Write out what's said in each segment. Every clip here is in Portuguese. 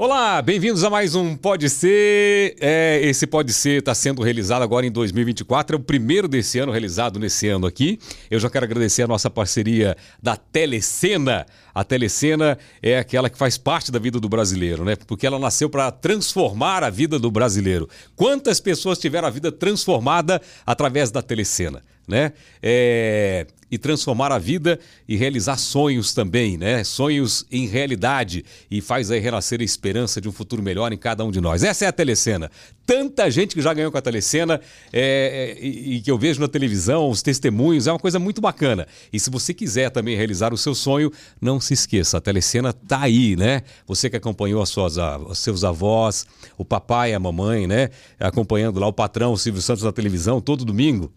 Olá, bem-vindos a mais um Pode Ser. É, esse Pode Ser está sendo realizado agora em 2024, é o primeiro desse ano realizado nesse ano aqui. Eu já quero agradecer a nossa parceria da Telecena. A Telecena é aquela que faz parte da vida do brasileiro, né? Porque ela nasceu para transformar a vida do brasileiro. Quantas pessoas tiveram a vida transformada através da Telecena? Né? É, e transformar a vida e realizar sonhos também, né? Sonhos em realidade e faz aí renascer a esperança de um futuro melhor em cada um de nós. Essa é a Telecena. Tanta gente que já ganhou com a Telecena é, é, e, e, que eu vejo na televisão, os testemunhos, é uma coisa muito bacana. E se você quiser também realizar o seu sonho, não se esqueça, a Telecena tá aí, né? Você que acompanhou as suas, os seus avós, o papai, a mamãe, né? Acompanhando lá o patrão, o Silvio Santos na televisão, todo domingo,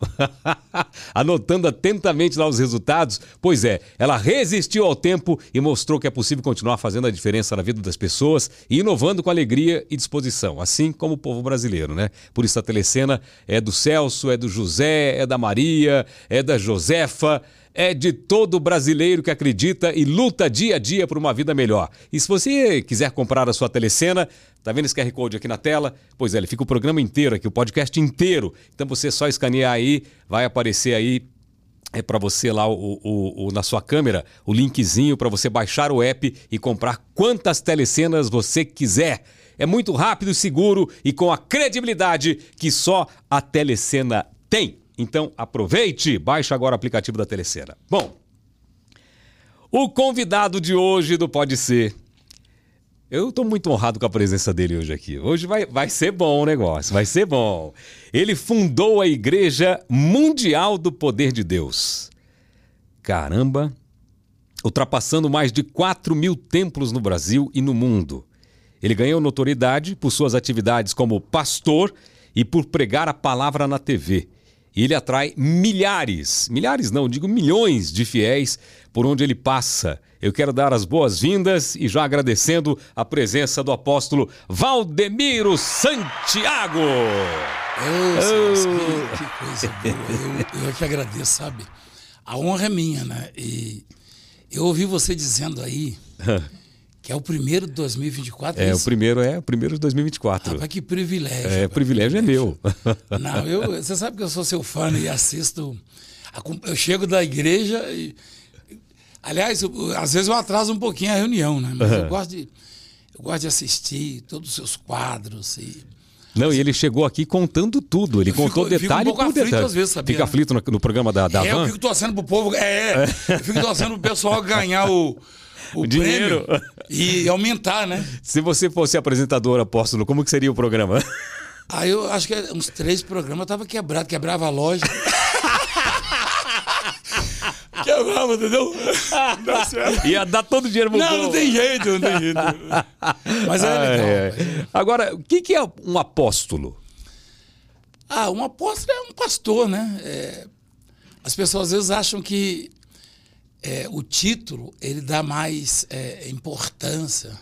anotando atentamente os resultados. Pois é, ela resistiu ao tempo e mostrou que é possível continuar fazendo a diferença na vida das pessoas e inovando com alegria e disposição, assim como o povo brasileiro, né? Por isso a telecena é do Celso, é do José, é da Maria, é da Josefa é de todo brasileiro que acredita e luta dia a dia por uma vida melhor. E se você quiser comprar a sua telecena, tá vendo esse QR Code aqui na tela? Pois é, ele fica o programa inteiro aqui, o podcast inteiro. Então você só escanear aí, vai aparecer aí é para você lá o, o, o, na sua câmera o linkzinho para você baixar o app e comprar quantas telecenas você quiser. É muito rápido, seguro e com a credibilidade que só a Telecena tem. Então aproveite, baixe agora o aplicativo da Telecena. Bom, o convidado de hoje do Pode Ser eu estou muito honrado com a presença dele hoje aqui. Hoje vai, vai ser bom o negócio, vai ser bom. Ele fundou a Igreja Mundial do Poder de Deus. Caramba! Ultrapassando mais de 4 mil templos no Brasil e no mundo. Ele ganhou notoriedade por suas atividades como pastor e por pregar a palavra na TV. E ele atrai milhares, milhares não, digo milhões de fiéis por onde ele passa. Eu quero dar as boas-vindas e já agradecendo a presença do apóstolo Valdemiro Santiago. oh. que, que, coisa boa. Eu, eu que agradeço, sabe? A honra é minha, né? E eu ouvi você dizendo aí que é o primeiro de 2024. É, é o primeiro é o primeiro de 2024. Rapaz, que privilégio. É, privilégio, é meu. Não, eu, você sabe que eu sou seu fã e assisto. Eu chego da igreja e. Aliás, eu, às vezes eu atraso um pouquinho a reunião, né? Mas uhum. eu gosto de. Eu gosto de assistir todos os seus quadros e. Não, e ele chegou aqui contando tudo. Ele eu contou fico, detalhe fico um por detalhe. Às vezes, sabia? Fica aflito no, no programa da, da é, Van? Eu fico torcendo pro povo. É, é. eu fico torcendo pro pessoal ganhar o, o, o dinheiro e aumentar, né? Se você fosse apresentador, apóstolo, como que seria o programa? Aí eu acho que uns três programas eu tava quebrado, quebrava a loja. quebrava, entendeu? Certo. Ia dar todo o dinheiro pro Não, povo. não tem jeito, não tem jeito. Mas é legal. Agora, o que, que é um apóstolo? Ah, um apóstolo é um pastor, né? É, as pessoas às vezes acham que é, o título ele dá mais é, importância,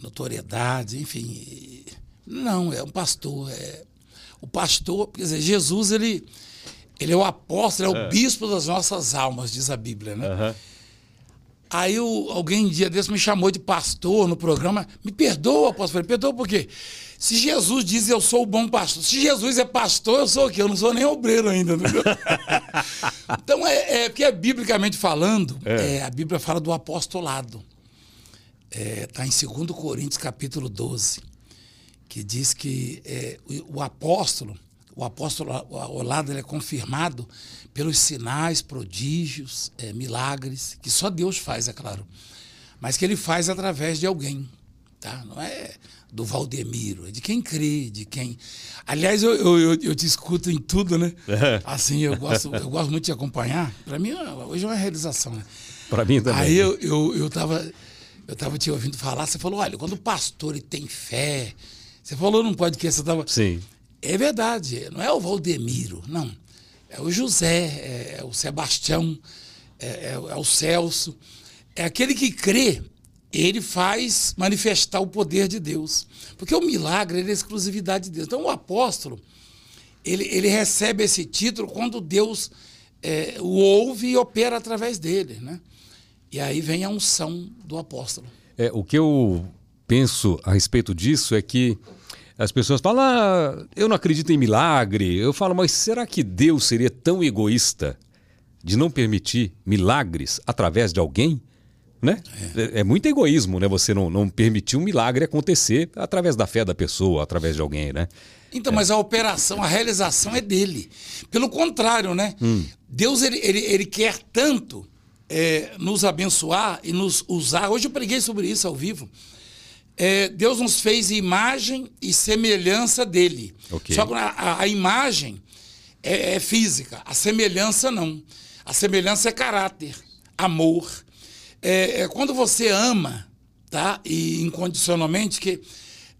notoriedade, enfim. Não, é um pastor. É, o pastor, quer dizer, Jesus ele, ele é o apóstolo, é o é. bispo das nossas almas, diz a Bíblia, né? Uhum. Aí o, alguém um dia desse me chamou de pastor no programa. Me perdoa, apóstolo. Me perdoa por quê? Se Jesus diz eu sou o bom pastor, se Jesus é pastor, eu sou o quê? Eu não sou nem obreiro ainda. então, é, é porque, é, biblicamente falando, é. É, a Bíblia fala do apostolado. Está é, em 2 Coríntios, capítulo 12, que diz que é, o, o, apóstolo, o apóstolo ao lado ele é confirmado pelos sinais, prodígios, milagres, que só Deus faz, é claro. Mas que ele faz através de alguém. Tá? Não é do Valdemiro, é de quem crê, de quem. Aliás, eu, eu, eu te escuto em tudo, né? É. Assim, eu gosto, eu gosto muito de acompanhar. Para mim, hoje é uma realização, né? Para mim também. Aí eu, eu, eu, tava, eu tava te ouvindo falar, você falou, olha, quando o pastor tem fé. Você falou num podcast, você tava. Sim. É verdade, não é o Valdemiro, não. É o José, é, é o Sebastião, é, é, é o Celso. É aquele que crê ele faz manifestar o poder de Deus. Porque o milagre é a exclusividade de Deus. Então, o apóstolo, ele, ele recebe esse título quando Deus é, o ouve e opera através dele. Né? E aí vem a unção do apóstolo. É, o que eu penso a respeito disso é que as pessoas falam, ah, eu não acredito em milagre. Eu falo, mas será que Deus seria tão egoísta de não permitir milagres através de alguém? Né? É. é, muito egoísmo, né? Você não, não permitir um milagre acontecer através da fé da pessoa, através de alguém, né? Então, é. mas a operação, a realização é dele. Pelo contrário, né? Hum. Deus, ele, ele, ele quer tanto é, nos abençoar e nos usar. Hoje eu preguei sobre isso ao vivo. É, Deus nos fez imagem e semelhança dele. Okay. Só que a, a imagem é, é, física, a semelhança não. A semelhança é caráter, amor. É, é quando você ama, tá? E incondicionalmente, que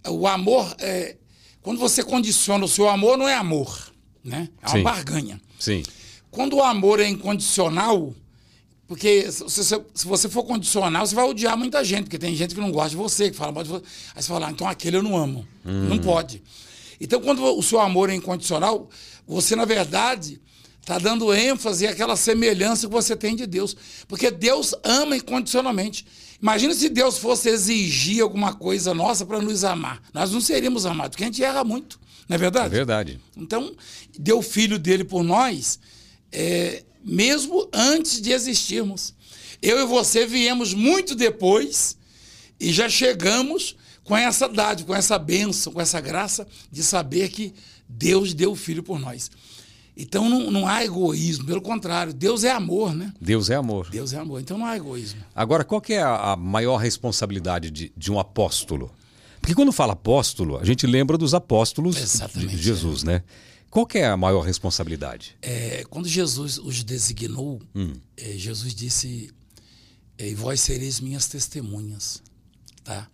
o amor, é, quando você condiciona o seu amor, não é amor, né? É uma Sim. barganha. Sim. Quando o amor é incondicional, porque se, se, você for condicional, você vai odiar muita gente, porque tem gente que não gosta de você, que fala mal de você. Aí você fala, ah, então aquele eu não amo. Hum. Não pode. Então, quando o seu amor é incondicional, você, na verdade, está dando ênfase àquela semelhança que você tem de Deus. Porque Deus ama incondicionalmente. Imagina se Deus fosse exigir alguma coisa nossa para nos amar. Nós não seríamos amados, porque a gente erra muito, não é verdade? É verdade. Então, deu o filho dele por nós. É, mesmo antes de existirmos. Eu e você viemos muito depois e já chegamos com essa dádiva, com essa bênção, com essa graça de saber que Deus deu o Filho por nós. Então não, não há egoísmo, pelo contrário, Deus é amor, né? Deus é amor. Deus é amor, então não há egoísmo. Agora, qual que é a maior responsabilidade de, de um apóstolo? Porque quando fala apóstolo, a gente lembra dos apóstolos Exatamente, de Jesus, é. né? Qual que é a maior responsabilidade? É, quando Jesus os designou, hum. é, Jesus disse: é, "E vós sereis minhas testemunhas", tá?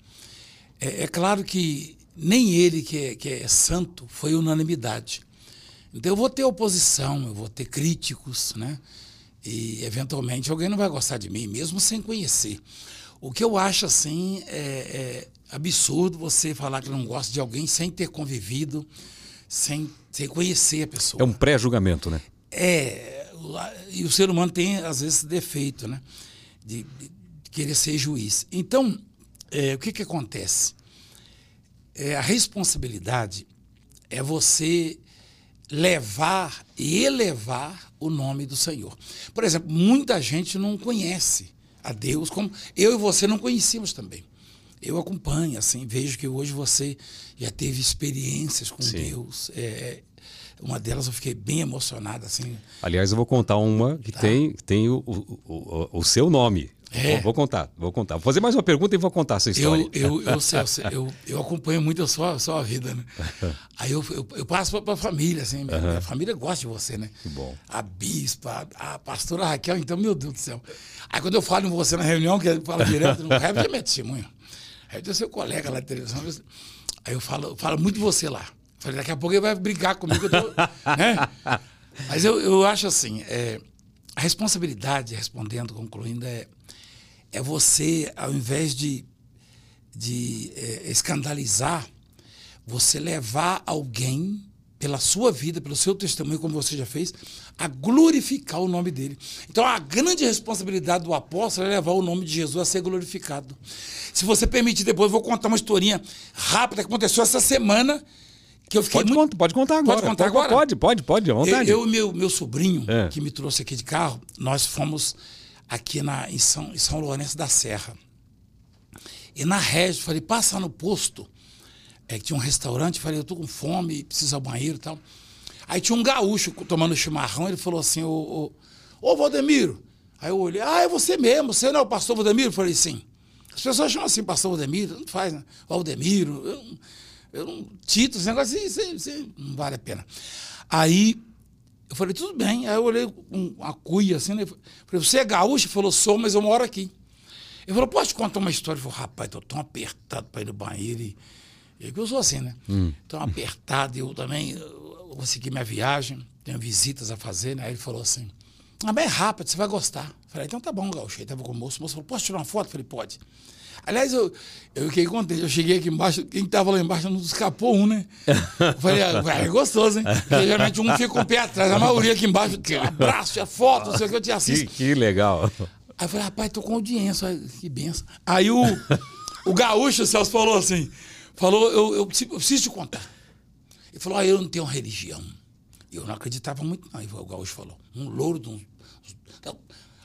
É, é, claro que nem ele que é, que é santo foi unanimidade. Então eu vou ter oposição, eu vou ter críticos, né? E eventualmente alguém não vai gostar de mim, mesmo sem conhecer. O que eu acho assim é, é absurdo você falar que não gosta de alguém sem ter convivido, sem, sem conhecer a pessoa. É um pré-julgamento, né? É. E o ser humano tem, às vezes, defeito, né? De, de querer ser juiz. Então, é, o que, que acontece? É, a responsabilidade é você levar e elevar o nome do Senhor. Por exemplo, muita gente não conhece a Deus como eu e você não conhecíamos também eu acompanho, assim, vejo que hoje você já teve experiências com Sim. Deus. É, é, uma delas eu fiquei bem emocionada, assim. Aliás, eu vou contar uma que tá. tem, tem o, o, o, o seu nome. É. Vou, vou, contar, vou contar. Vou fazer mais uma pergunta e vou contar essa história. Eu, eu, eu, sei, eu, eu, acompanho muito a sua, a sua vida, né? Aí eu, eu, eu passo para a família, assim, minha, minha, família gosta de você, né? Que bom. A bispa, a, a, pastora Raquel, então, meu Deus do céu. Aí quando eu falo em você na reunião, que eu falo direto, no rap, é testemunho. Aí tem seu colega lá de televisão. Aí eu falo, falo muito de você lá. Falei, daqui a pouco ele vai brigar comigo. Eu tô, né? Mas eu, eu acho assim, é, a responsabilidade, respondendo, concluindo, é, é você, ao invés de, de é, escandalizar, você levar alguém pela sua vida, pelo seu testemunho, como você já fez, a glorificar o nome dele. Então, a grande responsabilidade do apóstolo é levar o nome de Jesus a ser glorificado. Se você permitir, depois eu vou contar uma historinha rápida que aconteceu essa semana. Que eu fiquei pode, muito... pode contar agora. Pode contar agora? Pode, pode, pode, à vontade. Eu e meu, meu sobrinho, é. que me trouxe aqui de carro, nós fomos aqui na, em, São, em São Lourenço da Serra. E na Régio, falei, passa no posto é, que tinha um restaurante, falei, eu tô com fome, preciso ao banheiro e tal. Aí tinha um gaúcho tomando chimarrão, ele falou assim, ô, ô, ô Valdemiro. Aí eu olhei, ah, é você mesmo, você não é o pastor Valdemiro? Eu falei, sim. As pessoas chamam assim, pastor Valdemiro, não faz, né? Valdemiro, eu, eu não, Tito, esse negócio assim, assim, não vale a pena. Aí eu falei, tudo bem. Aí eu olhei com uma cuia assim, né? falei, você é gaúcho? Ele falou, sou, mas eu moro aqui. Ele falou, posso te contar uma história? Eu falei, rapaz, tô tão apertado para ir no banheiro e eu sou assim, né? Hum. Então, apertado, eu também vou seguir minha viagem, tenho visitas a fazer, né? Aí ele falou assim, ah, mas é rápido, você vai gostar. falei, então tá bom, Gaúcho. Aí tava com o moço, o moço falou, posso tirar uma foto? falei, pode. Aliás, eu, eu fiquei contente. Eu cheguei aqui embaixo, quem estava lá embaixo não escapou um, né? Eu falei, ah, é gostoso, hein? Porque geralmente um fica com o pé atrás, a maioria aqui embaixo, abraço, tinha foto, não sei o que, eu te assisto. Que, que legal. Aí eu falei, rapaz, tô com audiência, que benção. Aí o. o gaúcho, o Celso, falou assim: falou, eu, eu, eu preciso te contar. Ele falou: ah, eu não tenho religião. Eu não acreditava muito, não. O gaúcho falou: um louro um.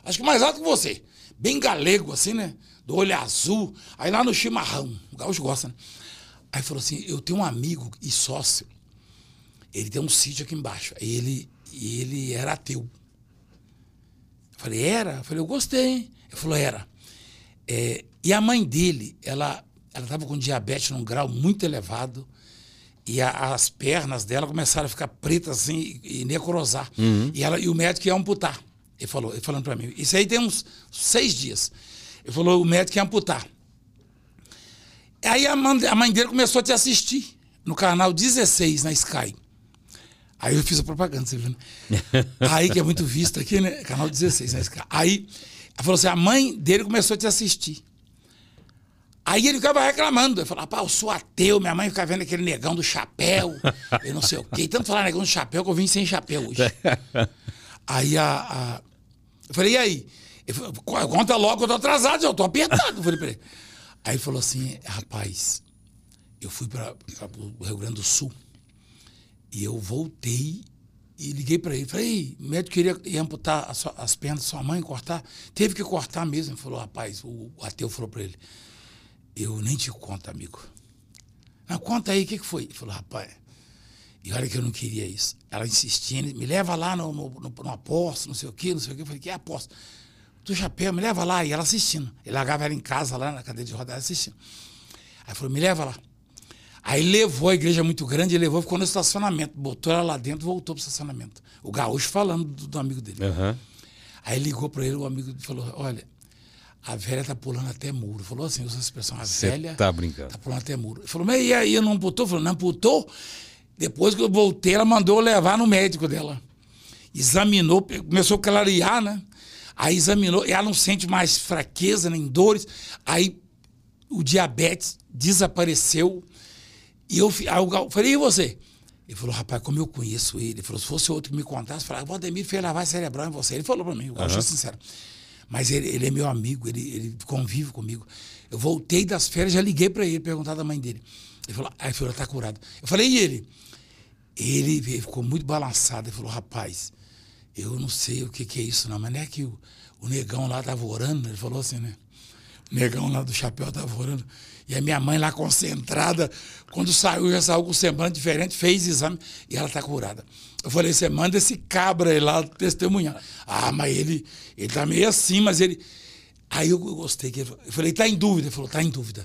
Acho que mais alto que você. Bem galego, assim, né? Do olho azul. Aí lá no chimarrão. O gaúcho gosta, né? Aí falou assim: eu tenho um amigo e sócio. Ele tem um sítio aqui embaixo. Ele, ele era ateu. Eu falei, era? Eu falei, eu gostei, hein? Ele falou, era. É, e a mãe dele, ela estava com diabetes num grau muito elevado e a, as pernas dela começaram a ficar pretas assim e necrosar. Uhum. E, ela, e o médico ia amputar. Ele falou, ele falando para mim. Isso aí tem uns seis dias. Ele falou, o médico ia amputar. Aí a mãe, a mãe dele começou a te assistir no canal 16 na Sky. Aí eu fiz a propaganda, você viu, né? Aí, que é muito visto aqui, né? Canal 16 na Sky. Aí, ela falou assim: a mãe dele começou a te assistir. Aí ele ficava reclamando. Ele falava, pá, eu sou ateu, minha mãe ficava vendo aquele negão do chapéu, eu não sei o quê. Tanto falar negão do chapéu que eu vim sem chapéu hoje. aí a, a, Eu falei, e aí? Falou, Conta logo, eu tô atrasado, eu tô apertado. Eu falei pra ele. Aí ele falou assim, rapaz, eu fui para o Rio Grande do Sul e eu voltei e liguei para ele. Falei, o médico queria amputar as, as pernas da sua mãe, cortar. Teve que cortar mesmo. Ele falou, rapaz, o, o ateu falou para ele, eu nem te conto, amigo. Não, conta aí, o que, que foi? Ele falou, rapaz, e olha que eu não queria isso. Ela insistindo, me leva lá no, no, no, no aposto, não sei o quê, não sei o quê. Eu falei, que é aposto? Do chapéu, me leva lá. E ela assistindo. Ele largava ela em casa, lá na cadeira de rodada, assistindo. Aí falou, me leva lá. Aí levou, a igreja muito grande, levou, ficou no estacionamento, botou ela lá dentro, voltou pro estacionamento. O gaúcho falando do, do amigo dele. Uhum. Aí ligou para ele, o amigo falou: Olha, a velha tá pulando até muro. Falou assim, usa essa expressão, a Cê velha tá brincando. Tá pulando até muro. Ele falou, mas e aí, não amputou? Falou, não amputou. Depois que eu voltei, ela mandou levar no médico dela. Examinou, começou a clarear, né? Aí examinou, e ela não sente mais fraqueza nem dores. Aí o diabetes desapareceu e eu, eu falei, e você? Ele falou, rapaz, como eu conheço ele? Ele falou, se fosse outro que me contasse, falava, Valdemir fez lavar cerebral em você. Ele falou para mim, eu uhum. acho sincero. Mas ele, ele, é meu amigo, ele, ele convive comigo. Eu voltei das férias, já liguei para ele, perguntar da mãe dele. Ele falou, aí ele falou, tá curado. Eu falei, e ele? Ele, ficou muito balançado. Ele falou, rapaz, eu não sei o que, que é isso, não, mas não é que o, o negão lá tava orando, ele falou assim, né? O negão lá do chapéu tava orando. E a minha mãe lá concentrada, quando saiu, já saiu com semblante diferente, fez exame e ela está curada. Eu falei, você manda esse cabra aí lá testemunhar. Ah, mas ele, ele tá meio assim, mas ele. Aí eu gostei. Que ele, eu falei, tá em dúvida? Ele falou, tá em dúvida.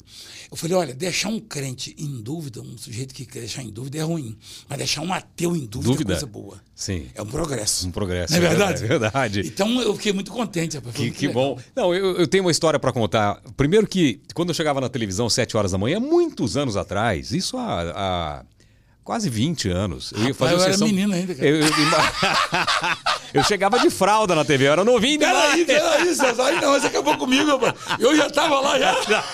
Eu falei, olha, deixar um crente em dúvida, um sujeito que quer deixar em dúvida é ruim. Mas deixar um ateu em dúvida, dúvida. é coisa boa. Sim. É um progresso. Um progresso. Não é verdade? É verdade. Então eu fiquei muito contente. Rapaz. Que, que bom. Não, eu, eu, tenho uma história para contar. Primeiro que, quando eu chegava na televisão às 7 horas da manhã, muitos anos atrás, isso há, há quase 20 anos. Eu ia fazer Rapaz, eu sessão... era menino ainda, cara. Eu, eu, eu, chegava de fralda na TV, eu era novinho demais. Peraí, peraí, César. Aí não, você acabou comigo, rapaz. Eu já tava lá, já.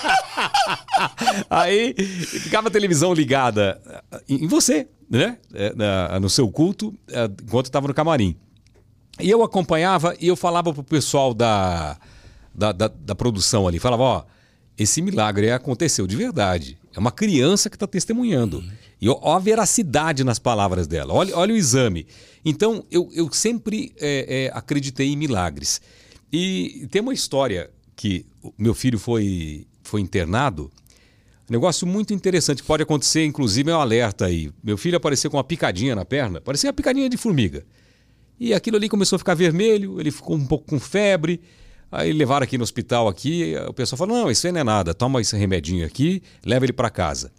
Aí ficava a televisão ligada em você, né? É, no seu culto, é, enquanto estava no camarim. E eu acompanhava e eu falava pro pessoal da, da, da, da produção ali, falava, ó, esse milagre aconteceu de verdade. É uma criança que está testemunhando. E ó a veracidade nas palavras dela. Olha, olha o exame. Então, eu, eu sempre é, é, acreditei em milagres. E tem uma história que meu filho foi, foi internado. Um negócio muito interessante. Pode acontecer, inclusive, é um alerta aí. Meu filho apareceu com uma picadinha na perna. Parecia uma picadinha de formiga. E aquilo ali começou a ficar vermelho, ele ficou um pouco com febre. Aí levaram aqui no hospital aqui, o pessoal falou: "Não, isso aí não é nada. Toma esse remedinho aqui, leva ele para casa".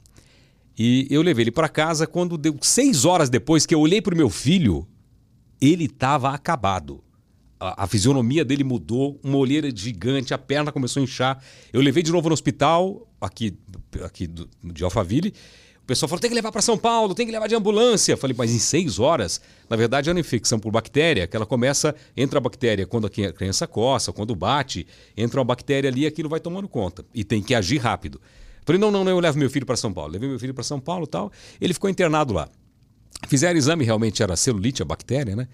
E eu levei ele para casa quando deu seis horas depois que eu olhei para o meu filho, ele estava acabado. A, a, fisionomia dele mudou, uma olheira gigante, a perna começou a inchar. Eu levei de novo no hospital, aqui, aqui do, de Alphaville. O pessoal falou: tem que levar para São Paulo, tem que levar de ambulância. Eu falei, mas em seis horas? Na verdade, é uma infecção por bactéria, que ela começa, entra a bactéria quando a criança coça, quando bate, entra uma bactéria ali e aquilo vai tomando conta. E tem que agir rápido. Falei, não, não, não, eu levo meu filho para São Paulo. Levei meu filho para São Paulo e tal. Ele ficou internado lá. Fizeram exame, realmente era celulite, a bactéria, né?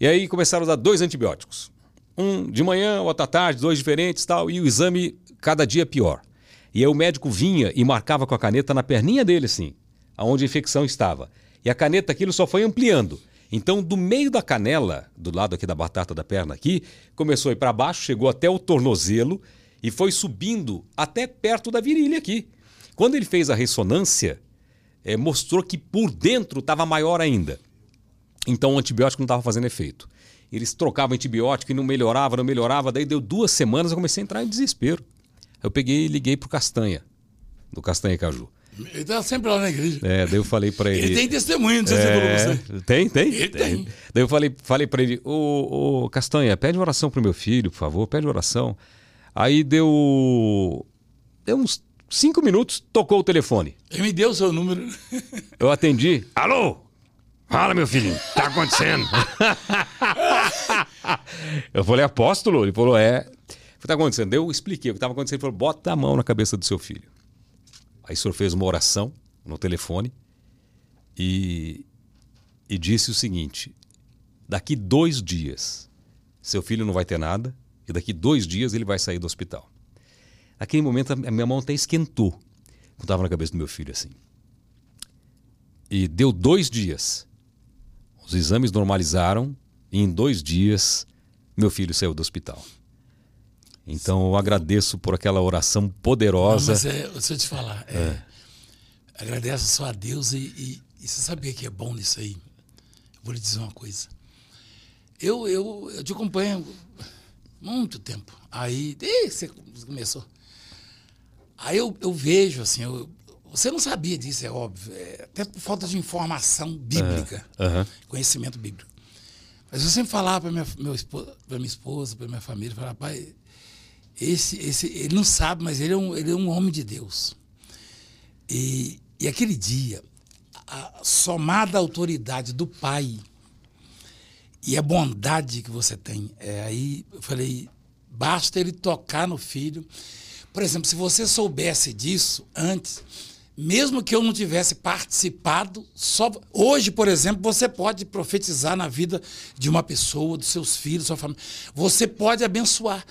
E aí começaram a dar dois antibióticos. Um de manhã, outro à tarde, dois diferentes tal. E o exame cada dia pior. E aí o médico vinha e marcava com a caneta na perninha dele, assim, aonde a infecção estava. E a caneta, aquilo só foi ampliando. Então, do meio da canela, do lado aqui da batata da perna aqui, começou a ir para baixo, chegou até o tornozelo e foi subindo até perto da virilha aqui. Quando ele fez a ressonância, é, mostrou que por dentro estava maior ainda. Então o antibiótico não estava fazendo efeito. Eles trocavam antibiótico e não melhorava, não melhorava. Daí deu duas semanas eu comecei a entrar em desespero. Eu peguei e liguei pro Castanha, do Castanha Caju. Ele tá sempre lá na igreja. É, daí eu falei para ele. Ele tem testemunho, não sei é, se você. Tem, tem. Ele tem. tem. Daí eu falei, falei para ele, ô, ô Castanha, pede oração pro meu filho, por favor, pede oração. Aí deu. Deu uns cinco minutos, tocou o telefone. Ele me deu o seu número. Eu atendi. Alô? Fala, meu filho, tá acontecendo? eu falei, apóstolo? Ele falou, é. O que tá acontecendo? Eu expliquei o que estava acontecendo. Ele falou, bota a mão na cabeça do seu filho. Aí o senhor fez uma oração no telefone e, e disse o seguinte: daqui dois dias, seu filho não vai ter nada, e daqui dois dias ele vai sair do hospital. Naquele momento, a minha mão até esquentou quando estava na cabeça do meu filho assim. E deu dois dias. Os exames normalizaram e em dois dias meu filho saiu do hospital. Então eu agradeço por aquela oração poderosa. Não, mas é, deixa eu te falar. É, é. Agradeço só a Deus e, e, e, você sabia que é bom nisso aí. Eu vou lhe dizer uma coisa. Eu, eu, eu te acompanho muito tempo. Aí, desde que você começou. Aí eu, eu vejo, assim, eu, você não sabia disso, é óbvio, é, até por falta de informação bíblica, uhum. conhecimento bíblico. Mas eu sempre falava para minha, meu esposa, para minha esposa, para minha família, falava, pai, esse, esse, ele não sabe, mas ele é um, ele é um homem de Deus. E, e aquele dia, a somada autoridade do pai e a bondade que você tem, é, aí eu falei, basta ele tocar no filho por exemplo, se você soubesse disso antes, mesmo que eu não tivesse participado, só hoje, por exemplo, você pode profetizar na vida de uma pessoa, dos seus filhos, sua família. Você pode abençoar.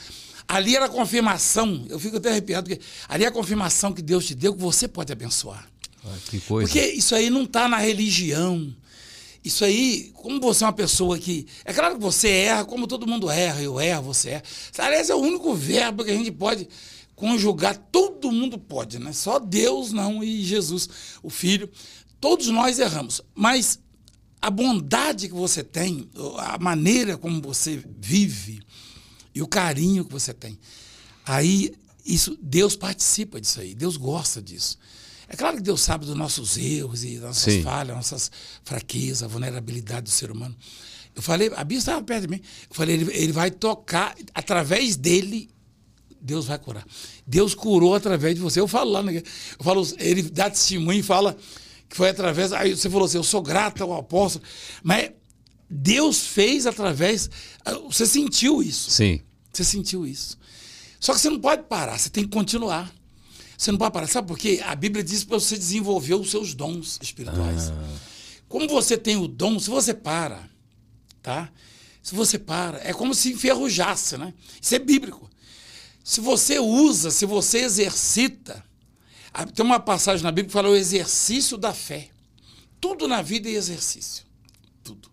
Ali era a confirmação, eu fico até arrepiado, porque ali é a confirmação que Deus te deu que você pode abençoar. Ah, que coisa. Porque isso aí não está na religião. Isso aí, como você é uma pessoa que. É claro que você erra, como todo mundo erra, eu erro, você erra. Aliás, é o único verbo que a gente pode conjugar, todo mundo pode, né? Só Deus não e Jesus, o Filho. Todos nós erramos, mas a bondade que você tem, a maneira como você vive e o carinho que você tem, aí isso Deus participa disso aí, Deus gosta disso. É claro que Deus sabe dos nossos erros e das nossas Sim. falhas, nossas fraquezas, a vulnerabilidade do ser humano. Eu falei, a Bíblia estava perto de mim. Eu falei, ele, ele vai tocar através dele Deus vai curar. Deus curou através de você. Eu falo lá, né? eu falo, ele dá testemunho e fala que foi através. Aí você falou assim: eu sou grato ao apóstolo, mas Deus fez através. Você sentiu isso. Sim. Você sentiu isso. Só que você não pode parar, você tem que continuar. Você não pode parar. Sabe por quê? A Bíblia diz para você desenvolver os seus dons espirituais. Ah. Como você tem o dom, se você para, tá? Se você para, é como se enferrujasse, né? Isso é bíblico. Se você usa, se você exercita, tem uma passagem na Bíblia que fala o exercício da fé. Tudo na vida é exercício. Tudo.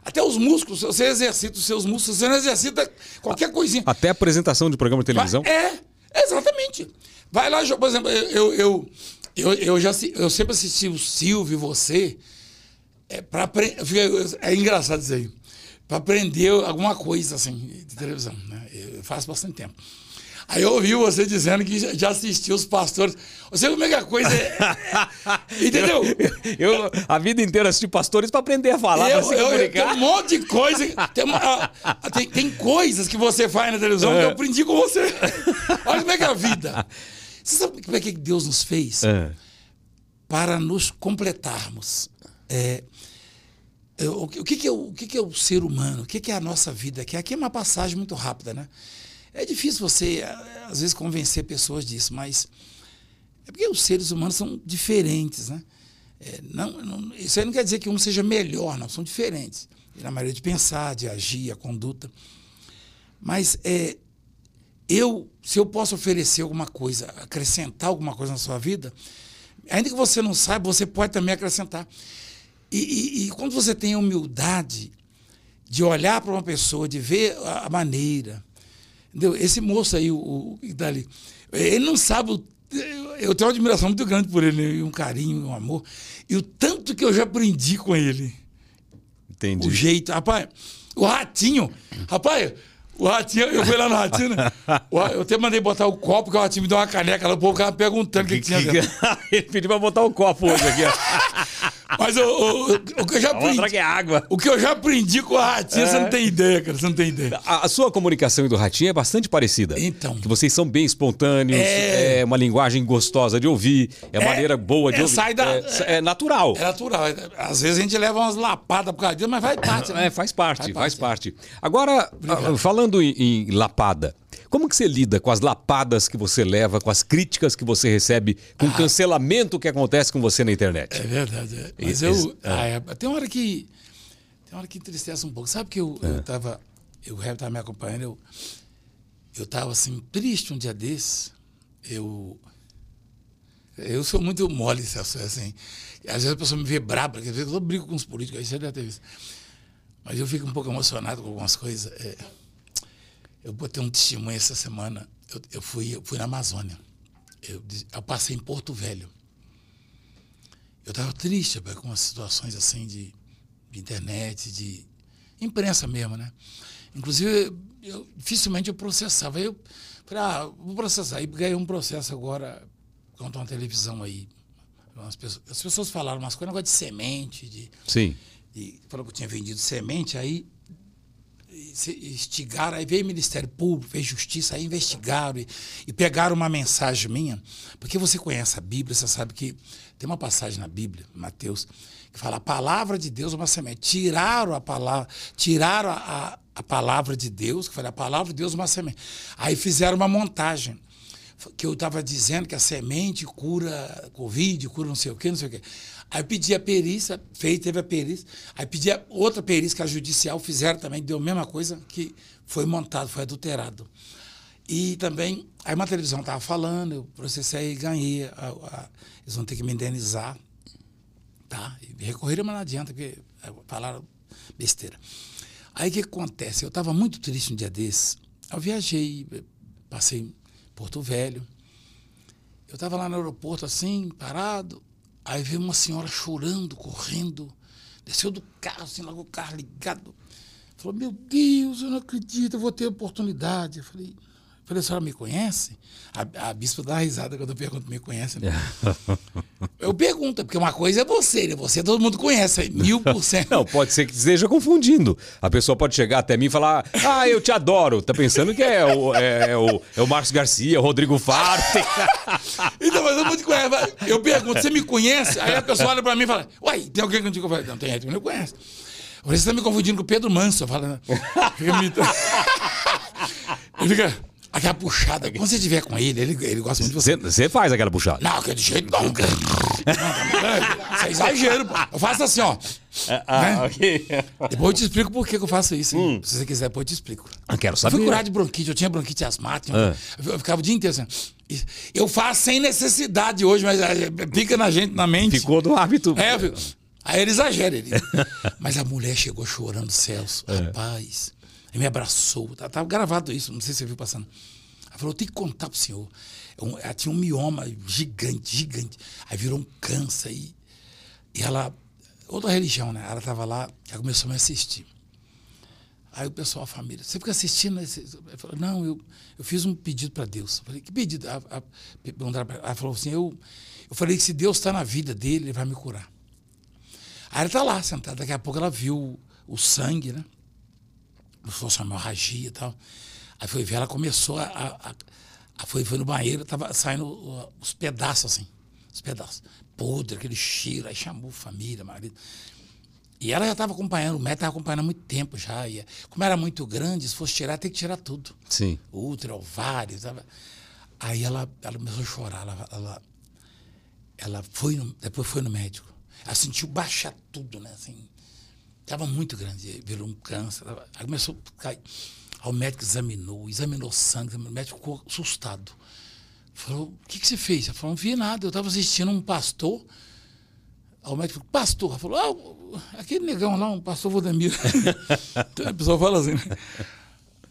Até os músculos, você exercita os seus músculos, você não exercita qualquer coisinha. Até a apresentação de programa de televisão? É, exatamente. Vai lá, por exemplo, eu, eu, eu, eu, já, eu sempre assisti o Silvio e você. É, pra, é engraçado dizer aí. Para aprender alguma coisa assim, de televisão. Né? Eu faço bastante tempo. Aí eu ouvi você dizendo que já assistiu os pastores. Você como é que a coisa é. Entendeu? Eu, eu, a vida inteira assisti pastores para aprender a falar, eu, se eu, tem um monte de coisa. Tem, uma, tem, tem, coisas que você faz na televisão é. que eu aprendi com você. Olha como é que é a vida. Você sabe como é que Deus nos fez? É. Para nos completarmos. É, o, que, que, é, o que, que é o ser humano? O que, que é a nossa vida aqui? Aqui é uma passagem muito rápida, né? É difícil você, eh, às vezes, convencer pessoas disso, mas é porque os seres humanos são diferentes, né? É, não, não, isso aí não quer dizer que um seja melhor, não, são diferentes. Na maneira de pensar, de agir, a conduta. Mas é, eu, se eu posso oferecer alguma coisa, acrescentar alguma coisa na sua vida, ainda que você não saiba, você pode também acrescentar. E, e, e quando você tem a humildade de olhar para uma pessoa, de ver a, a maneira. Entendeu? Esse moço aí, o, o dali, ele não sabe. O, eu tenho uma admiração muito grande por ele, né? um carinho, um amor. E o tanto que eu já aprendi com ele. Entendi. O jeito. Rapaz, o ratinho. Rapaz, o ratinho, eu fui lá no ratinho, né? Eu até mandei botar o copo, que o ratinho me deu uma caneca lá, o povo ficava perguntando o que, que, tinha dentro. Ele pediu pra botar o copo hoje aqui, Mas o, o, o, que eu já aprendi. que é água. O que eu já aprendi com o ratinho, é. você não tem ideia, cara. Você não tem ideia. A, a, sua comunicação e do ratinho é bastante parecida. Então. Que vocês são bem espontâneos, é, é uma linguagem gostosa de ouvir, é, é maneira boa de é, ouvir. Sai da, é, é natural. É natural. Às vezes a gente leva umas lapadas por causa disso, mas faz parte. Né? É, faz parte, faz, faz parte. parte. Agora, Obrigado. falando em, em lapada. Como que você lida com as lapadas que você leva, com as críticas que você recebe, com ah, o cancelamento que acontece com você na internet? É verdade. É. Mas eu. Ah, é. tem hora que. Tem hora que entristece um pouco. Sabe que eu, é. eu tava. Eu estava me acompanhando, eu, eu tava assim, triste um dia desse. Eu. Eu sou muito mole, assim. Às vezes a pessoa me vê braba, às vezes eu brigo com os políticos, aí você deve ter visto. Mas eu fico um pouco emocionado com algumas coisas. É, eu botei um testemunho essa semana. Eu, eu fui, eu fui na Amazônia. Eu, eu passei em Porto Velho. Eu estava triste com as situações assim de, de, internet, de imprensa mesmo, né? Inclusive, eu, dificilmente eu processava. Eu falei, ah, vou processar. Aí ganhei um processo agora contra uma televisão aí. As pessoas, as pessoas falaram umas coisas, negócio de semente, de. Sim. De, falou que eu tinha vendido semente, aí instigaram, aí veio o Ministério Público, veio Justiça, aí investigaram e, e, pegaram uma mensagem minha, porque você conhece a Bíblia, você sabe que tem uma passagem na Bíblia, Mateus, que fala a palavra de Deus é uma semente. Tiraram a palavra, tiraram a, a, a palavra de Deus, que fala a palavra de Deus é uma semente. Aí fizeram uma montagem que eu estava dizendo que a semente cura Covid, cura não sei o quê, não sei o quê. Aí pedi a perícia, fez, teve a perícia. Aí pedi outra perícia, que a judicial fizeram também, deu a mesma coisa, que foi montado, foi adulterado. E também, aí uma televisão estava falando, eu processei e ganhei. A, a, eles vão ter que me indenizar. Tá? E recorreram, mas não adianta, porque falaram besteira. Aí o que acontece? Eu estava muito triste um dia desses. Eu viajei, passei em Porto Velho. Eu estava lá no aeroporto assim, parado. Aí veio uma senhora chorando, correndo, desceu do carro, assim, logo o carro ligado. Falou, meu Deus, eu não acredito, eu vou ter oportunidade. Eu falei, falei, a senhora me conhece? A, a bispa dá risada quando eu pergunto, me conhece? Né? eu pergunto, porque uma coisa é você, né? Você todo mundo conhece, mil por cento. Não, pode ser que esteja confundindo. A pessoa pode chegar até mim e falar, ah, eu te adoro. Tá pensando que é o, é, é o, é o Marcos Garcia, o Rodrigo Faro. então, mas eu vou te conhecer. Eu pergunto, você me conhece? Aí a pessoa olha pra mim e fala, uai, tem alguém que não te conhece? Não, tem gente que não conhece. Você está me confundindo com o Pedro Manso. Fala, me... Ele fica... Aquela puxada, quando você estiver com ele, ele, ele gosta muito de você. Você faz aquela puxada? Não, aquele jeito não. Isso é exagero, pô. Eu faço assim, ó. Ah, ah né? ok. Depois eu te explico por que eu faço isso. Hum. Se você quiser, depois eu te explico. Eu quero saber. Eu fui curar de bronquite, eu tinha bronquite asmática. Ah. Eu ficava o dia inteiro assim. Eu faço sem necessidade hoje, mas eh, fica na gente, na mente. Ficou do hábito. É, eu fico. Aí ele exagera. Ele. mas a mulher chegou chorando, Celso. É. Rapaz. Ele me abraçou. Tá, tava gravado isso, não sei se você viu passando. Ela falou, tem que contar pro senhor. Ela tinha um mioma gigante, gigante. Aí virou um câncer. E, e ela, outra religião, né? Ela estava lá, ela começou a me assistir. Aí o pessoal, a família, você fica assistindo? Ela falou, não, eu, eu fiz um pedido para Deus. Eu falei, que pedido? Ela, ela falou assim, eu, eu falei que se Deus está na vida dele, ele vai me curar. Aí ela está lá, sentada. Daqui a pouco ela viu o sangue, né? Se fosse uma hemorragia e tal. Aí foi ver, ela começou a. a, a foi, foi no banheiro, tava saindo os pedaços assim. Os pedaços. Podre, aquele cheiro. Aí chamou família, marido. E ela já estava acompanhando, o médico estava acompanhando há muito tempo já. E, como era muito grande, se fosse tirar, tem que tirar tudo. Sim. Útero, ovário. Tava. Aí ela, ela começou a chorar. Ela, ela, ela foi no, depois foi no médico. Ela sentiu baixar tudo, né? Assim, estava muito grande, virou um câncer. Aí começou a cair. O médico examinou, examinou sangue, o médico ficou assustado. Falou, o que, que você fez? Ele falou, não vi nada, eu estava assistindo um pastor. Aí o médico falou, pastor? Falou, ah, aquele negão lá, um pastor Valdemiro. então a pessoa fala assim, né?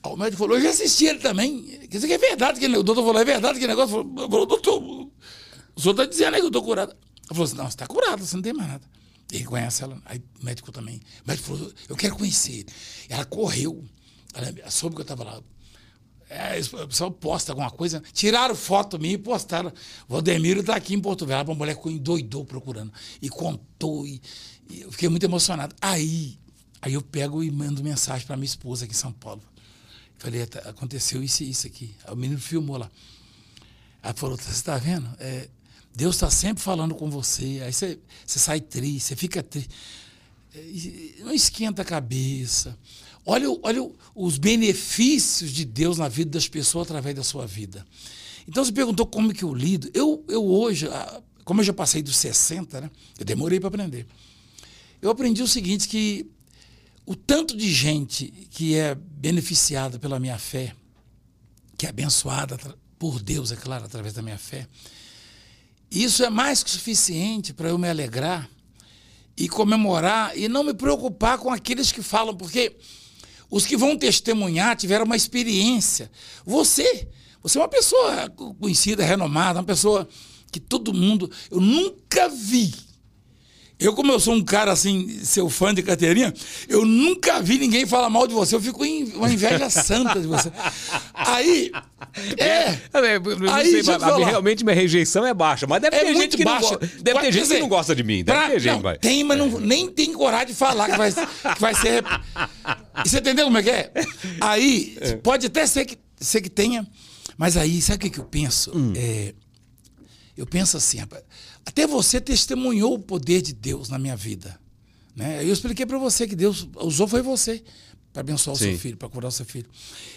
Aí o médico falou, eu já assisti ele também. Quer dizer que é verdade, que o doutor falou, é verdade que negócio. Falou doutor, o senhor está dizendo aí que eu estou curado. Ele falou assim, não, você está curado, você não tem mais nada. Ele conhece ela, aí o médico também. O médico falou, eu quero conhecer. Ela correu. Ela soube que eu estava lá. É, o pessoal posta alguma coisa. Tiraram foto minha e postaram. Valdemiro está aqui em Porto Velho. A mulher ficou endoidou procurando. E contou. E, e, eu fiquei muito emocionado. Aí, aí eu pego e mando mensagem para minha esposa aqui em São Paulo. Falei, aconteceu isso e isso aqui. O menino filmou lá. Ela falou, você está vendo? É, Deus está sempre falando com você. Aí você, você sai triste, você fica triste. É, não esquenta a cabeça. Olha, olha os benefícios de Deus na vida das pessoas através da sua vida. Então você perguntou como que eu lido. Eu, eu hoje, como eu já passei dos 60, né? Eu demorei para aprender. Eu aprendi o seguinte, que o tanto de gente que é beneficiada pela minha fé, que é abençoada por Deus, é claro, através da minha fé, isso é mais que suficiente para eu me alegrar e comemorar e não me preocupar com aqueles que falam, porque os que vão testemunhar tiveram uma experiência. Você, você é uma pessoa conhecida, renomada, uma pessoa que todo mundo. Eu nunca vi. Eu, como eu sou um cara assim, seu fã de carteirinha, eu nunca vi ninguém falar mal de você. Eu fico em uma inveja santa de você. Aí. É. é aí, sei, a, realmente minha rejeição é baixa. Mas deve é ter gente que baixa. não Deve ter gente dizer, que não gosta de mim. Deve pra, ter gente, não, vai. Tem, mas não, nem tem coragem de falar que vai, que vai ser. Você entendeu como é que é? Aí, é. pode até ser que, ser que tenha, mas aí, sabe o que, que eu penso? Hum. É, eu penso assim, até você testemunhou o poder de Deus na minha vida. Né? Eu expliquei para você que Deus usou foi você para abençoar Sim. o seu filho, para curar o seu filho.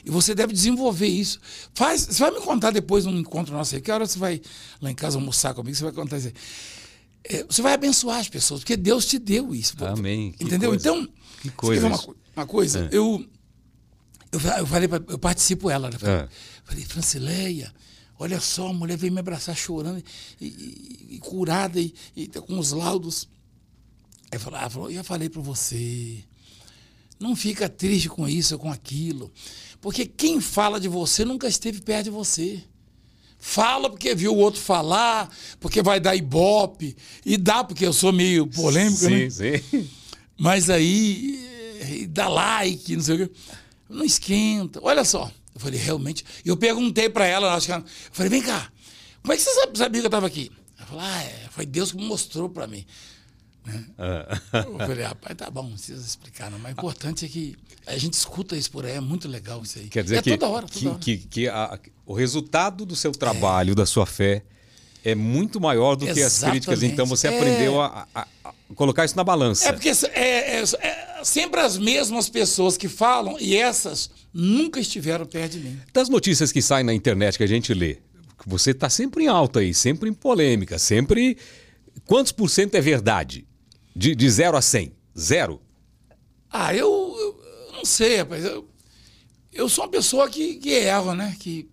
E você deve desenvolver isso. Faz, você vai me contar depois num encontro nosso aí, que hora você vai lá em casa almoçar comigo, você vai contar isso. É, você vai abençoar as pessoas, porque Deus te deu isso. Amém. Entendeu? Coisa. Então, que coisa. Uma, uma, coisa, é. eu, eu, eu falei, pra, eu participo ela. Né? Falei, é. falei, Francileia, olha só, a mulher veio me abraçar chorando e, e, e curada e, e, com os laudos. Aí falou, ah, eu já falei para você, não fica triste com isso ou com aquilo, porque quem fala de você nunca esteve perto de você. Fala porque viu o outro falar, porque vai dar ibope. E dá, porque eu sou meio polêmico, sim, né? Sim, sim. Mas aí, eh, dá like, não sei o quê. Não esquenta. Olha só. Eu falei, realmente. Eu perguntei para ela, acho que ela, eu falei, vem cá, como é que você sabia que eu estava aqui? Ela falou, ah, é, foi Deus que mostrou para mim. Né? Ah. Eu falei, rapaz, tá bom, não precisa explicar, não. Mas o importante é que a gente escuta isso por aí, é muito legal isso aí. Quer dizer é que, toda hora, toda que, hora. que, que a, o resultado do seu trabalho, é. da sua fé, é muito maior do Exatamente. que as críticas. Então você é. aprendeu a, a, a, colocar isso na balança. É porque é, é, é, sempre as mesmas pessoas que falam e essas nunca estiveram perto de mim. Das notícias que saem na internet que a gente lê, você está sempre em alta aí, sempre em polêmica, sempre. Quantos por cento é verdade? De, de zero a cem? Zero? Ah, eu, eu não sei, rapaz. Eu, eu sou uma pessoa que, que erra, né? Que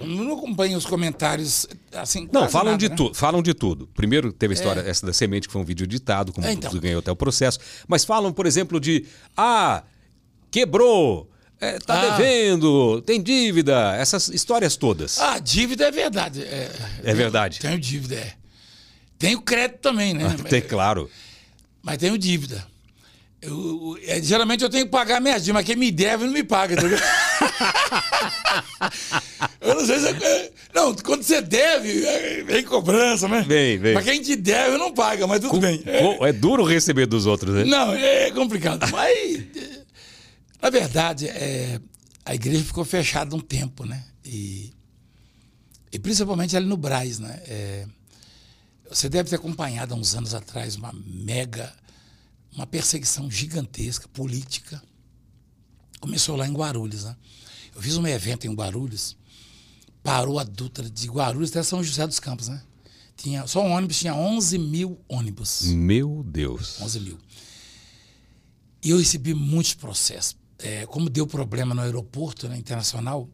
não acompanho os comentários assim. Não, falam nada, de né? tudo. Falam de tudo. Primeiro teve a história é. essa da semente que foi um vídeo editado, como é, então. ganhou até o processo. Mas falam, por exemplo, de ah, quebrou, é, tá ah. devendo, tem dívida, essas histórias todas. Ah, dívida é verdade. É, é verdade. Tenho dívida, é. Tenho crédito também, né? Ah, tem, claro. Mas tenho dívida. Eu, eu, geralmente eu tenho que pagar minhas dívidas, mas quem me deve não me paga. Tá eu não sei se. É, não, quando você deve, é, vem cobrança, né? Vem, vem. Mas quem te deve não paga, mas tudo Com, bem. É, é duro receber dos outros, né? Não, é complicado. mas, na verdade, é, a igreja ficou fechada um tempo, né? E, e principalmente ali no Braz, né? É, você deve ter acompanhado há uns anos atrás uma mega uma perseguição gigantesca, política. Começou lá em Guarulhos. Né? Eu fiz um evento em Guarulhos, parou a Dutra de Guarulhos até São José dos Campos. Né? Tinha, só um ônibus tinha 11 mil ônibus. Meu Deus. 11 mil. E eu recebi muitos processos. é, como deu problema no aeroporto né, internacional,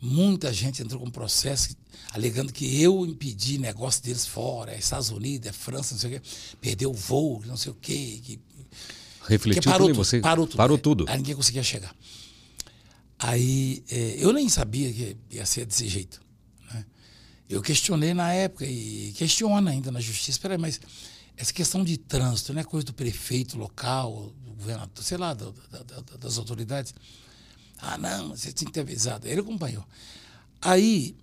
muita gente entrou com processo alegando que eu impedi negócio deles fora, é Estados Unidos, é França, não sei o quê, perdeu o voo, não sei o quê. Que, Refletiu que parou também, tudo, você parou tudo. parou tudo. Aí ninguém conseguia chegar. Aí é, eu nem sabia que ia ser desse jeito. né? Eu questionei na época e questiono ainda na justiça. Espera aí, mas essa questão de trânsito não é coisa do prefeito local, do governador, sei lá, do- da- da- das autoridades. Ah, não, você tinha que ter avisado. Ele acompanhou. Aí,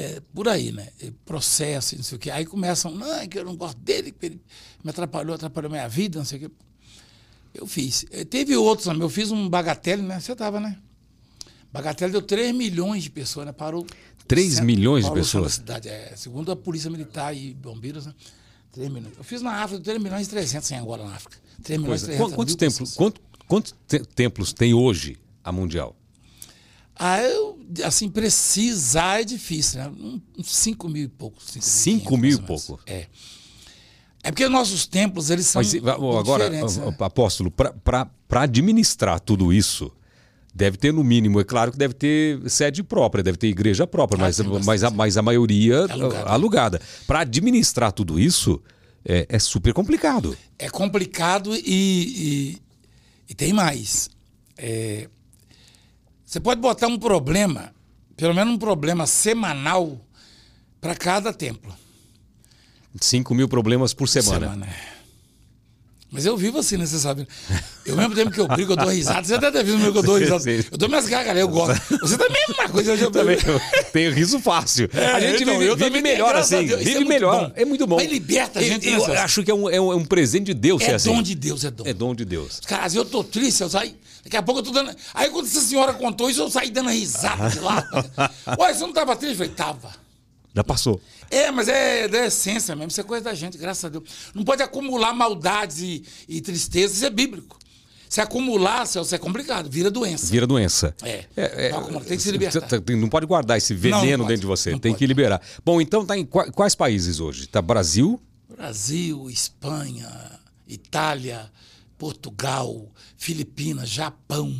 é, por aí, né? Processo, e não sei o quê. Aí começam, não, é que eu não gosto dele, que ele me atrapalhou, atrapalhou minha vida, não sei o quê. Eu fiz. Eh, Teve outros. Eu fiz um bagatelle, né? Você estava, né? Bagatelle deu 3 milhões de pessoas, né? Parou. 3 centro- milhões de pessoas? da cidade. É, segundo a Polícia Militar e Bombeiros, né? 3 milhões. Eu fiz na África 3 milhões e 300 em Angola, na África. 3 milhões e Pois é. 300 Qu- Quantos templos, pessoas. quanto- quantos te- templos tem hoje a Mundial? Ah, eu, assim, precisar é difícil, né? Um- 5 mil e pouco. 5 mil e pouco? É. É porque nossos templos, eles são Mas agora, né? apóstolo, para administrar tudo isso, deve ter no mínimo, é claro que deve ter sede própria, deve ter igreja própria, Ah, mas, mas, a, mas a maioria Alugada. alugada. Para administrar tudo isso, é, é super complicado. é complicado e, e, e tem mais. É, você pode botar um problema, pelo menos um problema semanal, para cada templo. 5 mil problemas por semana. é. Mas eu vivo assim, né? Você sabe. Eu mesmo tempo que eu brigo, eu dou risada. Você até viu meu que eu dou risada. sim. Eu dou minhas gargalhadas, eu gosto. Você também é a mesma coisa. Eu já Também tenho riso fácil. a gente então, vive, eu vive melhor assim. Vive é melhor. bom. É muito bom. Mas liberta a gente, Eu, eu acho que é um, é um- é um presente de Deus É assim. dom de Deus, é dom. É dom de Deus. Cara, eu tô triste, eu saio. Daqui a pouco eu tô dando. Aí quando essa senhora contou isso, eu saí dando risada de lá. Ué, você não tava triste? Eu falei, tava. Já passou. É, mas é da essência mesmo, isso é coisa da gente, graças a Deus. Não pode acumular maldades e, e tristezas, isso é bíblico. Se acumular, Celso, é complicado, vira doença. Vira doença. É. Não, acumula, tem que se libertar. Você tem- Não pode guardar esse veneno Não, não dentro de você. Não tem pode. que liberar. Bom, então tá em qua- quais países hoje? Tá Brasil, Brasil, Espanha, Itália, Portugal, Filipinas, Japão,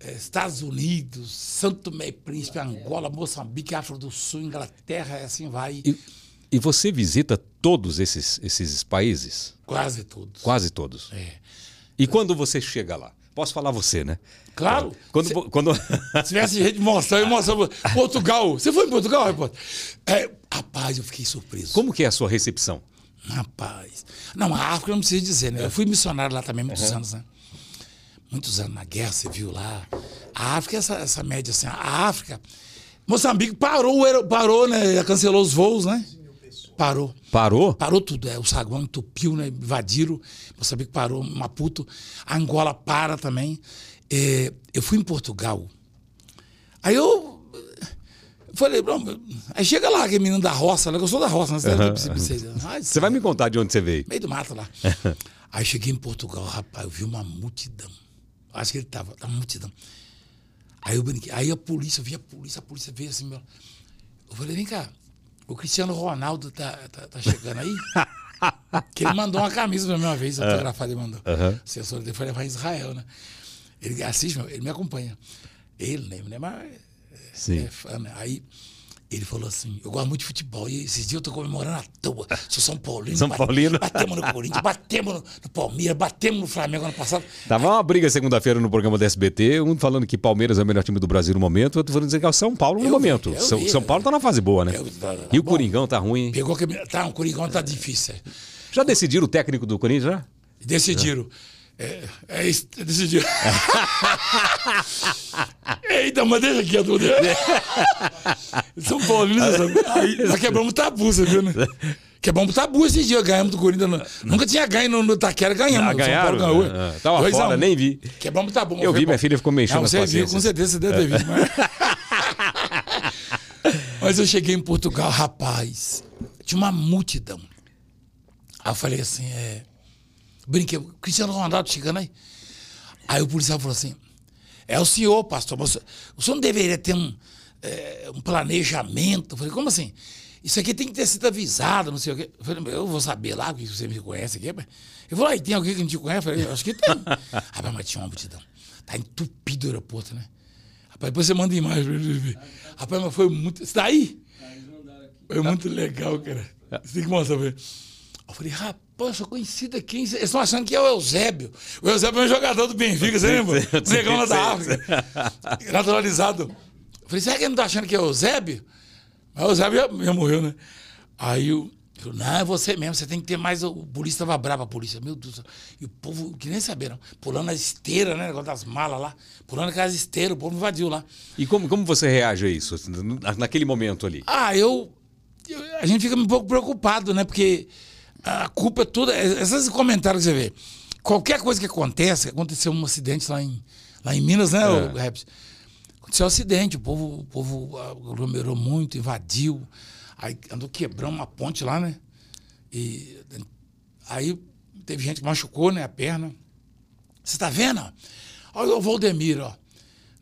eh, Estados Unidos, Santo Tomé e Príncipe, Angola, Moçambique, África do Sul, Inglaterra, e assim vai. e, e você visita todos esses, esses países? Quase todos. Quase todos. É. E quando você chega lá? Posso falar você, né? Claro. Quando, Cê- quando... Se tivesse eu mostrava. Portugal. Você foi em Portugal, repórter? É, rapaz, eu fiquei surpreso. Como que é a sua recepção? Rapaz. Não, a África não precisa dizer, né? Eu fui missionário lá também muitos anos, né? Muitos anos na guerra civil lá. A África, essa, essa média assim, a África. Moçambique parou, parou, né? Cancelou os voos, né? Parou. Parou? Parou tudo. É, o saguão entupiu, né? Invadiram. Moçambique parou, Maputo. Angola para também. É, eu fui em Portugal. Aí eu. Falei, "Bom, aí chega lá, aquele menino da roça, né? que eu sou da roça, né? Ai, Você vai me contar de onde você veio? meio do mato lá. Aí cheguei em Portugal, rapaz, eu vi uma multidão. Acho que ele tava, tava uma multidão. Aí eu brinquei, aí a polícia, eu vi a polícia, a polícia veio assim, meu. Eu falei, vem cá, o Cristiano Ronaldo tá, tá, tá chegando aí? que ele mandou uma camisa pra mim uma vez, autografada, ele mandou. O assessor dele foi levar em Israel, né? Ele assiste, ele me acompanha. Ele, né? É mais- Sim. é fã, né? Aí ele falou assim: Eu gosto muito de futebol. E esses dias eu tô comemorando à toa. Sou São Paulino. São bate- Paulino. Batemos no Corinthians, batemos no, no Palmeiras, batemos no Flamengo ano passado. Tava uma briga segunda-feira no programa da SBT, um falando que Palmeiras é o melhor time do Brasil no momento, outro falando que é o São Paulo no Eu momento. vi, São, vi. São Paulo tá na fase boa, né? Eu- tá- tá e o bom. Coringão tá ruim. Pegou que. Tá, o Coringão tá difícil. é. Já decidiram o técnico do Corinthians, já? Decidiram. É, é isso, decidiram. Eita, mas deixa aqui a dúvida. São Paulino, você sabe. Aí, nós quebramos tabu, você viu, né? Quebramos tabu esse dia, ganhamos do Corinthians. no- Nunca tinha ganho no, no Taquera, ganhamos. Ah, ganharam? São Paulo ganhou. Ah, tava Dois fora, um. nem vi. Quebramos tabu. Eu vi, minha filha ficou mexendo Não, nas você viu, com certeza você deve ter visto. Mas... mas eu cheguei em Portugal, rapaz, tinha uma multidão. Aí eu falei assim, é... Brinquei, Cristiano Ronaldo chegando aí. Aí o policial falou assim, é o senhor, pastor, mas o senhor não deveria ter um, é, um planejamento? Eu falei, como assim? Isso aqui tem que ter sido avisado, não sei o quê. Eu falei, eu vou saber lá, que você me conhece aqui. Ele falou, aí tem alguém que não te conhece? Eu falei, acho que tem. Rapaz, mas tinha uma multidão. Tá entupido o aeroporto, né? Rapaz, depois você manda imagem pra ele ver. Rapaz, mas foi muito. Você tá aí? Foi muito legal, cara. Você tem que mostrar pra ele. Eu falei, rapaz, eu sou conhecido aqui. Eles estão achando que é o Eusébio. O Eusébio é um jogador do Benfica, você lembra? O negão lá da África. Naturalizado. Eu falei, será que ele não tá achando que é o Eusébio? Mas o Eusébio já, já morreu, né? Aí eu. eu, Não, é você mesmo, você tem que ter mais. O polícia tava bravo, a polícia, meu Deus. do céu. E o povo, que nem saberam, pulando a esteira, né? Negócio das malas lá, pulando aquelas esteiras, o povo invadiu lá. E como, como você reage a isso, assim, na- naquele momento ali? Ah, eu, eu- A gente fica um pouco preocupado, né? Porque a culpa é toda. Esses comentários que você vê. Qualquer coisa que acontece, aconteceu um acidente lá em, lá em Minas, né, o Reps? Aconteceu um acidente, o povo, o povo aglomerou muito, invadiu, aí andou quebrando uma ponte lá, né? E aí teve gente que machucou, né, a perna. Você tá vendo? Olha o Valdemir, ó.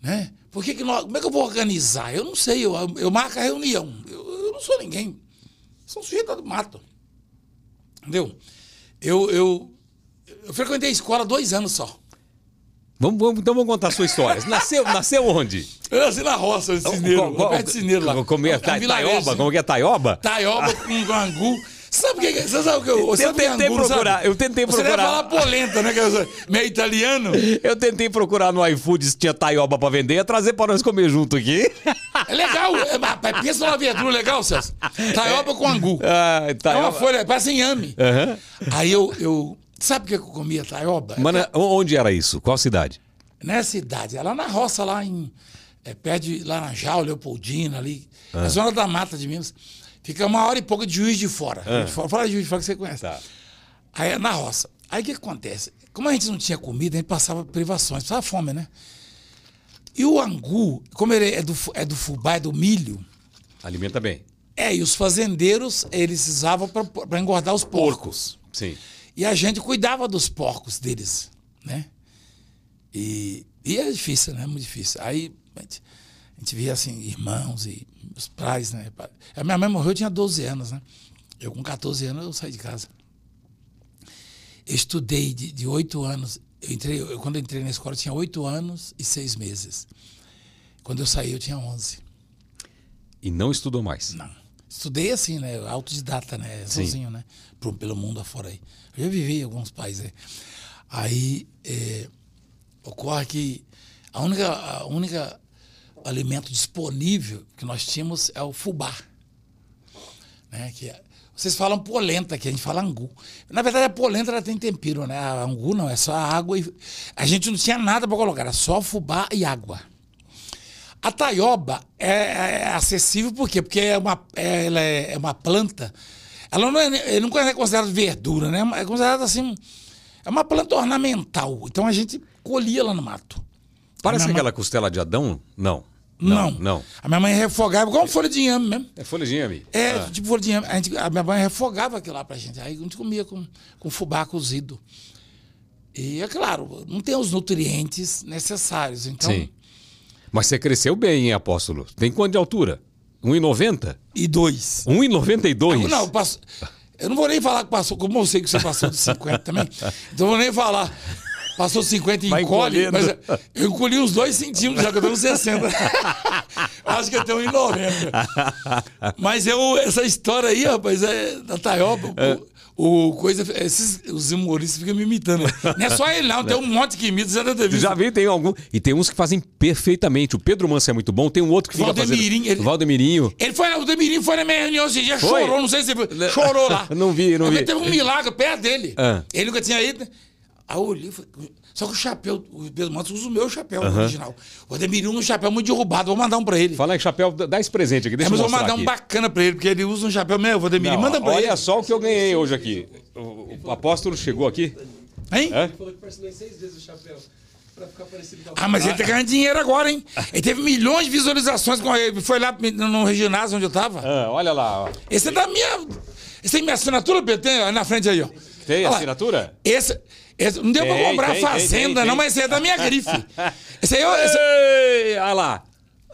Né? Por que que nós, como é que eu vou organizar? Eu não sei, eu, eu marco a reunião. Eu, eu não sou ninguém. Sou um sujeito do mato. Entendeu? Eu, eu, eu frequentei a escola dois anos só. Vamos, vamos- então vamos contar a sua história. Nasceu, nasceu onde? Eu nasci na roça, em Cisneiro, Qual- qual- perto de Cisneiro lá. Como é? É um Ta- Taioba? Como que é Taioba? Taioba com angu. Sabe o que é? Você sabe o que eu, você Eu é tentei angu, não procurar, sabe? eu tentei Você deve procurar. falar polenta, né? Que é meio italiano. Eu tentei procurar no iFood se tinha taioba pra vender, ia trazer pra nós comer junto aqui. É legal. É, mas pensa numa verdura legal, Celso. Taioba com angu. Ah, É uma taioba. folha, parece inhame. Aham. Aí eu, eu. Sabe o que eu comia taioba? Mas na- onde era isso? Qual cidade? Nessa cidade, é lá na roça, lá em. É, perto de Laranjal, Leopoldina, ali. Na zona da mata de Minas. Fica uma hora e pouco de juiz de fora. Juiz de fora fala de juiz de fora que você conhece. Tá. Aí é na roça. Aí o que, acontece? Como a gente não tinha comida, a gente passava privações, passava fome, né? E o angu, como ele é do, é do fubá, é do milho, Alimenta bem. é, e os fazendeiros, eles usavam para engordar os porcos. Sim. E a gente cuidava dos porcos deles, né? E, e é difícil, né? Muito difícil. Aí a gente, a gente via assim, irmãos e os pais, né? A minha mãe morreu, eu tinha 12 anos, né? Eu com 14 anos eu saí de casa. Eu estudei de, de 8 anos. Eu entrei, eu, quando eu entrei na escola, eu tinha 8 anos e 6 meses. Quando eu saí, eu tinha 11. E não estudou mais. Não. Estudei assim, né? Autodidata, né? Sozinho, né? Pro- pelo mundo afora aí. Eu já vivi em alguns países aí. Aí é, ocorre que a única, a única alimento disponível que nós tínhamos é o fubá. Né? Que é- vocês falam polenta, que a gente fala angu. Na verdade, a polenta ela tem tempero, né? A angu não, é só água e. A gente não tinha nada para colocar, era só fubá e água. A taioba é, é acessível por quê? Porque é uma, é- ela é, é uma planta. Ela não é, não é considerada verdura, né? É considerada assim. É uma planta ornamental. Então a gente colhia lá no mato. Parece aquela costela de Adão? Não. Não. Não. A minha mãe refogava, igual folha de inhame mesmo. É folha de inhame. É, Ah. tipo folha de inhame. A, gente- a minha mãe refogava aquilo lá pra gente. Aí a gente comia com, com fubá cozido. E é claro, não tem os nutrientes necessários. Então, Sim. Mas você cresceu bem, hein, apóstolo? Tem quanto de altura? 1,90? e dois. 1,92? Não, passo, eu não vou nem falar que passou, como eu sei que você passou de 50 também, então eu vou nem falar. Passou de 50 e Vai encolhe, mas eu encolhi uns dois centímetros já, que eu nos 60. Acho que eu tenho 1,90. Mas eu, essa história aí, rapaz, é da Taioba. O, o coisa, esses, os humoristas ficam me imitando. Não é só ele, não. Tem um monte que imita, você já deve. Já vi, tem algum. E tem uns que fazem perfeitamente. O Pedro Manso é muito bom, tem um outro que fica Valdemirinho, fazendo. ele- Valdemirinho. Ele foi, o Demirinho foi na minha reunião esse dia, Foi? chorou, não sei se você chorou lá. Não vi, não Mas vi. Teve um milagre perto dele. Ah. Ele nunca tinha ido. Aí eu olhei, falei, só que o chapéu, o Pedro Mantos usa o meu chapéu original. O Demirinho usa um chapéu muito derrubado, vou mandar um pra ele. Fala aí, chapéu, dá esse presente aqui, É, deixa mas eu eu vou mostrar mandar um bacana pra ele, porque ele usa um chapéu meu, o Não, manda pra olha ele. só o que eu ganhei hoje aqui. O, o apóstolo chegou aqui. Hein? É? Ele falou que parcelou em seis vezes o chapéu. Pra ficar parecido com a Ah, mas ele tá ganhando dinheiro agora, hein? Ele teve milhões de visualizações com ele. Foi lá no ginásio onde eu tava. Ah, olha lá. ó. Esse é da minha. Esse tem minha assinatura, Pedro? Tem aí na frente aí, ó. Tem Olha assinatura? Esse, esse- não deu pra Tem, comprar tem, fazenda, tem, não, mas é da minha grife. Esse aí, eu- esse, Ei, olha lá.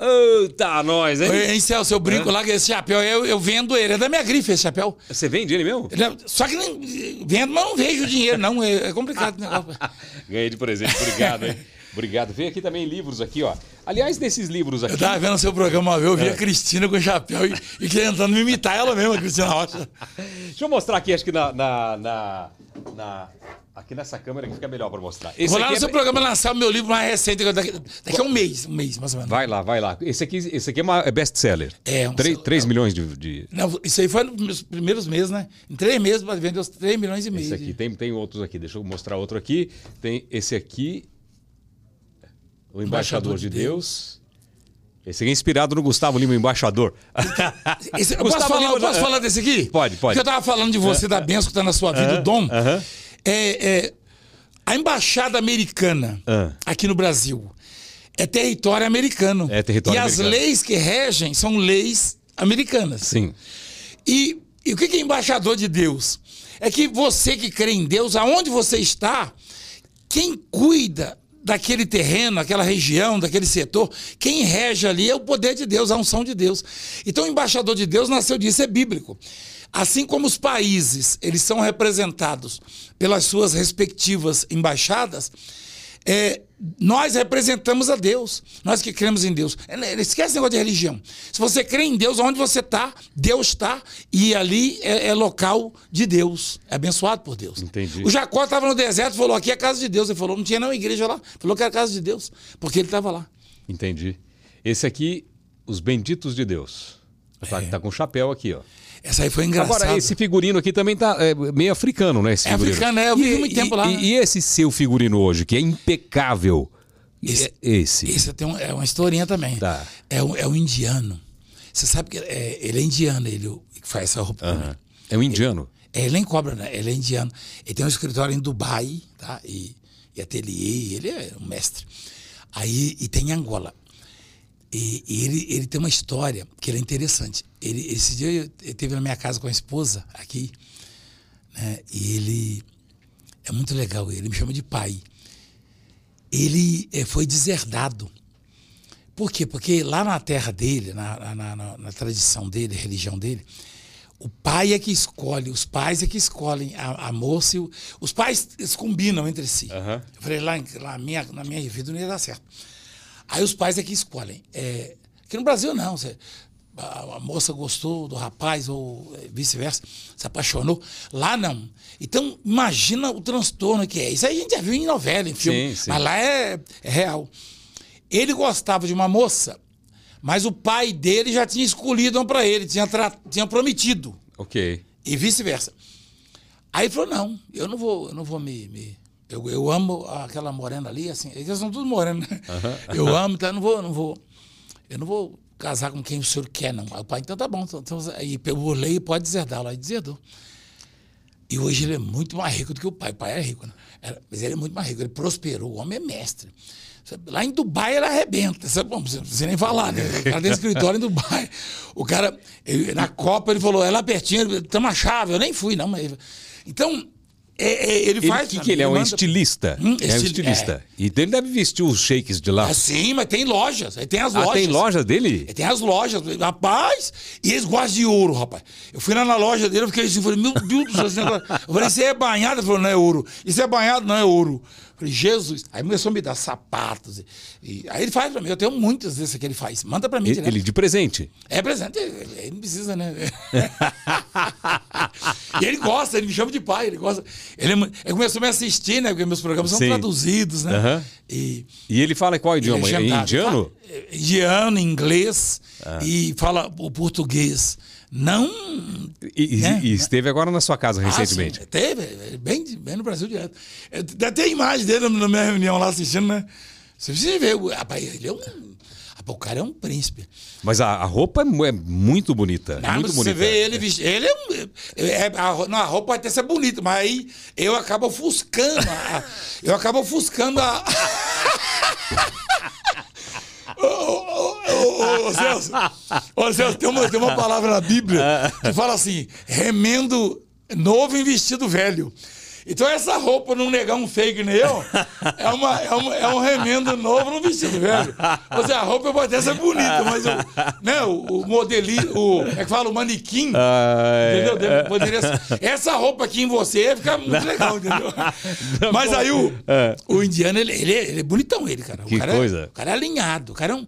Eita, nós, hein? Hein, Celso, eu brinco lá que esse chapéu, eu, eu vendo ele. É da minha grife esse chapéu. Você vende ele mesmo? É- Só que nem, vendo, mas não vejo o dinheiro, não. É, é complicado o negócio. Ganhei de presente, obrigado, hein? Obrigado. Vem aqui também livros aqui, ó. Aliás, desses livros aqui. Eu tava vendo seu programa eu vi É. a Cristina com o chapéu e, e tentando me imitar ela mesma, a Cristina Rocha. Deixa eu mostrar aqui, acho que na. na, na, na- aqui nessa câmera que fica melhor pra mostrar. Esse Vou lá no é- seu programa lançar o meu livro mais recente, daqui, daqui a um mês, um mês, mais ou menos. Vai lá, vai lá. Esse aqui, esse aqui é, uma- é best-seller. É, um 3, selo- milhões de, de- Não, isso aí foi nos primeiros meses, né? Em três meses, vendeu 3 milhões e meio. Esse aqui. Tem, tem outros aqui. Deixa eu mostrar outro aqui. Tem esse aqui. O Embaixador, de de Deus. Esse aqui é inspirado no Gustavo Lima, embaixador. Esse- eu posso, falar, Lima- posso falar desse aqui? Pode, pode. Porque eu tava falando de você, da bênção que tá na sua vida, o dom. aham. É, é, a embaixada americana Ah. aqui no Brasil é território americano. É território E americano. as leis que regem são leis americanas. Sim. E, e o que é embaixador de Deus? É que você que crê em Deus, aonde você está, quem cuida daquele terreno, daquela região, daquele setor, quem rege ali é o poder de Deus, a unção de Deus. Então, o embaixador de Deus nasceu disso, é bíblico. Assim como os países, eles são representados pelas suas respectivas embaixadas, é, nós representamos a Deus. Nós que cremos em Deus. É, Esquece esse negócio de religião. Se você crê em Deus, onde você está, Deus está. E ali é, é local de Deus. É abençoado por Deus. Entendi. O Jacó estava no deserto e falou: aqui é a casa de Deus. Ele falou: não tinha não igreja lá. Falou que era a casa de Deus. Porque ele estava lá. Entendi. Esse aqui, Os Benditos de Deus. Tá, tá com o chapéu aqui, ó. Essa aí foi engraçada. Agora, esse figurino aqui também tá é, meio africano, né? Esse É figurino. africano, é, eu vivi E- muito e- tempo lá, E, né? e esse seu figurino hoje, que é impecável. Esse- É esse. Esse tem um- é uma historinha também. Tá. É, um, é um indiano. Você sabe que é, ele é indiano, ele que faz essa roupa. mim. É um indiano. É, ele nem cobra, né? Ele é indiano. Ele tem um escritório em Dubai, tá? E, e ateliê, ele é um mestre. Aí, e tem em Angola. E, e ele, ele tem uma história que ele é interessante. Ele, esse dia eu- ele esteve na minha casa com a esposa aqui, né? E ele é muito legal, ele me chama de pai. Ele eh, foi deserdado. Por quê? Porque lá na terra dele, na, na, na- na tradição dele, religião dele, o pai é que escolhe, os pais é que escolhem a, a moça e o, os pais eles combinam entre si. Aham. Eu falei, lá, lá na minha, na minha vida não ia dar certo. Aí os pais é que escolhem. É, aqui no Brasil não. Você, a, a moça gostou do rapaz ou é, vice-versa, se apaixonou. Lá não. Então, imagina o transtorno que é. Isso aí a gente já viu em novela, em filme. Sim, sim. Mas lá é, é real. Ele gostava de uma moça, mas o pai dele já tinha escolhido uma para ele, tinha, tinha prometido. Ok. E vice-versa. Aí ele falou: não, eu não vou, eu não vou me. me- eu, eu amo aquela morena ali, assim, eles são todos morenos, né? Eu amo, então eu não vou, não vou. Eu não vou casar com quem o senhor quer, não. Aí o pai, então tá bom. Então, então, aí pegou lei e pode deserdá-lo. Aí deserdou. E hoje ele é muito mais rico do que o pai. O pai era rico, né? Era- mas ele é muito mais rico. Ele prosperou. O homem é mestre. Lá em Dubai ele arrebenta. Bom, não precisa- nem falar, né? O cara tem escritório em Dubai. O cara, ele- na Copa, ele falou, é lá pertinho, tamo a chave. Eu nem fui, não. Mas... Então, é- é, ele Ele, faz. que, pra que ele é um manda- estilista. Hum, é um estil- estilista. E ele deve vestir os shakes de lá. Ah, sim, mas tem lojas. Aí tem as Ah, lojas. tem loja dele? Tem as lojas, rapaz, e eles gostam de ouro, rapaz. Eu fui lá na loja dele, eu fiquei assim, falei, meu Deus do céu, esse negócio. Eu falei, isso é banhado? Ele falou, não é ouro. Isso é banhado, não é ouro. Falei, Jesus. Aí começou a me dar sapatos. E, aí ele faz pra mim, eu tenho muitas desses que ele faz. Manda pra mim Ele, direto. ele de presente. É presente, ele, ele não precisa, né? e ele gosta, ele me chama de pai, ele gosta. Ele, é ele começou a me assistir, né? Porque meus programas são Sim. traduzidos, né? Aham. E, E ele fala qual idioma? É indiano? Fala- é, Indiano, inglês Ah. e fala o português. Não. E, e- É. e esteve agora na sua casa Ah, recentemente. é, bem, bem no Brasil direto. É, Deve ter imagem dele na minha reunião lá assistindo, né? Você o- Rapaz, ele é um. o cara é um príncipe. Mas a, a roupa é, é muito bonita. Ah, muito mas bonita. Você vê ele vestido. Ele é um. É, a, ro- não, a roupa pode até ser bonita, mas aí eu acabo ofuscando. a- eu acabo ofuscando a. Ô, ô, ô, Celso, ô, Celso, tem uma, tem uma palavra na Bíblia que fala assim: remendo novo em vestido velho. Então essa roupa não negar um fake nem eu, é, uma, é, um, é um remendo novo no vestido velho. Ou seja, a roupa pode até ser bonita, mas o, né, o, o modelinho, o, é que fala, o manequim, Ah, é. entendeu? Poderia ser- essa roupa aqui em você ia ficar muito legal, entendeu? Mas aí o, É. o indiano, ele, ele, é, ele é bonitão, ele, cara. O Que cara é- coisa. o cara é alinhado, o cara é um...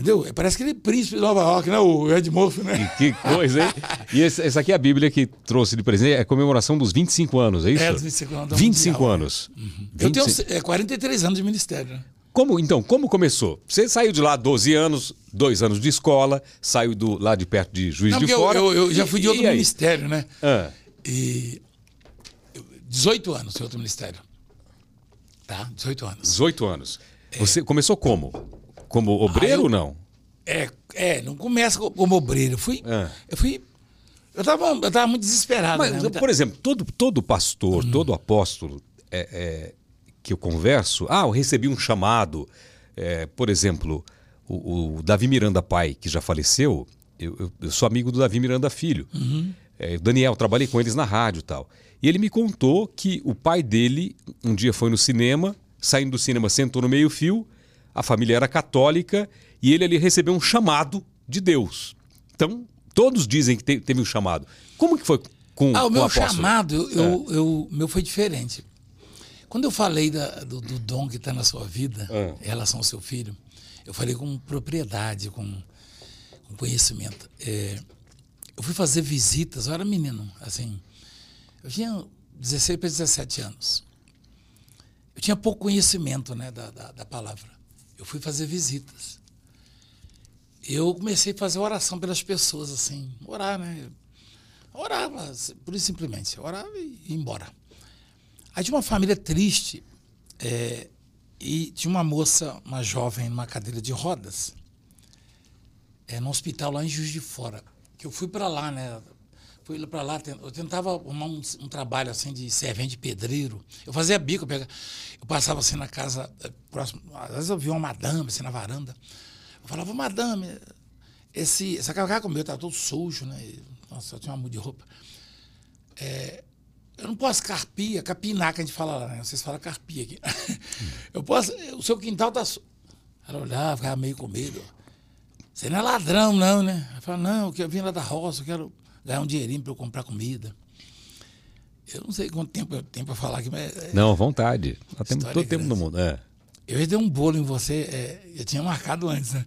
Entendeu? Parece aquele príncipe de Nova York, né? O Ed Murphy, né? Que coisa, hein? E esse- essa aqui é a Bíblia que trouxe de presente, é a comemoração dos 25 anos, é isso? É, dos 25 anos da 25 Mundial, anos. Eu tenho 25. é, 43 anos de ministério, né? Como, então, como começou? Você saiu de lá 12 anos, dois anos de escola, saiu do, lá de perto de Juiz Não, de porque eu, Fora. eu, eu já E- fui de outro ministério, né? Ah, E. eu- 18 anos em outro ministério. Tá? 18 anos. 18 anos. Você começou como? Como obreiro ou não? É, é, não começa co- como obreiro. Eu fui. Ah. Eu fui. Eu tava, eu tava muito desesperado. Mas, né? Por exemplo, todo, todo pastor, Hum. todo apóstolo é, é, que eu converso, ah, eu recebi um chamado. é, por exemplo, o, o Davi Miranda pai, que já faleceu, eu, eu- eu sou amigo do Davi Miranda filho. Uhum. É, o Daniel, trabalhei com eles na rádio e tal. E ele me contou que o pai dele um dia foi no cinema, saindo do cinema sentou no meio-fio, a família era católica e ele ali recebeu um chamado de Deus. Então, todos dizem que te- teve um chamado. Como que foi com, Ah, o com meu chamado, eu, É. eu- meu foi diferente. Quando eu falei da- do, do dom que está na sua vida, É. em relação ao seu filho, eu falei com propriedade, com, com conhecimento. É, eu fui fazer visitas, eu era menino, assim. Eu tinha 16 para 17 anos. Eu tinha pouco conhecimento né, da, da, da palavra. Eu fui fazer visitas. Eu comecei a fazer oração pelas pessoas, assim, orar, né? Orava, por isso simplesmente. Orava e ia embora. Aí tinha uma família triste é, e tinha uma moça, uma jovem, numa cadeira de rodas, é, no hospital lá em Juiz de Fora. Que eu fui para lá, né? Fui para lá, eu tentava arrumar um, um trabalho assim de servente pedreiro. Eu fazia bico, eu, pegava, eu passava assim na casa, é, próximo, às vezes eu via uma madame assim na varanda. Eu falava, madame, esse, esse cacaco meu tá todo sujo, né? Nossa, eu tinha uma muda de roupa. É, eu não posso carpir, capinar que a gente fala lá, né? Vocês falam carpir aqui. Eu posso, o seu quintal tá sujo. Ela olhava, ficava meio com medo. Você não é ladrão, não, né? Ela falava, não, eu vim lá da roça, eu quero ganhar um dinheirinho para eu comprar comida. Eu não sei quanto tempo eu tenho para falar aqui, mas é, Não, vontade. Nós temos todo tempo no grande. mundo. É. eu dei um bolo em você, é, eu tinha marcado antes, né?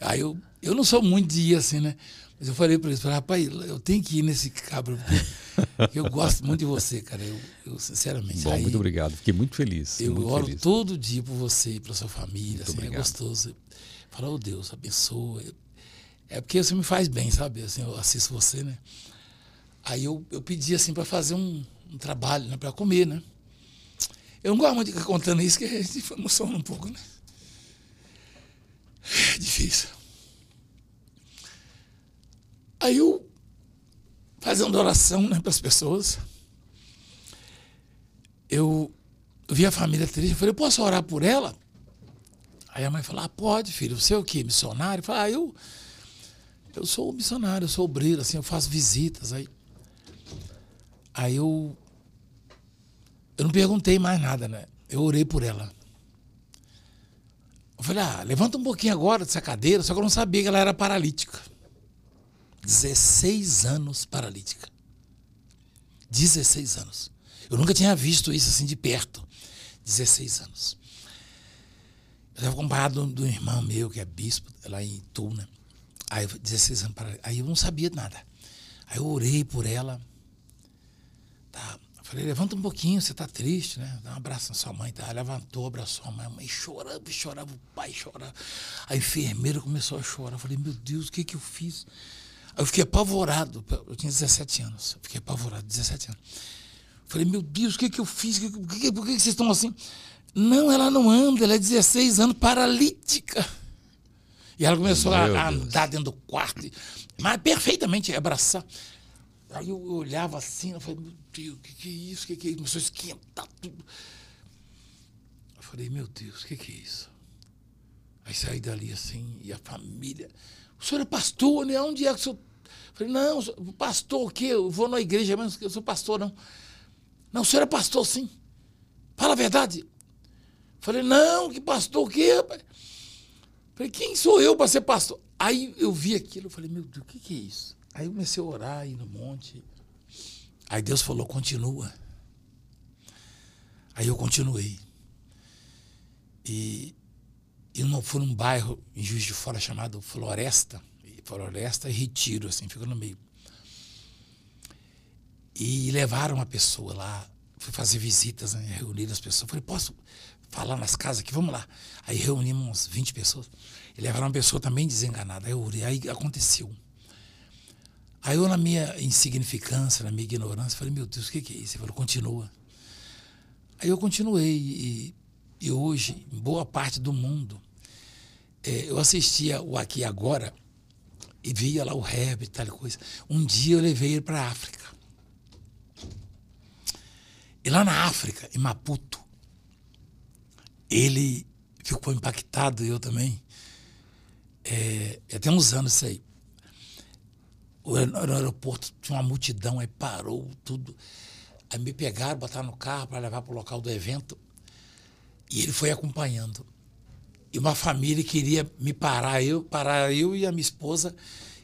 Aí eu, eu não sou muito de ir assim, né? Mas eu falei para eles, falei, rapaz, eu tenho que ir nesse cabra, porque, eu gosto muito de você, cara. Eu, eu sinceramente. Bom, Aí muito obrigado. Fiquei muito feliz. Eu muito oro feliz. todo dia por você e pela sua família, assim, é gostoso. Fala, oh Deus, abençoa. É porque você me faz bem, sabe? Assim, eu assisto você, né? Aí eu, eu pedi assim para fazer um, um trabalho, né? Para comer, né? Eu não gosto muito de ficar contando isso, que a gente emociona um pouco, né? É difícil. Aí eu, fazendo oração né, para as pessoas, eu vi a família triste, eu falei, posso orar por ela? Aí a mãe falou, ah, pode, filho, você é o quê? Missionário? Eu falei, ah, eu, eu sou missionário, eu sou obreiro, assim, eu faço visitas. Aí, aí eu, eu não perguntei mais nada, né? Eu orei por ela. Eu falei, ah, levanta um pouquinho agora dessa cadeira, só que eu não sabia que ela era paralítica. 16 anos paralítica. 16 anos. Eu nunca tinha visto isso assim de perto. 16 anos. Eu estava acompanhado de um irmão meu, que é bispo, lá em Itu, né? Aí, eu- 16 anos paralítica. Aí eu não sabia nada. Aí eu orei por ela. Tá. Falei, levanta um pouquinho, você tá triste, né? Dá um abraço na sua mãe. Tá? Ela levantou, abraçou a mãe. A mãe chorava, chorava, o pai chorava. A enfermeira começou a chorar. Eu falei, meu Deus, o que que eu fiz? Aí eu fiquei apavorado. Eu tinha 17 anos. Fiquei apavorado, 17 anos. Falei, meu Deus, o que que eu fiz? Por que, que que vocês estão assim? Não, ela não anda, ela é 16 anos, paralítica. E ela começou a, a andar dentro do quarto, mas perfeitamente, abraçar. Aí eu olhava assim, eu falei, meu Deus, o que, que é isso? O que, que é isso? Começou a esquentar tudo. Eu falei, meu Deus, o que, que é isso? Aí saí dali assim, e a família. O senhor é pastor, né? Onde é que o senhor. Eu falei, não, pastor o quê? Eu vou na igreja, mas eu sou pastor, não. Não, o senhor é pastor, sim. Fala a verdade. Falei, não, que pastor o quê, rapaz? Falei, quem sou eu para ser pastor? Aí eu vi aquilo, eu falei, meu Deus, o que, que é isso? Aí eu comecei a orar aí no monte. Aí Deus falou, continua. Aí eu continuei. E eu não fui num bairro em Juiz de Fora chamado Floresta. Floresta e Retiro, assim, fica no meio. E levaram uma pessoa lá, fui fazer visitas, né, reunir as pessoas. Falei, posso falar nas casas aqui? Vamos lá. Aí reunimos uns 20 pessoas. E levaram uma pessoa também desenganada. Aí, eu, aí aconteceu. Aí eu, na minha insignificância, na minha ignorância, falei, meu Deus, o que, é isso? Ele falou, continua. Aí eu continuei. E, e hoje, em boa parte do mundo, é, eu assistia o Aqui Agora e via lá o Herbert e tal coisa. Um dia eu levei ele para a África. E lá na África, em Maputo, ele ficou impactado, eu também. É, até uns anos isso aí. O, aeroporto tinha uma multidão, aí parou tudo. Aí me pegaram, botaram no carro para levar para o local do evento. E ele foi acompanhando. E uma família queria me parar, eu, parar eu e a minha esposa,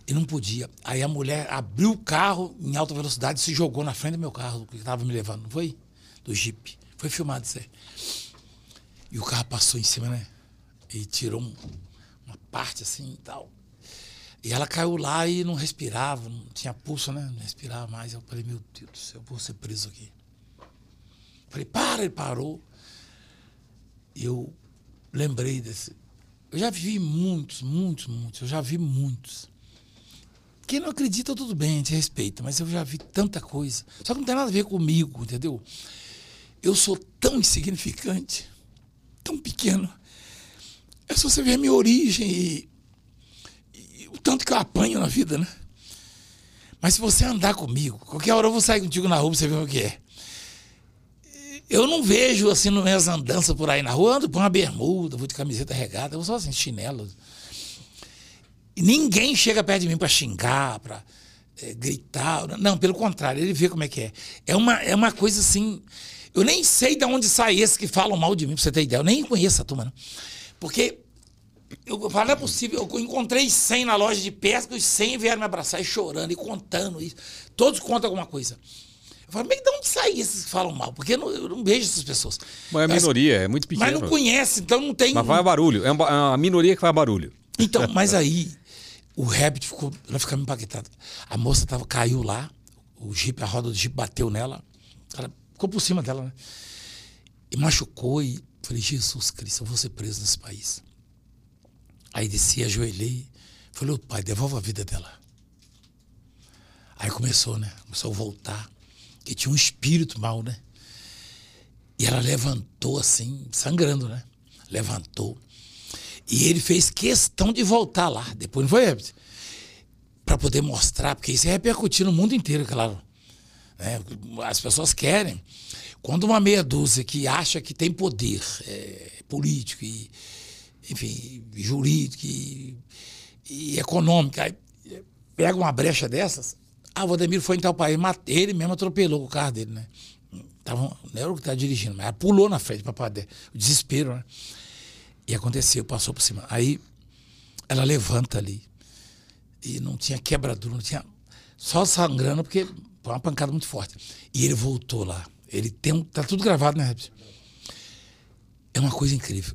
e não podia. Aí a mulher abriu o carro em alta velocidade e se jogou na frente do meu carro, que estava me levando, não foi? Do Jeep. Foi filmado isso aí. E o carro passou em cima, né? E tirou um, uma parte assim e tal. E ela caiu lá e não respirava, não tinha pulso, né? Não respirava mais. Eu falei, meu Deus do céu, vou ser preso aqui. Falei, para, ele parou. E eu lembrei desse. Eu já vi muitos, muitos, muitos. Eu já vi muitos. Quem não acredita, tudo bem, a gente respeita, mas eu já vi tanta coisa. Só que não tem nada a ver comigo, entendeu? Eu sou tão insignificante, tão pequeno. É só você ver a minha origem e, e, o tanto que eu apanho na vida, né? Mas se você andar comigo, qualquer hora eu vou sair contigo na rua pra você ver o que é. Eu não vejo assim nas minhas andanças por aí na rua, ando por uma bermuda, vou de camiseta regada, eu vou só assim, chinelo. E ninguém chega perto de mim para xingar, para é, gritar. Não, pelo contrário, ele vê como é que é. É uma, é uma coisa assim. Eu nem sei de onde sai esses que falam mal de mim, pra você ter ideia. Eu nem conheço a turma, não. Porque eu falo, não é possível. Eu encontrei 100 na loja de pesca, os 100 vieram me abraçar e chorando e contando isso. Todos contam alguma coisa. Eu falo, mas de onde saem esses que falam mal? Porque eu não, eu não vejo essas pessoas. Mas é a minoria, é muito pequena. Mas não conhece, então não tem. Mas faz barulho. É uma minoria que faz barulho. Então, mas aí, o Rabbit ficou, ela ficou impactada. A moça tava, caiu lá, o jipe, a roda do jipe bateu nela, ela ficou por cima dela, né? E machucou e falei, Jesus Cristo, eu vou ser preso nesse país. Aí desci, ajoelhei, falei, oh, pai, devolva a vida dela. Aí começou, né? Começou a voltar. E tinha um espírito mal, né? E ela levantou assim, sangrando, né? Levantou. E ele fez questão de voltar lá. Depois não foi? Para poder mostrar, porque isso é repercutir no mundo inteiro, claro. Né? As pessoas querem. Quando uma meia dúzia que acha que tem poder é, político e, enfim, jurídico e, e econômico, pega uma brecha dessas, ah, o Valdemiro foi em tal país, ele mesmo atropelou o carro dele, né? Tava, não era o que estava dirigindo, mas pulou na frente para. O desespero, né? E aconteceu, passou por cima. Aí ela levanta ali. E não tinha quebradura, não tinha. Só sangrando, porque foi uma pancada muito forte. E ele voltou lá. Ele tem um. Tá tudo gravado, né, Rebs? É uma coisa incrível.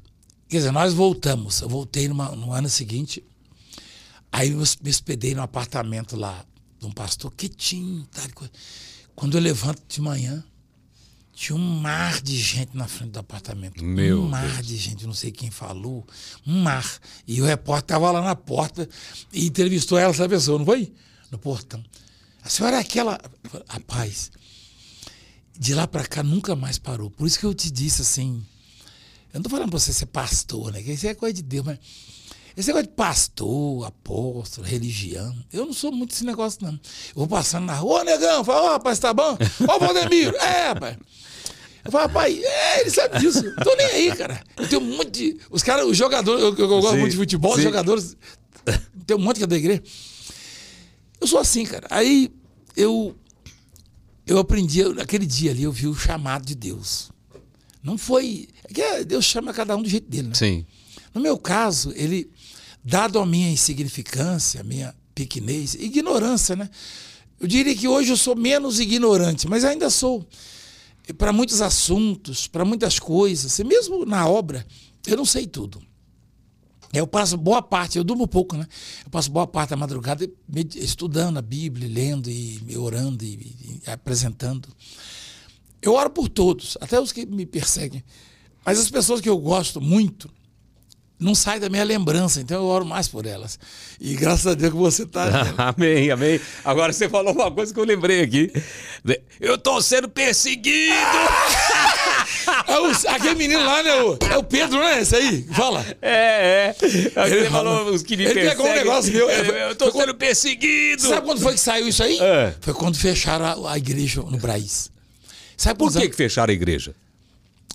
Quer dizer, nós voltamos. Eu voltei numa, no ano seguinte. Aí eu me hospedei no apartamento lá de um pastor quietinho. Tá, Quando eu levanto de manhã, tinha um mar de gente na frente do apartamento. Meu um mar Deus. de gente, não sei quem falou. Um mar. E o repórter estava lá na porta e entrevistou ela, essa pessoa, não foi? No portão. A senhora é aquela. Rapaz, de lá para cá nunca mais parou. Por isso que eu te disse assim. Eu não tô falando pra você ser pastor, né? Que isso é coisa de Deus, mas. Esse negócio de pastor, apóstolo, religião, eu não sou muito desse negócio, não. Eu vou passando na rua, ô negão, fala, ó, rapaz, tá bom? Ô, Valdemiro, é, rapaz. Eu falo, rapaz, é, ele sabe disso. Tô nem aí, cara. Eu tenho um monte de. Os caras, os jogadores, eu, eu gosto Sim, muito de futebol, os sim. jogadores. Tem um monte que é da igreja. Eu sou assim, cara. Aí eu eu aprendi, naquele dia ali, eu vi o chamado de Deus. Não foi. É que Deus chama cada um do jeito dele, né? Sim. No meu caso, ele, dado a minha insignificância, a minha pequenez, ignorância, né? Eu diria que hoje eu sou menos ignorante, mas ainda sou. Para muitos assuntos, para muitas coisas, mesmo na obra, eu não sei tudo. Eu passo boa parte, eu durmo pouco, né? Eu passo boa parte da madrugada estudando a Bíblia, lendo e orando e, e apresentando. Eu oro por todos, até os que me perseguem. Mas as pessoas que eu gosto muito, não sai da minha lembrança, então eu oro mais por elas. E graças a Deus que você está. amém, amém. Agora você falou uma coisa que eu lembrei aqui. Eu estou sendo perseguido! é o, aquele menino lá, né? O, é o Pedro, não é esse aí? Fala. É, é. Ele falou os que me Ele pegou um negócio meu. Eu estou sendo perseguido! Sabe quando foi que saiu isso aí? É. Foi quando fecharam a, a igreja no Braz. Sabe por que, que fecharam a igreja?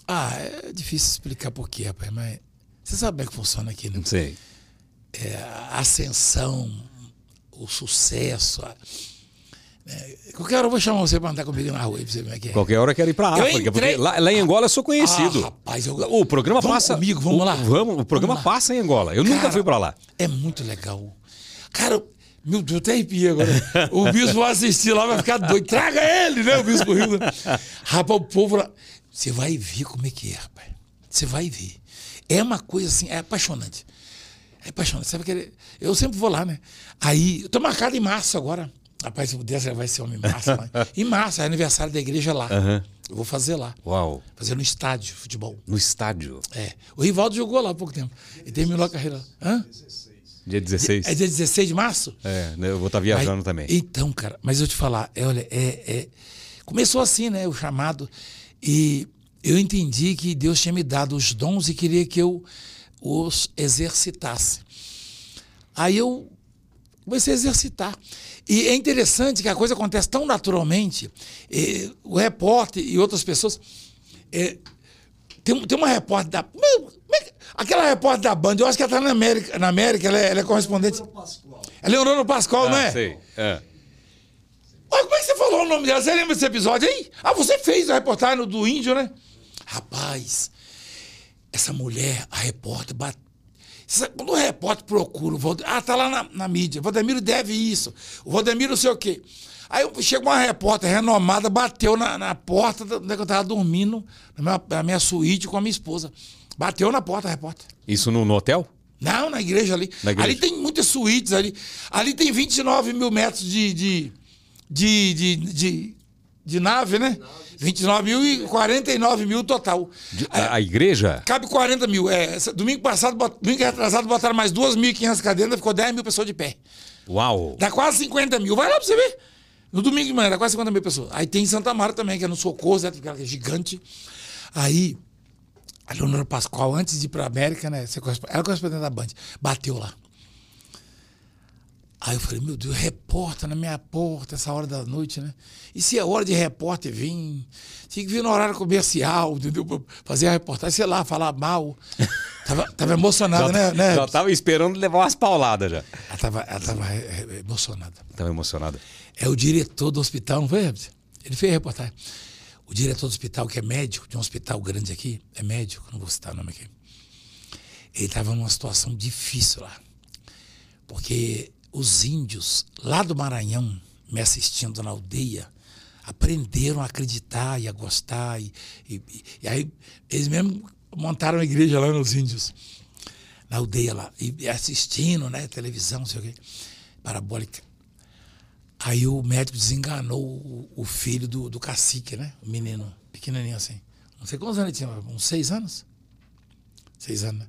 Ah, é difícil explicar por quê, rapaz, mas você sabe como é que funciona aqui, né? Sim. É, a ascensão, o sucesso. A, é, qualquer hora eu vou chamar você para andar comigo na rua pra você ver como é que é. Qualquer hora eu quero ir para África, entrei... porque lá, lá, em Angola eu sou conhecido. Ah, rapaz, eu... O programa vamos passa. comigo, vamos o, lá. Vamos, o programa vamos passa em Angola. Eu Cara, nunca fui para lá. É muito legal. Cara, meu Deus, até arrepia agora. O bispo vai assistir lá, vai ficar doido. Traga ele, né? O bispo Rio. Rapaz, o povo lá. Você vai ver como é que é, rapaz. Você vai ver. É uma coisa assim, é apaixonante. É apaixonante. Sabe que eu sempre vou lá, né? Aí, eu tô marcado em março agora. Rapaz, se puder, vai ser homem em março lá. Em março, é aniversário da igreja lá. Uhum. Eu vou fazer lá. Uau. Fazer no estádio futebol. No estádio? É. O Rivaldo jogou lá há pouco tempo. E terminou a carreira. Hã? Dia 16. É dia 16 de março? É, né, eu vou estar tá viajando Aí, também. Então, cara, mas eu te falar, é, olha, é, é, Começou assim, né? O chamado. E eu entendi que Deus tinha me dado os dons e queria que eu os exercitasse. Aí eu comecei a exercitar. E é interessante que a coisa acontece tão naturalmente. E, o repórter e outras pessoas. É, tem, tem uma repórter da. Aquela repórter da Band, eu acho que ela está na América, na América ela, é, ela é correspondente. É Leonardo Pascoal, ah, não é? Sei. É. Olha, como é que você falou o nome dela? Você lembra desse episódio aí? Ah, você fez a reportagem do índio, né? Rapaz, essa mulher, a repórter, bate... quando o repórter procura o Valdemiro, ah, tá lá na, na mídia, o Valdemiro deve isso, o Valdemiro não sei o quê. Aí chegou uma repórter renomada, bateu na, na porta onde eu tava dormindo, na minha, na minha suíte com a minha esposa. Bateu na porta a repórter. Isso no, no hotel? Não, na igreja ali. Na igreja. Ali tem muitas suítes ali. Ali tem 29 mil metros de, de, de, de, de, de nave, né? 29 mil e 49 mil total. De, a, a, igreja? Cabe 40 mil. É, domingo passado, domingo retrasado, botaram mais 2.500 cadeiras, ficou 10 mil pessoas de pé. Uau! Dá quase 50 mil. Vai lá pra você ver. No domingo de manhã, dá quase 50 mil pessoas. Aí tem em Santa Mara também, que é no Socorro, né, que é gigante. Aí, a Leonora Pascoal, antes de ir pra América, né? Ela é correspondente da Band, bateu lá. Aí eu falei, meu Deus, repórter na minha porta, essa hora da noite, né? E se é hora de repórter vir? Tinha que vir no horário comercial, entendeu? Fazer a reportagem, sei lá, falar mal. Tava, tava emocionada, né, né? Já tava esperando levar umas pauladas já. Ela tava, ela tava emocionada. Tava emocionada. É o diretor do hospital, não foi, Ele fez a reportagem. O diretor do hospital, que é médico, de um hospital grande aqui, é médico, não vou citar o nome aqui. Ele estava numa situação difícil lá. Porque os índios lá do Maranhão, me assistindo na aldeia, aprenderam a acreditar e a gostar. E, e, e aí eles mesmo montaram a igreja lá nos índios, na aldeia lá, e assistindo, né, televisão, não sei o quê, parabólica. Aí o médico desenganou o, o filho do, do, cacique, né? O menino, pequenininho assim. Não sei quantos anos ele tinha, uns seis anos? Seis anos, né?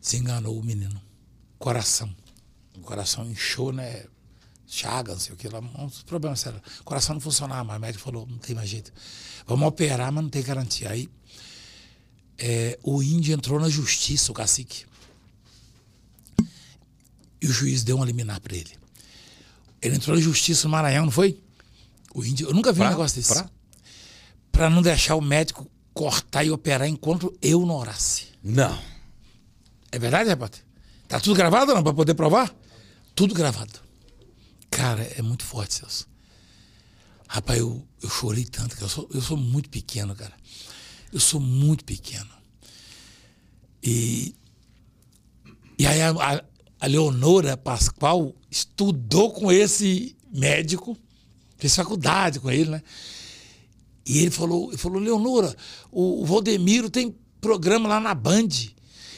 Desenganou o menino. Coração. O coração inchou, né? Chaga, não sei o que lá. Uns problemas sérios. O coração não funcionava mais. O médico falou, não tem mais jeito. Vamos operar, mas não tem garantia. Aí é, o índio entrou na justiça, o cacique. E o juiz deu um liminar para ele. Ele entrou na justiça no Maranhão, não foi? O índio. Eu nunca vi pra, um negócio desse. Pra não deixar o médico cortar e operar enquanto eu não orasse. Não. É verdade, repórter? Tá tudo gravado não? Pra poder provar? Tudo gravado. Cara, é muito forte, Celso. Rapaz, eu, eu chorei tanto, eu sou, eu sou muito pequeno, cara. Eu sou muito pequeno. E, e aí a, a, a Leonora Pascoal estudou com esse médico, fez faculdade com ele, né? E ele falou, ele falou Leonora, o, o Valdemiro tem programa lá na Band.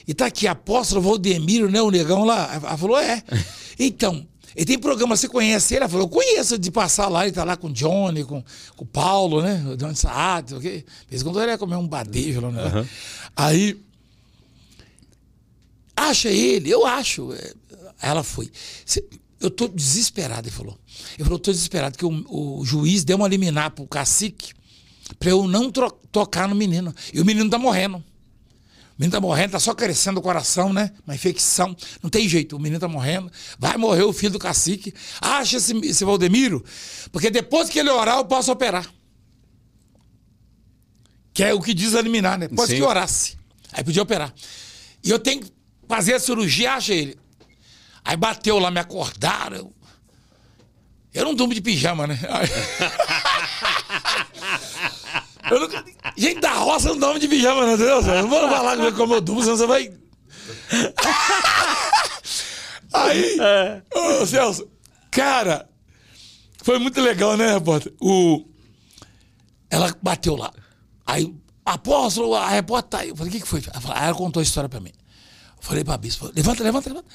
E tá aqui, apóstolo Valdemiro, né? O negão lá. Ela falou, é. Então, ele tem programa, você conhece ele? Ela falou, eu conheço de passar lá, ele tá lá com o Johnny, com, com o Paulo, né? O Johnny Saad, ok? Vez quando ele ia comer um badejo lá, né? Uhum. Aí, acha ele, eu acho. É, ela foi. Eu tô desesperado, ele falou. Ele falou, eu tô desesperado, que o, o juiz deu uma liminar pro cacique para eu não tocar no menino. E o menino tá morrendo. O menino tá morrendo, tá só crescendo o coração, né? Uma infecção. Não tem jeito, o menino tá morrendo. Vai morrer o filho do cacique. Acha esse, esse Valdemiro, porque depois que ele orar, eu posso operar. Que é o que diz eliminar, né? Depois Sim. que orasse. Aí podia operar. E eu tenho que fazer a cirurgia, acha ele. Aí bateu lá, me acordaram. Eu não durmo de pijama, né? Eu nunca... Gente da roça não dorme de pijama, não, entendeu? Não vou falar como eu durmo, senão você vai. Aí, é. ô Celso, cara, foi muito legal, né, repórter? O... Ela bateu lá. Aí, apóstolo, a repórter tá aí. Eu falei, o que, que foi? Ela, falou, ela contou a história pra mim. Eu falei pra bispo, levanta, levanta, levanta.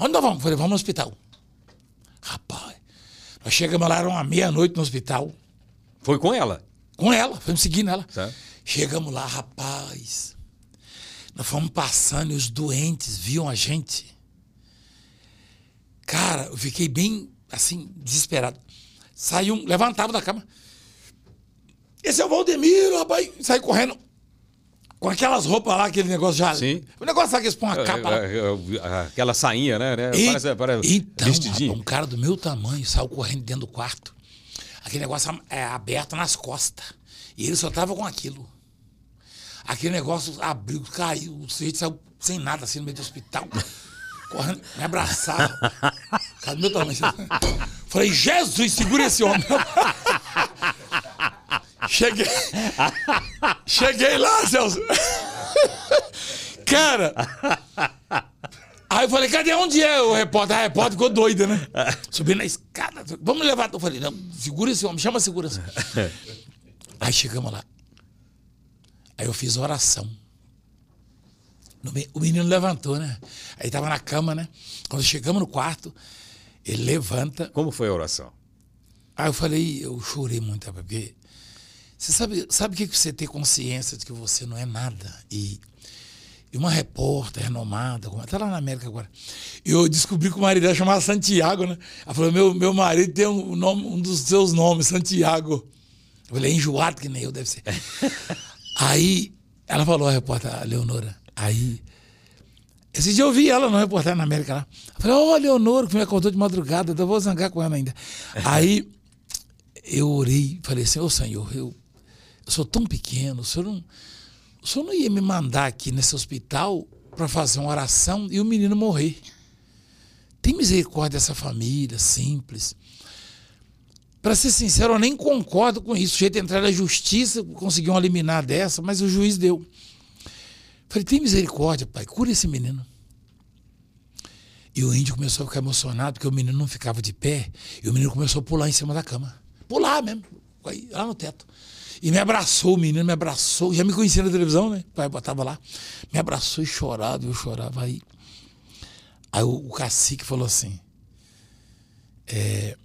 Onde nós vamos? Eu falei, vamos no hospital. Rapaz, nós chegamos lá, era uma meia-noite no hospital. Foi com ela? Com ela, fomos seguindo ela. Certo. Chegamos lá, rapaz. Nós fomos passando e os doentes viam a gente. Cara, eu fiquei bem, assim, desesperado. Saiu um, levantava da cama. Esse é o Valdemiro, rapaz. Saí correndo. Com aquelas roupas lá, aquele negócio já. Sim. O negócio sabe que eles põem uma capa lá. É, é, aquela sainha, né? E, parece, parece então, vestidinho. Rapaz, um cara do meu tamanho saiu correndo dentro do quarto aquele negócio é, aberto nas costas. E ele só tava com aquilo. Aquele negócio abriu, caiu, o sujeito saiu sem nada, assim, no meio do hospital. Correndo, me abraçava. Cadê meu tamanho? Falei, Jesus, segura esse homem. Cheguei. Cheguei lá, Celso. Cara, Aí eu falei, cadê onde é o repórter? A repórter ficou doida, né? Subindo na escada. Vamos levar. Eu falei, não, segura esse homem, chama a segurança. Aí chegamos lá. Aí eu fiz oração. O menino levantou, né? Aí tava na cama, né? Quando chegamos no quarto, ele levanta. Como foi a oração? Aí eu falei, eu chorei muito, porque você sabe, sabe o que você ter consciência de que você não é nada e e uma repórter renomada, está lá na América agora. E eu descobri que o marido dela chamava Santiago, né? Ela falou: meu, meu marido tem um, nome, um dos seus nomes, Santiago. Eu falei: é enjoado que nem eu, deve ser. aí ela falou, a repórter, a Leonora. Aí. Esse dia eu vi ela no reportagem na América lá. Eu falei: Ó, oh, Leonora, que me acordou de madrugada, eu vou zangar com ela ainda. aí eu orei, falei assim: Ô oh, Senhor, eu, eu sou tão pequeno, o senhor não o senhor não ia me mandar aqui nesse hospital para fazer uma oração e o menino morrer. Tem misericórdia dessa família, simples. Para ser sincero, eu nem concordo com isso. O jeito de entrar na justiça, conseguiu eliminar dessa, mas o juiz deu. Falei, tem misericórdia, pai, cura esse menino. E o índio começou a ficar emocionado, porque o menino não ficava de pé, e o menino começou a pular em cima da cama. Pular mesmo, lá no teto. E me abraçou, o menino me abraçou. Já me conhecia na televisão, né? Pai botava lá. Me abraçou e chorava, eu chorava. Aí, aí o, o cacique falou assim: é,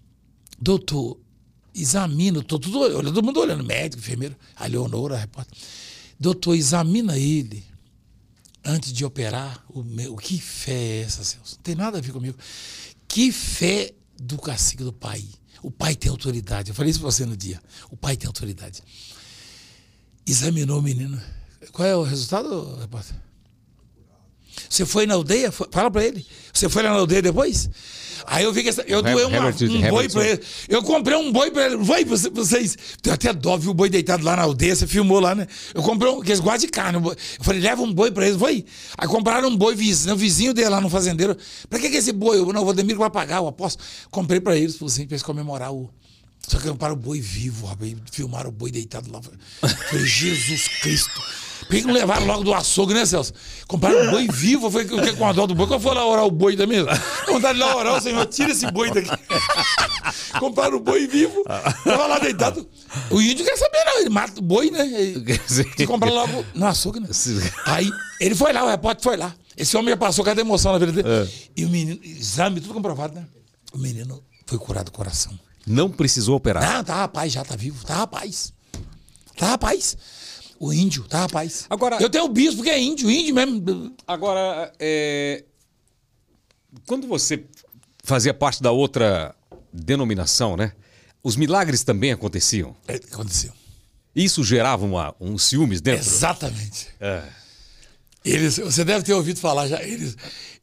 Doutor, examina, tô tudo todo mundo olhando, médico, enfermeiro, a Leonora, a repórter. Doutor, examina ele antes de operar. O, meu, que fé é essa, Celso? Não tem nada a ver comigo. Que fé do cacique do pai. O pai tem autoridade. Eu falei isso para você no dia. O pai tem autoridade. Examinou o menino. Qual é o resultado, repórter? Você foi na aldeia? Fala para ele. Você foi lá na aldeia depois? Aí eu vi que essa, eu doei uma, um boi para ele. Eu comprei um boi para ele. Vai, vocês. Tem até dó, viu o boi deitado lá na aldeia. Você filmou lá, né? Eu comprei um, que eles gostam de carne. Eu falei, leva um boi para eles. Vai. Aí compraram um boi vizinho, vizinho dele lá no fazendeiro. Para que, que esse boi? Eu, não, o Valdemiro vai pagar, eu aposto. Comprei para eles, assim, para eles comemorar o, Só que compraram o boi vivo, rapaz. Filmaram o boi deitado lá. Falei, Jesus Cristo. Por que não levaram logo do açougue, né, Celso? Compraram o boi vivo. Foi o que com a dó do boi? Eu for lá orar o boi da mesmo? Vontade de lá orar, o Senhor, tira esse boi daqui. Compraram o boi vivo. Tava lá deitado. O índio quer saber, não. Ele mata o boi, né? Ele compra logo no açougue, né? Aí ele foi lá, o repórter foi lá. Esse homem já passou cada emoção na vida dele. É. E o menino, exame, tudo comprovado, né? O menino foi curado do coração. Não precisou operar. Não, tá rapaz, já tá vivo. Tá rapaz. Tá rapaz. O índio, tá rapaz. Agora- Eu tenho o bispo que é índio, índio mesmo. Agora, é, quando você fazia parte da outra denominação, né? Os milagres também aconteciam. É, aconteceu. Isso gerava uma, um ciúmes dentro? Exatamente. É. Eles, você deve ter ouvido falar já. Eles,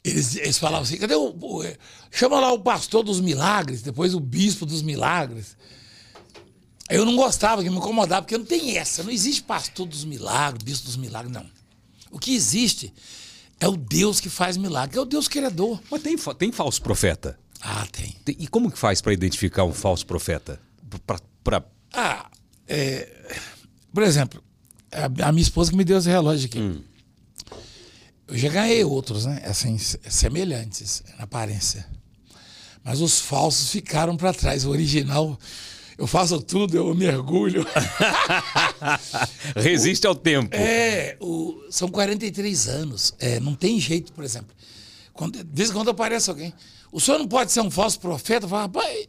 eles, eles falavam assim: cadê o, o- é, Chama lá o pastor dos milagres, depois o bispo dos milagres. Eu não gostava, que me incomodava, porque não tem essa. Não existe pastor dos milagres, bispo dos milagres, não. O que existe é o Deus que faz milagre, é o Deus criador. Mas tem, tem falso profeta? Ah, tem. Tem- E como que faz para identificar um falso profeta? Pra, pra- Ah, é, por exemplo, a, a minha esposa que me deu esse relógio aqui. Eu já ganhei outros, né? Assim, se- semelhantes na aparência. Mas os falsos ficaram para trás. O original, eu faço tudo, eu mergulho. Resiste ao tempo. É, o- são 43 anos. É, não tem jeito, por exemplo. Quando, de vez em quando aparece alguém. O senhor não pode ser um falso profeta? Fala, rapaz,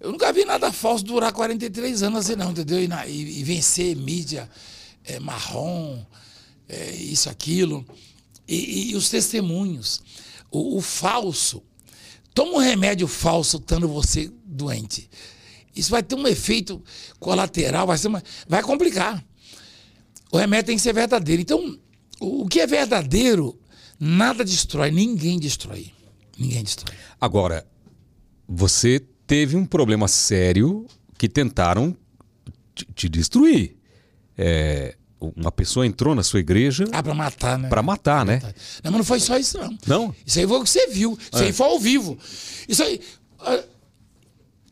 eu nunca vi nada falso durar 43 anos assim, não, entendeu? E, na- e- e vencer mídia é, marrom, é, isso, aquilo. E, e- e os testemunhos. O, o falso. Toma um remédio falso estando você doente. Isso vai ter um efeito colateral, vai, ser uma, vai complicar. O remédio tem que ser verdadeiro. Então, o o que é verdadeiro, nada destrói, ninguém destrói. Ninguém destrói. Agora, você teve um problema sério que tentaram te, te destruir. É, uma pessoa entrou na sua igreja Ah, pra matar, né? para matar, né? Não, mas não foi só isso, não. Não? Isso aí foi o que você viu. Isso aí foi ao vivo. Isso aí. ah,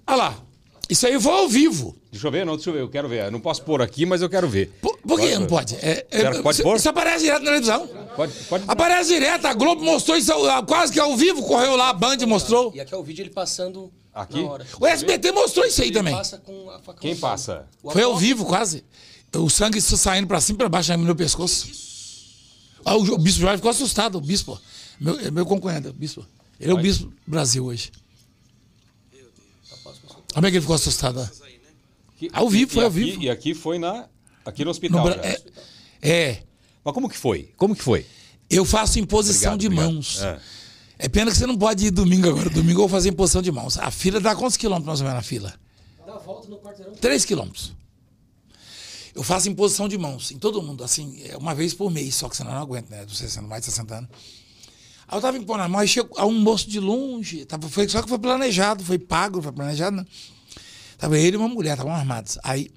Olha lá. Isso aí foi ao vivo. Deixa eu ver, não, deixa eu ver, eu quero ver. Eu não posso pôr aqui, mas eu quero ver. Por, por que não pode? É, é, pode isso, pôr? isso aparece direto na televisão. Pode, pode... Aparece direto, a Globo mostrou isso quase que ao vivo, correu lá, a Band mostrou. E aqui é o vídeo ele passando Aqui? na hora. O SBT mostrou isso aí Ele também. passa com a facão Quem mão. passa? O Foi ao vivo quase. O sangue saindo pra cima e pra baixo no meu pescoço. Ah, o, o bispo Jorge ficou assustado, o bispo. Meu, é meu concorrente, o bispo. Ele é o bispo do Brasil hoje. Como é que ele ficou? Que- Ao vivo, foi ao aqui- vivo. E aqui foi na, aqui no No hospital. Bra- já. é, é, Mas como que foi? Como que foi? eu faço imposição Obrigado, de obrigado. mãos. É. É. pena que você não pode ir domingo agora. Domingo eu vou fazer imposição de mãos. A fila dá quantos quilômetros mais ou menos na fila? Dá a volta no quarteirão. 3 quilômetros. Eu faço imposição de mãos em todo mundo, assim, é uma vez por mês, só que senão eu não aguento, né? Dos 60, mais de 60 anos. Aí eu tava impondo a mão, aí chegou a um moço de longe, tava, foi, só que foi planejado, foi pago, foi planejado, né? Tava ele e uma mulher, estavam armados. Aí,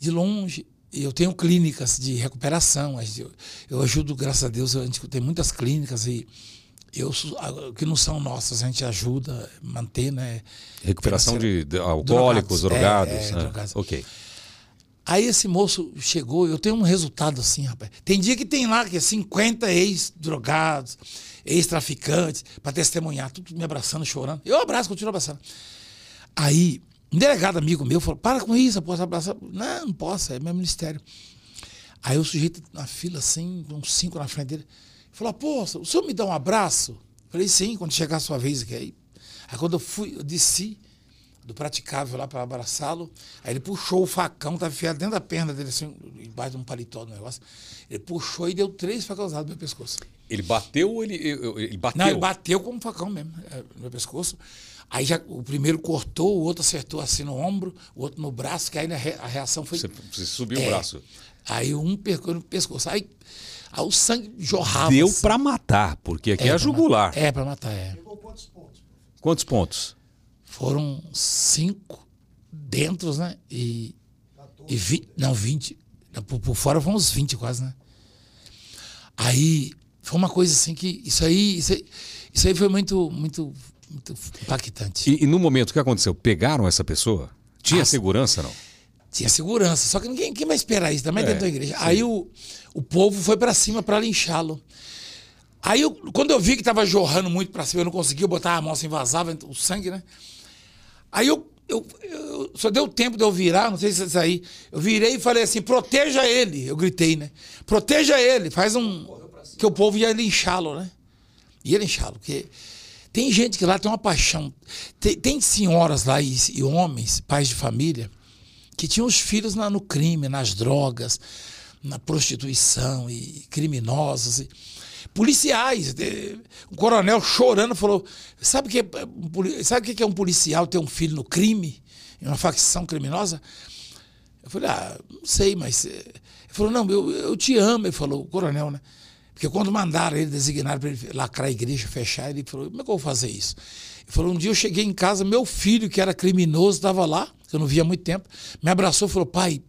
de longe, eu tenho clínicas de recuperação, eu, eu ajudo, graças a Deus, a gente tem muitas clínicas e eu, que não são nossas, a gente ajuda a manter, né? Recuperação de, de alcoólicos, Drogados. drogados. É, é, né? drogados. Ok. Aí esse moço chegou, eu tenho um resultado assim, rapaz. Tem dia que tem lá que é 50 ex-drogados, ex-traficantes, para testemunhar, tudo me abraçando, chorando. Eu abraço, continuo abraçando. Aí, um delegado amigo meu falou: para com isso, eu posso abraçar. Não, não posso, é meu ministério. Aí o sujeito na fila, assim, uns cinco na frente dele, falou: pô, o senhor me dá um abraço? Falei, sim, quando chegar a sua vez aqui. Aí, aí quando eu fui, eu desci do praticável lá para abraçá-lo, aí ele puxou o facão, estava enfiado dentro da perna dele, assim, embaixo de um paletó do negócio. Ele puxou e deu três facazadas no meu pescoço. Ele bateu ou ele, ele bateu? Não, ele bateu com um facão mesmo, é, no meu pescoço. Aí já o primeiro cortou, o outro acertou assim no ombro, o outro no braço, que aí a re- a reação foi. Você, você subiu É. o braço. Aí um percou no pescoço. Aí, aí o sangue jorrava. Deu assim. pra matar, porque aqui é, pra jugular. matar. É, pra matar, é. Quantos pontos? Foram cinco dentro, né? E. e vi, não, 20. Por, por fora foram uns 20 quase, né? Aí foi uma coisa assim que. Isso aí. Isso aí, isso aí foi muito, muito, muito impactante. E, e no momento o que aconteceu? Pegaram essa pessoa? Tinha Ah, segurança, não? Tinha segurança, só que ninguém quem vai esperar isso, também É, dentro da igreja. Aí o, o povo foi pra cima pra linchá-lo. Aí eu, quando eu vi que tava jorrando muito pra cima, eu não conseguia botar a mão assim, vazava o sangue, né? Aí eu, eu, eu- só deu tempo de eu virar, não sei se isso aí. Eu virei e falei assim: proteja ele. Eu gritei, né? Proteja ele, faz um. Que o povo ia linchá-lo, né? Ia linchá-lo, porque tem gente que lá tem uma paixão. Tem, tem senhoras lá e, e homens, pais de família, que tinham os filhos na- no crime, nas drogas, na prostituição e criminosos. e- policiais. Um coronel chorando falou: sabe o que, é sabe que é um policial ter um filho no crime, em uma facção criminosa? Eu falei, ah, não sei, mas. eh, Ele falou, não, eu, eu te amo, ele falou, coronel, né? Porque quando mandaram ele, designaram para ele lacrar a igreja, fechar, ele falou, como é que eu vou fazer isso? Ele falou, um dia eu cheguei em casa, meu filho, que era criminoso, estava lá, que eu não via há muito tempo, me abraçou e falou, pai,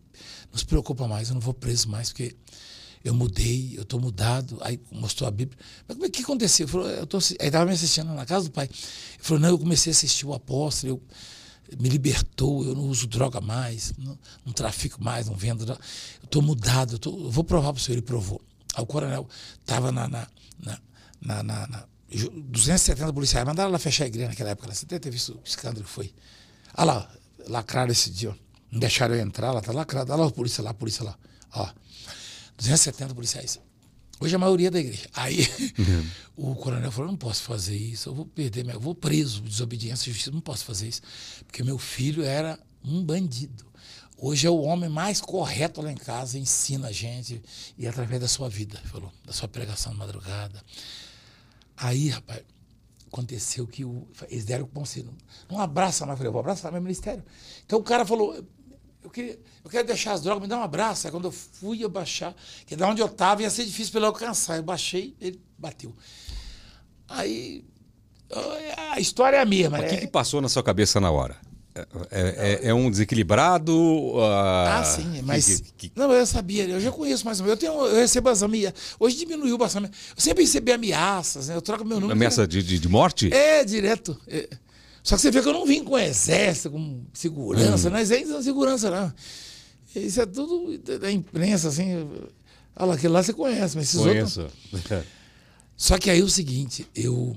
não se preocupa mais, eu não vou preso mais, porque eu mudei, eu estou mudado. Aí mostrou a Bíblia. Mas como é que aconteceu? Ele falou, eu tô, aí estava me assistindo na casa do pai. Ele falou, não, eu comecei a assistir o apóstolo, eu me libertou, eu não uso droga mais, não, não trafico mais, não vendo droga. Eu estou mudado, eu, tô- eu vou provar para o senhor. Ele provou. O coronel estava na, na, na, na, na- na- ju- 270 policiais, mandaram lá fechar a igreja naquela época. Você deve ter visto o escândalo que foi. Olha lá, lacraram esse dia, ó. Não deixaram eu entrar, lá tá lacrado. Olha lá a polícia lá, a polícia lá. Ó. 270 policiais. Hoje a maioria da igreja. Aí o coronel falou: não posso fazer isso, eu vou perder, meu- eu vou preso, desobediência, justiça, não posso fazer isso. Porque meu filho era um bandido. Hoje é o homem mais correto lá em casa, ensina a gente, e através da sua vida, falou, da sua pregação de madrugada. Aí, rapaz, aconteceu que o, eles deram o conselho. Não abraça mais. Eu falei, eu vou abraçar meu ministério. Então o cara falou, eu, queria, eu quero deixar as drogas, me dá um abraço. Aí quando eu fui abaixar, que da onde eu estava ia ser difícil para ele alcançar. Eu baixei, ele bateu. Aí a história é a mesma. O né? que, que passou na sua cabeça na hora? É, é- é um desequilibrado? ah, Ah, sim, mas. que- que- Não, eu sabia, eu já conheço mais ou menos. Eu, tenho, eu recebo as ameaças. Hoje diminuiu bastante. Eu sempre recebi ameaças, né? Eu troco meu número. ameaça de, de, de morte? É, direto. É. Só que você vê que eu não vim com exército, com segurança, não é exército, não é segurança, não. Isso é tudo da imprensa, assim. Olha lá, aquele lá você conhece, mas esses outros. Conheço. Só que aí é o seguinte, eu.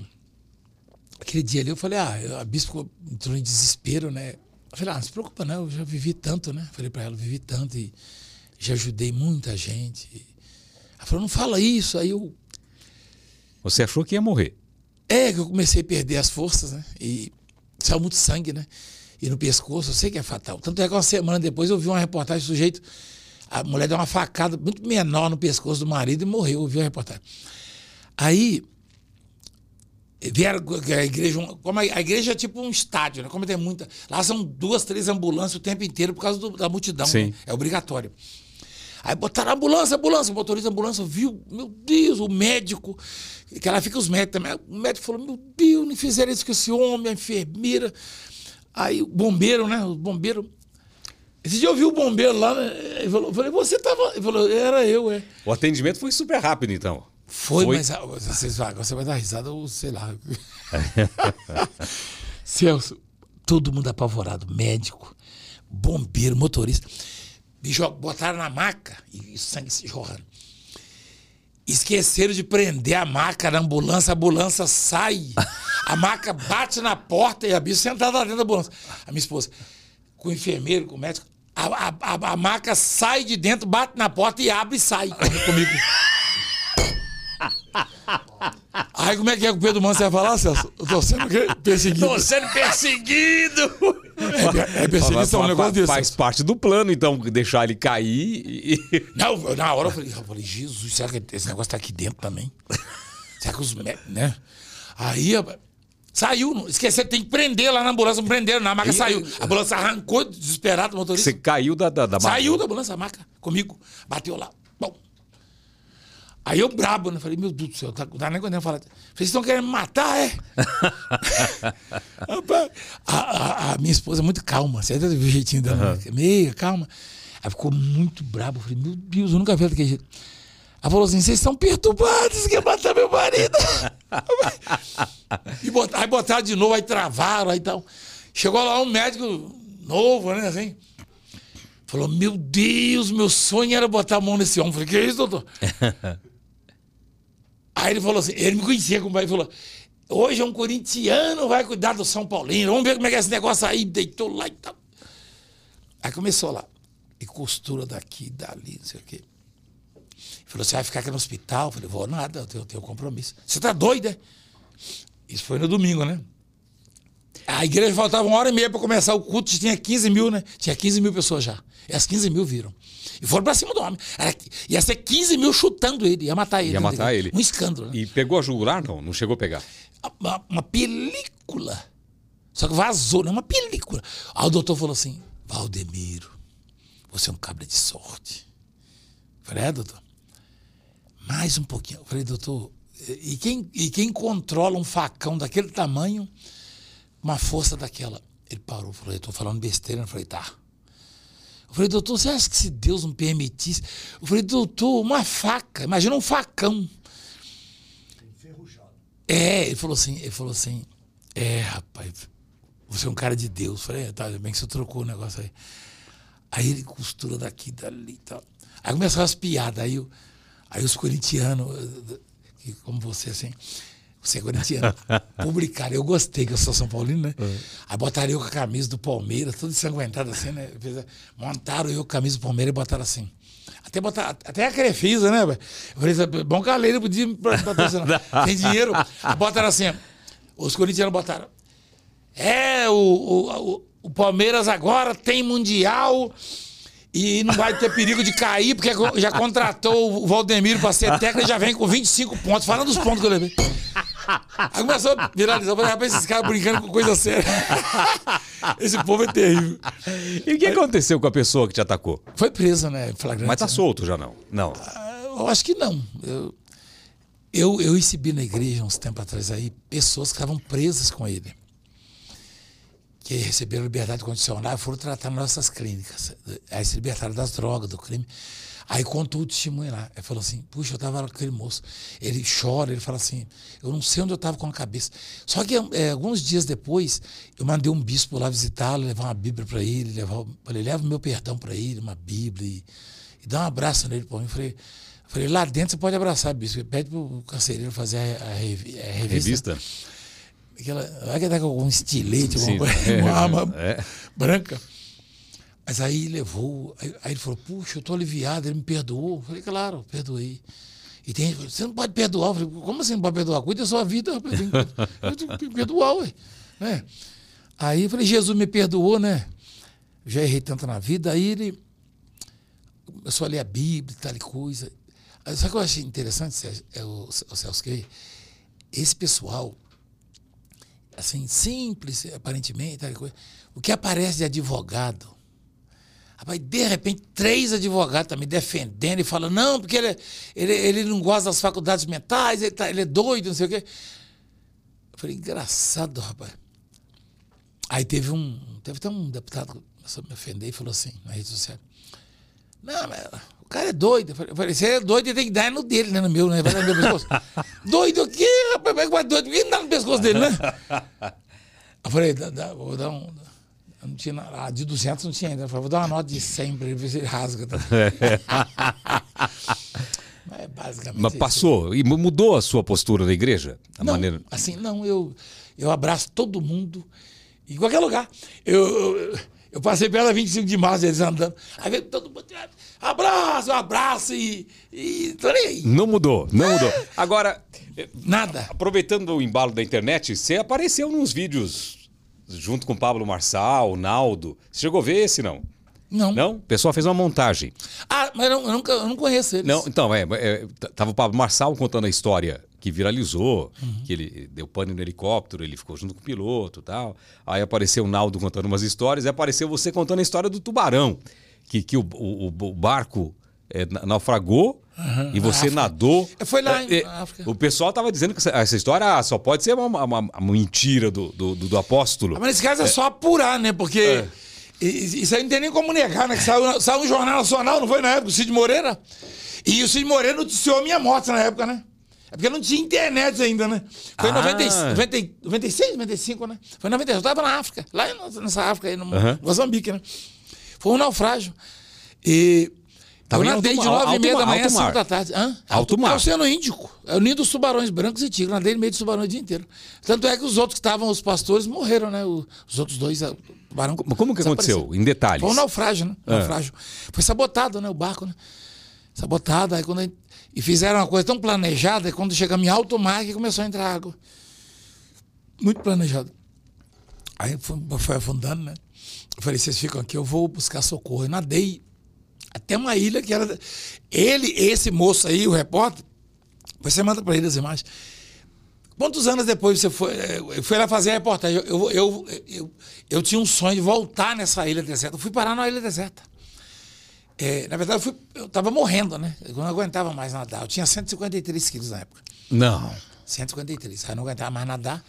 Aquele dia ali eu falei, ah, a bispo entrou em desespero, né? Eu falei, ah, não se preocupa, não, eu já vivi tanto, né? Falei pra ela, vivi tanto e já ajudei muita gente. Ela falou, não fala isso. Aí eu. Você achou que ia morrer? É, que eu comecei a perder as forças, né? E saiu muito sangue, né? E no pescoço, eu sei que é fatal. Tanto é que uma semana depois eu vi uma reportagem do sujeito, a mulher deu uma facada muito menor no pescoço do marido e morreu, eu vi a reportagem. Aí vieram a igreja, como a igreja é tipo um estádio, né? Como tem muita, lá são duas, três ambulâncias o tempo inteiro por causa do- da multidão, né? É obrigatório. Aí botaram ambulância, ambulância, o motorista da ambulância viu, meu Deus, o médico, que ela fica os médicos também. O médico falou, meu Deus, não fizeram isso com esse homem, a enfermeira. Aí o bombeiro, né? O bombeiro. Esse dia eu vi o bombeiro lá, né? Ele falou, eu falei, você tava. Ele falou, era eu, é. O atendimento foi super rápido, então. Foi, Foi. mas ah, vocês, você vai dar risada ou sei lá. Celso, todo mundo apavorado, médico, bombeiro, motorista. Me jo- botaram na maca e o sangue se jorrando. Esqueceram de prender a maca na ambulância, a ambulância sai. A maca bate na porta e a bicha sentada lá dentro da ambulância. A minha esposa, com o enfermeiro, com o médico, a, a, a, a maca sai de dentro, bate na porta e abre e sai comigo. Aí como é que é que o Pedro Manso ia falar, Celso? Eu tô sendo perseguido. Tô sendo perseguido! É, é perseguição, um negócio desse. Faz parte do plano, então, deixar ele cair e. Não, eu- na hora eu falei, eu falei, Jesus, será que esse negócio tá aqui dentro também? Será que os médicos, né? Aí, saiu, esqueceu, tem que prender lá na ambulância, não prenderam, na maca Ih. saiu. A ambulância arrancou, desesperado, o motorista. Você caiu da, da, da Saiu da ambulância, a maca, comigo, bateu lá. Aí eu brabo, né? Falei, meu Deus do céu, tá, tá nem aguentando falar. Vocês estão querendo me matar, é? A, a- a minha esposa é muito calma, você viu o jeitinho dela, né? meia calma. Ela ficou muito braba. Eu falei, meu Deus, eu nunca vi ela daquele jeito. Ela falou assim: vocês estão perturbados, quer matar meu marido. e bot- aí botaram de novo, aí travaram, aí tal. Chegou lá um médico novo, né? Assim. Falou, meu Deus, meu sonho era botar a mão nesse homem. Falei, que é isso, doutor? Aí ele falou assim, ele me conhecia como ele falou, hoje é um corintiano, vai cuidar do São Paulino, vamos ver como é que é esse negócio aí, deitou lá e tal. Aí começou lá, e costura daqui, dali, não sei o quê. Falou, você vai ficar aqui no hospital? Eu falei, vou nada, eu tenho, eu tenho compromisso. Você tá doido, né? Isso foi no domingo, né? A igreja faltava uma hora e meia para começar o culto, tinha 15 mil, né? Tinha 15 mil pessoas já. E as 15 mil viram. E foram pra cima do homem. Era, ia ser 15 mil chutando ele, ia matar ele. Ia matar ele. Um escândalo. Né? E pegou a jugular? Não, não chegou a pegar. Uma, uma película. Só que vazou, né? Uma película. Aí o doutor falou assim: Valdemiro, você é um cabra de sorte. Eu falei, é, doutor? Mais um pouquinho. Eu falei, doutor, e quem, e quem controla um facão daquele tamanho, uma força daquela? Ele parou, falou, eu estou falando besteira. Eu falei, tá. Eu falei, doutor, você acha que se Deus não permitisse? Eu falei, doutor, uma faca, imagina um facão. Enferrujado. É, ele falou assim, ele falou assim, é, rapaz, você é um cara de Deus. Eu falei, é, tá, bem que você trocou o negócio aí. Aí ele costura daqui, dali e tal. Aí começaram as piadas, aí, aí os corintianos, que, como você assim, você é corintiano, publicaram. Eu gostei, que eu sou São Paulino, né? Uhum. Aí botaram eu com a camisa do Palmeiras, tudo ensanguentado assim, né? Montaram eu com a camisa do Palmeiras e botaram assim. Até, botar, até a Crefisa, né? Eu falei, bom que a Leila podia patrocinar. Tem dinheiro. Botaram assim, os corintianos botaram. É, o, o, o Palmeiras agora tem Mundial e não vai ter perigo de cair, porque já contratou o Valdemiro para ser técnico e já vem com 25 pontos. Falando dos pontos que eu levei. Aí começou a viralizar. Eu falei, rapaz, esses caras brincando com coisa séria. Esse povo é terrível. E o que aconteceu com a pessoa que te atacou? Foi presa, né? Flagrante. Mas tá solto já não? Não. Ah, eu acho que não. Eu, eu, eu recebi na igreja uns tempos atrás aí pessoas que estavam presas com ele que receberam liberdade condicional foram tratar nas nossas clínicas. Aí se libertaram das drogas, do crime. Aí contou o testemunho lá. Ele falou assim: Puxa, eu estava com aquele moço. Ele chora, ele fala assim: Eu não sei onde eu estava com a cabeça. Só que é, alguns dias depois, eu mandei um bispo lá visitá-lo, levar uma Bíblia para ele, levar, falei: Leva o meu perdão para ele, uma Bíblia, e, e dá um abraço nele para mim. Eu falei, falei: Lá dentro você pode abraçar, bispo. Pede para o carcereiro fazer a, a, a revista. revista? Aquela, vai que tá com algum estilete, alguma coisa, é, uma arma é. branca. Mas aí levou, aí, aí, ele falou, puxa, eu tô aliviado, ele me perdoou. Eu falei, claro, perdoei. E tem você não pode perdoar. Eu falei, como assim não pode perdoar? Cuida da sua vida, rapaz. Eu tenho que perdoar, ué. Né? Aí eu falei, Jesus me perdoou, né? Eu já errei tanto na vida. Aí ele começou a ler a Bíblia e tal coisa. Sabe o que eu achei interessante, é o, o Celso, que esse pessoal assim, simples, aparentemente, o que aparece de advogado. Rapaz, de repente, três advogados estão me defendendo e falando, não, porque ele, ele, ele não gosta das faculdades mentais, ele, tá, ele é doido, não sei o quê. Eu falei, engraçado, rapaz. Aí teve um, teve até um deputado que começou a me ofender e falou assim, na rede social, não, mas o cara é doido. Eu falei, você é doido, ele tem que dar no dele, né? No meu, né? Vai dar no meu pescoço. doido o quê, rapaz? Vai doido, quem dá no pescoço dele, né? Eu falei, dá, dá, vou dar um. Não tinha, a de 200 não tinha ainda. Eu falei, vou dar uma nota de 100 para ele ver se ele rasga. Tá? Mas, é basicamente Mas passou isso. e mudou a sua postura da igreja? A não, maneira... assim, não, eu, eu abraço todo mundo em qualquer lugar. Eu, eu, eu passei pela 25 de março, eles andando. Aí veio todo mundo, abraço, abraço e. e. Não mudou, não é. mudou. Agora. Nada. Aproveitando o embalo da internet, você apareceu nos vídeos junto com Pablo Marçal, Naldo. Você chegou a ver esse, não? Não. Não? O pessoal fez uma montagem. Ah, mas eu, nunca, eu não conheço eles. Não, então, é, é, tava o Pablo Marçal contando a história que viralizou, uhum. que ele deu pane no helicóptero, ele ficou junto com o piloto tal. Aí apareceu o Naldo contando umas histórias e apareceu você contando a história do tubarão, que, que o, o, o barco é, naufragou uhum, e você nadou. Foi lá em é, O pessoal estava dizendo que essa, história só pode ser uma, uma, uma mentira do, do, do, apóstolo. Mas nesse caso é, é só apurar, né? Porque é. isso aí não tem nem como negar, né? Que saiu, saiu um jornal nacional, não foi na época, o Cid Moreira? E o Cid Moreira noticiou a minha morte na época, né? É porque não tinha internet ainda, né? Foi em Ah. 90, 90, 96, 95, né? Foi em 96. Eu tava na África, lá nessa África aí, no Moçambique, né? Foi um naufrágio. E. Tava eu em nadei de mar- 9 e meia da manhã às alto 5 da tarde. Hã? Alto mar. É o Oceano Índico. É o ninho dos tubarões brancos e tigres. Nadei no meio dos tubarões o dia inteiro. Tanto é que os outros que estavam, os pastores, morreram, né? Os outros dois, o tubarão. Como, como que aconteceu? Em detalhes. Foi um naufrágio, né? Ah. Naufrágio. Foi sabotado, né? O barco, né? Sabotado. Aí quando gente- E fizeram uma coisa tão planejada que quando chegamos em alto mar que começou a entrar água. Muito planejado. Aí foi, foi afundando, né? Eu falei, vocês ficam aqui, eu vou buscar socorro. Eu nadei até uma ilha que era. Ele, esse moço aí, o repórter, você manda para ele as imagens. Quantos anos depois você foi? eh, Eu fui lá fazer a reportagem. Eu, eu, eu, eu, tinha um sonho de voltar nessa ilha deserta. Eu fui parar na ilha deserta. É, na verdade, eu, fui, eu tava morrendo, né? Eu não aguentava mais nadar. Eu tinha 153 quilos na época. Não. 153. Aí eu não aguentava mais nadar.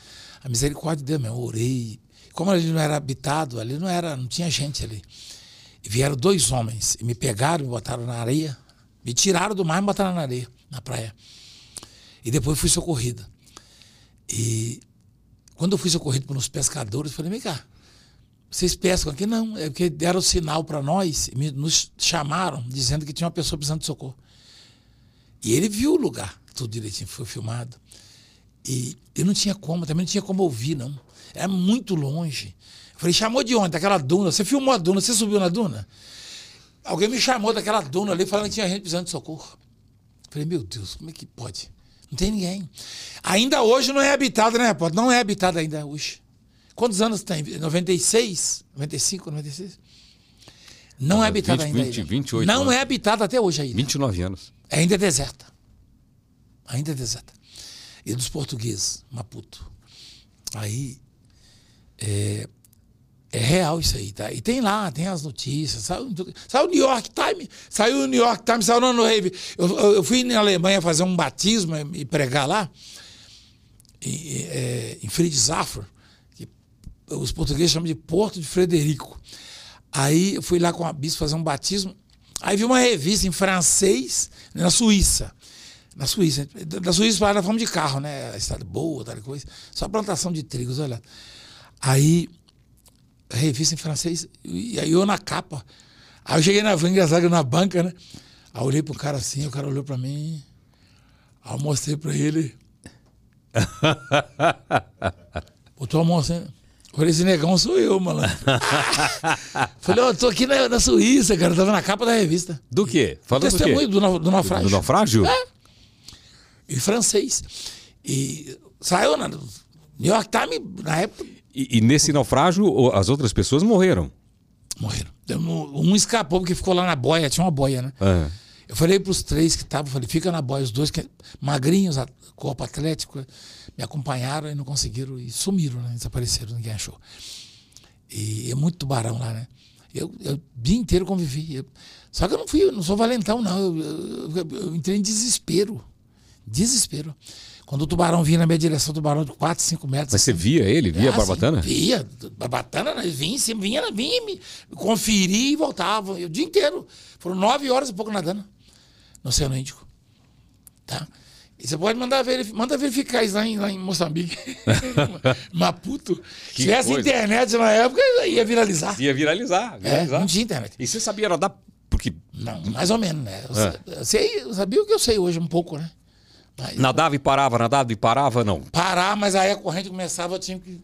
A misericórdia de Deus, meu. Eu orei. Como ali não era habitado, ali não era, não tinha gente ali. Vieram dois homens e me pegaram, me botaram na areia, me tiraram do mar e me botaram na areia, na praia. E depois fui socorrida. E quando eu fui socorrido pelos pescadores, falei, vem cá, vocês pescam aqui? Não, é porque deram sinal para nós, e nos chamaram dizendo que tinha uma pessoa precisando de socorro. E ele viu o lugar, tudo direitinho, foi filmado. E eu não tinha como, também não tinha como ouvir, não. Era muito longe. Falei, chamou de onde? Daquela duna. Você filmou a duna, você subiu na duna? Alguém me chamou daquela duna ali falando que tinha gente precisando de socorro. Falei, meu Deus, como é que pode? Não tem ninguém. Ainda hoje não é habitado, né, Pode? Não é habitado ainda hoje. Quantos anos tem? 96? 95, 96? Não é habitado 20, ainda. a 20, ilha. 28 Não anos. é habitado até hoje ainda. 29 anos. Ainda é deserta. Ainda é deserta. E dos portugueses, Maputo. Aí é, é real isso aí, tá? E tem lá, tem as notícias. Saiu, saiu o New York Times, saiu o New York Times, saiu no Rave. Eu, eu, eu fui na Alemanha fazer um batismo e pregar lá, em, é, em Friedrichshafen, que os portugueses chamam de Porto de Frederico. Aí eu fui lá com a bispo fazer um batismo. Aí vi uma revista em francês na Suíça. Na Suíça. Da Suíça para nós fomos de carro, né? Estado boa, tal coisa. Só plantação de trigos, olha. Aí, a revista em francês, e aí eu na capa. Aí eu cheguei na van, engraçado, na banca, né? Aí eu olhei pro cara assim, o cara olhou pra mim. Aí eu mostrei pra ele. Botou a mão assim. Falei, esse negão sou eu, mano. Falei, ó, eu tô aqui na, na Suíça, cara. Tava na capa da revista. Do quê? Falando do quê? Testemunho do, do naufrágio. Do naufrágio? É. Em francês. E saiu na New York Times, na época, E, e nesse naufrágio, as outras pessoas morreram. morreram. Um escapou porque ficou lá na boia, tinha uma boia, né? Ah. Eu falei pros três que estavam, falei, fica na boia, os dois que magrinhos, a- corpo atlético, me acompanharam e não conseguiram, e sumiram, né? Desapareceram, ninguém achou. E é muito tubarão lá, né? Eu, eu o dia inteiro convivi. Eu- só que eu não fui, eu não sou valentão, não. Eu- eu entrei em desespero. Desespero. Quando o tubarão vinha na minha direção, o tubarão de 4, 5 metros. Mas você assim, via ele? Via a ah, barbatana? sim, via. Barbatana, né? vinha, vinha, vinha, me conferir e voltava. Eu, o dia inteiro. Foram nove horas e pouco nadando no Oceano Índico. Tá? E você pode mandar verif manda verificar isso lá em, lá em Moçambique. Maputo. Se Que tivesse coisa. internet na época, ia viralizar. Ia viralizar. É, viralizar. não tinha internet. E você sabia nadar? Porque Não, mais ou menos, né? Eu, É. eu sei, eu sabia o que eu sei hoje um pouco, né? Mas nadava e parava, nadava e parava, não. parar, mas aí a corrente começava, eu tinha que.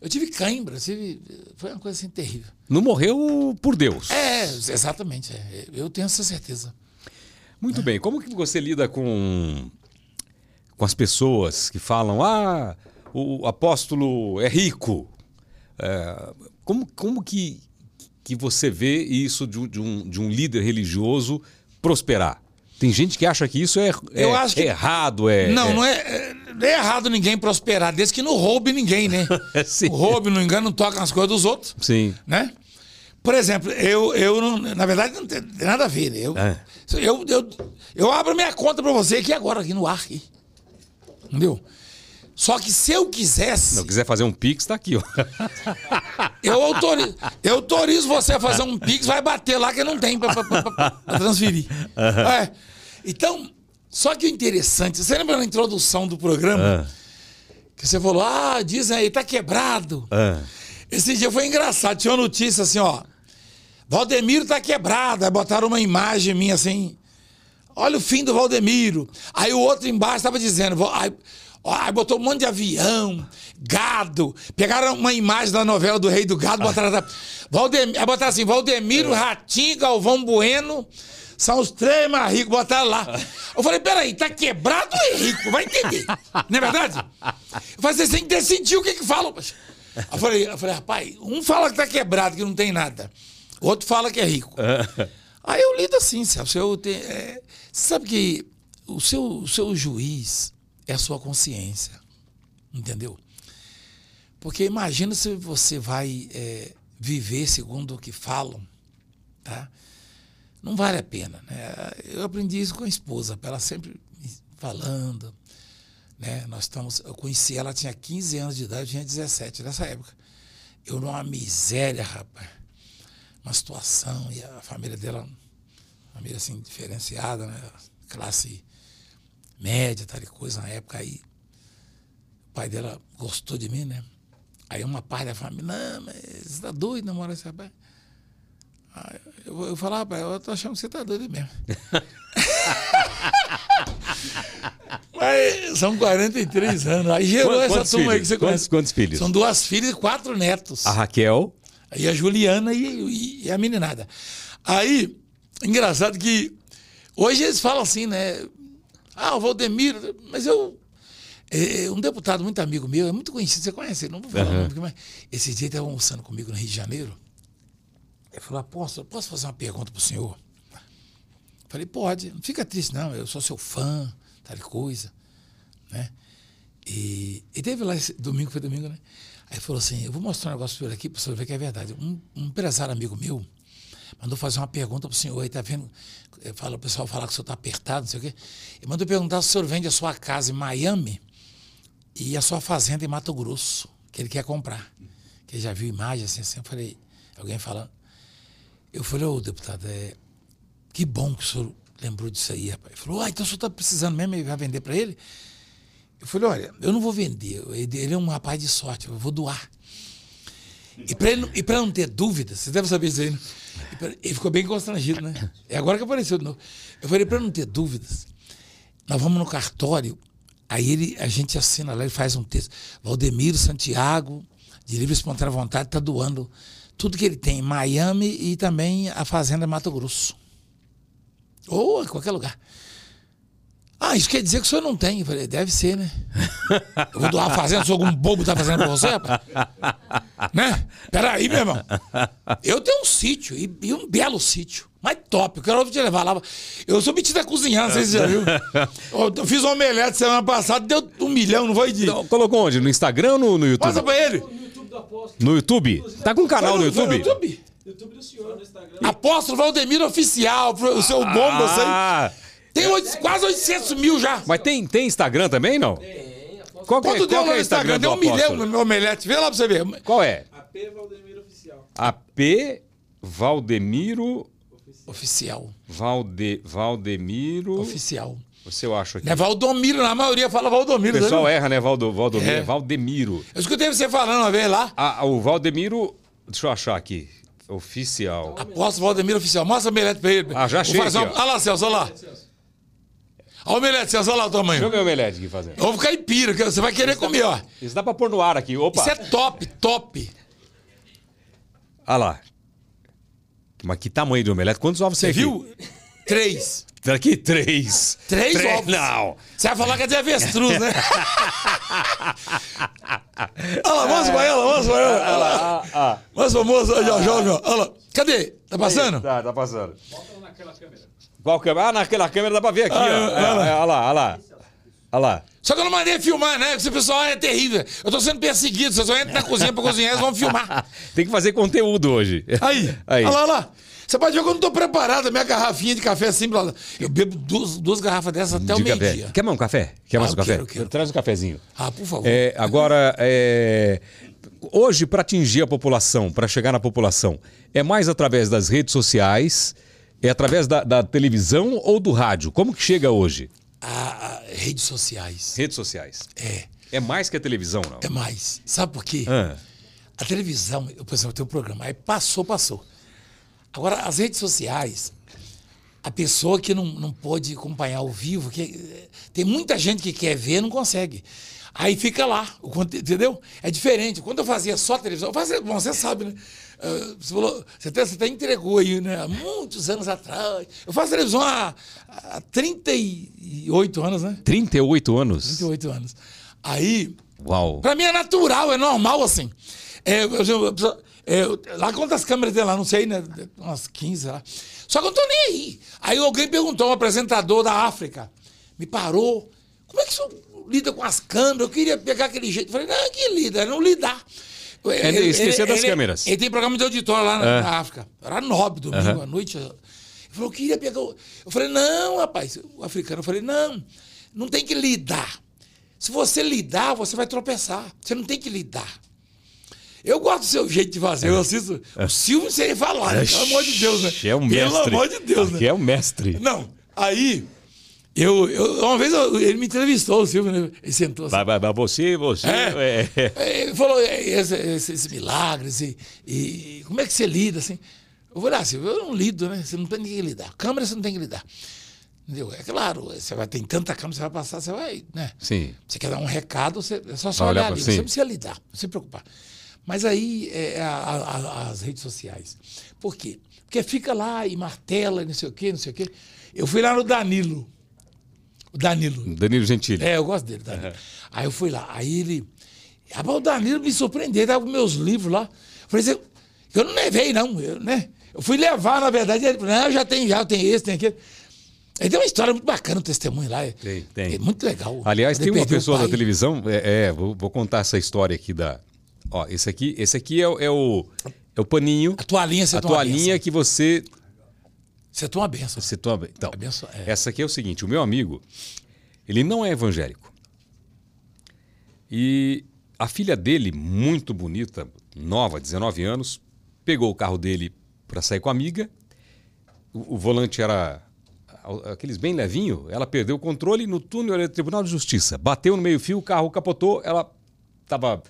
Eu tive cãibra, eu tive, foi uma coisa assim terrível. Não morreu por Deus. É, exatamente. é. Eu tenho essa certeza. Muito bem. Como que você lida com, com as pessoas que falam, ah, o apóstolo é rico? É, como, como que, que você vê isso de, de um, de um líder religioso prosperar? Tem gente que acha que isso é, é- Eu acho que- errado, é. não, é- não é, é, não é errado ninguém prosperar, desde que não roube ninguém, né? Sim. Roube, não engana, não toca nas coisas dos outros, Sim. né? Por exemplo, eu, eu não, na verdade não tem nada a ver. né? Eu, É. eu, eu, eu abro minha conta pra você aqui agora, aqui no ar. Aqui. Entendeu? Só que se eu quisesse, Se quiser fazer um pix, tá aqui, ó. eu autorizo, eu autorizo você a fazer um Pix, vai bater lá que não tem pra, pra- pra- pra- transferir. É. Então, Só que o interessante, você lembra na introdução do programa? Ah, Que você falou, ah, dizem aí, tá quebrado. ah. Esse dia foi engraçado. Tinha uma notícia assim, ó. Valdemiro tá quebrado. Aí botaram uma imagem minha assim. Olha o fim do Valdemiro. Aí o outro embaixo tava dizendo. Aí, ó, botou um monte de avião, gado. Pegaram uma imagem da novela do Rei do Gado, botaram. da- Valdemiro, aí botaram assim: Valdemiro, Ratinho, Galvão Bueno. São os três mais ricos, botaram lá. Eu falei, peraí, tá quebrado é rico? Vai entender. Não é verdade? Eu falei, vocês têm que decidir o que que falam. Eu falei, eu falei, rapaz, um fala que tá quebrado, que não tem nada. O outro fala que é rico. Aí eu lido assim, sabe? Eu te- é, você sabe que o seu, o seu juiz é a sua consciência. Entendeu? Porque imagina se você vai é, viver segundo o que falam, tá? Não vale a pena, né? Eu aprendi isso com a esposa, ela sempre falando, né? Nós estamos, eu conheci ela, ela tinha 15 anos de idade, eu tinha 17 nessa época. Eu numa miséria, rapaz. Uma situação, e a família dela, família assim, diferenciada, né? Classe média, tal e coisa, na época aí. O pai dela gostou de mim, né? Aí uma parte da família, não, mas você tá doido namorar esse rapaz? Aí eu, eu falava, rapaz, eu tô achando que você tá doido mesmo. Mas são 43 anos. Aí gerou Quantos- essa quantos turma aí que você Quantos- conhece. quantos filhos? São duas filhas e quatro netos. A Raquel. Aí a Juliana e, e- e a meninada. Aí, engraçado que hoje eles falam assim, né? Ah, o Valdemiro, mas eu. é, um deputado muito amigo meu, é muito conhecido, você conhece ele, não vou falar o Aham. nome, mas esse dia ele estava almoçando comigo no Rio de Janeiro. Ele falou, apóstolo, posso fazer uma pergunta pro senhor? Falei, pode, não fica triste, não, eu sou seu fã, tal coisa, né? E, e teve lá esse domingo, foi domingo, né? Aí falou assim: eu vou mostrar um negócio para o senhor aqui para o senhor ver que é verdade. Um, um empresário amigo meu mandou fazer uma pergunta para o senhor aí, tá vendo? Fala, o pessoal fala que o senhor está apertado, não sei o quê. Ele mandou perguntar se o senhor vende a sua casa em Miami e a sua fazenda em Mato Grosso, que ele quer comprar. Que ele já viu imagens assim, assim. Eu falei, alguém falando. Eu falei, ô deputado, é, que bom que o senhor lembrou disso aí, rapaz. Ele falou, ah, então o senhor está precisando mesmo e vai vender para ele? Eu falei, olha, eu não vou vender. Ele é um rapaz de sorte, eu vou doar. E para não- não ter dúvidas, você deve saber isso aí, né? Ele ficou bem constrangido, né? É agora que apareceu de novo. Eu falei, para não ter dúvidas, nós vamos no cartório, aí ele, a gente assina lá, ele faz um texto. Valdemiro Santiago, de livre espontânea vontade, está doando tudo que ele tem em Miami e também a Fazenda Mato Grosso. Ou em qualquer lugar. Ah, isso quer dizer que o senhor não tem. Eu falei, deve ser, né? Eu vou doar a fazenda, se algum bobo tá fazendo pra você, rapaz? Né? Peraí, meu irmão. Eu tenho um sítio, e, e um belo sítio. Mas top, eu quero te levar lá. Eu sou metido a cozinhar, não sei se você já viu. Eu, fiz um omelete semana passada, deu um milhão, não foi de. Então, colocou onde? No Instagram ou no, no YouTube? Passa pra ele. No YouTube do Apóstolo. No YouTube? Tá com um canal no foi YouTube? YouTube? YouTube do senhor no Instagram. Apóstolo Valdemiro Oficial, o seu bomba, isso aí. Tem oito- quase 800 mil já. mas tem, tem Instagram também, não? Tem. Qual que é, Quanto deu qual que lá é no o Instagram Instagram? Deu um milhão no meu omelete. Vê lá pra você ver. Qual é? AP Valdemiro Oficial. AP Valdemiro... Oficial. Valde, Valdemiro... Oficial. Você eu acho aqui. Não é Valdomiro, na maioria fala O Valdomiro. pessoal sabe? erra, né? Valdo, Valdomiro. É. É Valdemiro. Eu escutei você falando uma vez lá. Ah, o Valdemiro... Deixa eu achar aqui. Oficial. Apóstolo Valdemiro Oficial. Mostra o omelete pra ele. Ah, já achei. Olha lá, Celso, olha lá. Olha o omelete, Celso, olha lá o Deixa eu tamanho. ver o omelete aqui fazendo. Eu vou ficar pira, que você vai querer comer, ó. Isso dá pra pôr no ar aqui. Opa. Isso é top, top. Olha lá. Mas que tamanho de omelete? Quantos ovos Você tem aqui? viu? Três. Tá aqui três. Três ovos. Não. Você vai falar que é de avestruz, né? olha lá, mostra pra ela, mostra pra ela. Olha lá. Mostra pra moça, olha, olha, olha, olha lá. Cadê? Tá passando? Tá, tá passando. Bota naquela câmera. Qual câmera? Ah, naquela câmera dá pra ver aqui, ó. Ah, É, olha lá. é, Olha lá, olha lá. Olha lá. Só que eu não mandei filmar, né? Esse pessoal é terrível. Eu tô sendo perseguido. Vocês só entram na cozinha pra cozinhar, eles vão filmar. Tem que fazer conteúdo hoje. Aí, Aí. olha lá, olha lá. Você pode ver que eu não tô preparado. Minha garrafinha de café é simples. olha lá. Eu bebo duas, duas garrafas dessas até o De café. meio-dia. Quer mais um café? Quer mais Ah, um café? quero, eu quero. Traz um cafezinho. Ah, por favor. É, agora, é, hoje, para atingir a população, para chegar na população, é mais através das redes sociais, é através da, da televisão ou do rádio? Como que chega hoje? A, a redes sociais. Redes sociais. É. É mais que a televisão, não? É mais. Sabe por quê? Ah. A televisão, eu, por exemplo, tenho um programa, aí passou, passou. Agora, as redes sociais, a pessoa que não, não pode acompanhar ao vivo, que, tem muita gente que quer ver não consegue. Aí fica lá, entendeu? É diferente. Quando eu fazia só televisão, eu fazia, bom, você sabe, né? Ah, Você, falou, você, até, você até entregou aí, né? Há muitos anos atrás. Eu faço televisão há, há 38 anos, né? 38 anos. 38 anos. Aí, Uau. Pra mim é natural, é normal assim. É, eu- eu- eu- lá quantas câmeras tem lá, não sei, né? Umas 15 lá. Só que eu não tô nem aí. Aí alguém perguntou, um apresentador da África, me parou. Como é que o senhor lida com as câmeras? Eu queria pegar aquele jeito. Eu falei, não, que lida, é não lidar. É esquecer das ele- câmeras. Ele tem programa de auditório lá na, É. na África. Era nobre, domingo à noite. Ele falou, eu queria pegar. o-" Eu falei, não, rapaz, o africano. Eu falei, não, não tem que lidar. Se você lidar, você vai tropeçar. Você não tem que lidar. Eu gosto do seu jeito de fazer. Eu assisto o Silvio sem falar, né? pelo amor de Deus, né? É um mestre. Pelo amor de Deus, Aqui né? é o mestre. Não, aí, eu, eu- uma vez eu- ele me entrevistou, o Silvio, né? Ele sentou assim. Vai, vai, você, você. É. é. É, Ele falou, é, esse, esse, esse milagres e, e como é que você lida, assim? Eu falei, ah, Silvio, eu não lido, né? Você não tem que lidar. Câmera você não tem que lidar. Entendeu? É claro, você vai ter tanta câmera, você vai passar, você vai, né? Sim. Você quer dar um recado, você, é só só olhar ali, você não precisa lidar, não se preocupar. Mas aí é a- a- a- as redes sociais. Por quê? Porque fica lá e martela, e não sei o quê, não sei o quê. Eu fui lá no Danilo. Danilo. Danilo Gentili. É, eu gosto dele, Danilo. Aí eu fui lá. Aí ele. Rapaz, o Danilo me surpreendeu, ele tava com meus livros lá. Eu falei assim, eu não levei, não, eu, né? Eu fui levar, na verdade, ele falou, não, já tenho, já, tenho esse, tem aquele. Aí tem uma história muito bacana, o testemunho lá. é- Tem, tem. É muito legal. Aliás, tem uma pessoa da televisão. É, é, vou, vou contar essa história aqui da. Ó, esse aqui, esse aqui é, o- é o, é o paninho. A toalhinha, você A toma toalhinha que você. Você uma benção. Você toma. Então, é. essa aqui é o seguinte: o meu amigo, ele não é evangélico. E a filha dele, muito bonita, nova, 19 anos, pegou o carro dele para sair com a amiga. O, o volante era aqueles bem levinho. Ela perdeu o controle no túnel do Tribunal de Justiça. Bateu no meio-fio, o carro capotou. Ela estava,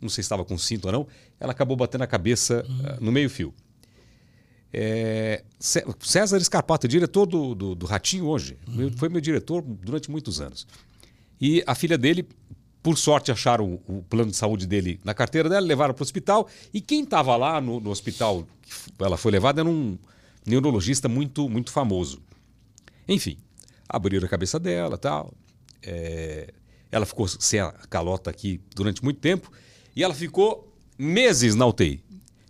não sei se estava com cinto ou não, ela acabou batendo a cabeça ah, no meio-fio. É, Cé- César Escarpato, diretor do, do, do Ratinho hoje, meu- foi meu diretor durante muitos anos. E a filha dele, por sorte, acharam o, plano de saúde dele na carteira dela, levaram para o hospital. E quem estava lá no, no hospital que ela foi levada era um neurologista muito, muito famoso. Enfim, abriram a cabeça dela tal. É, ela ficou sem a calota aqui durante muito tempo e ela ficou meses na UTI.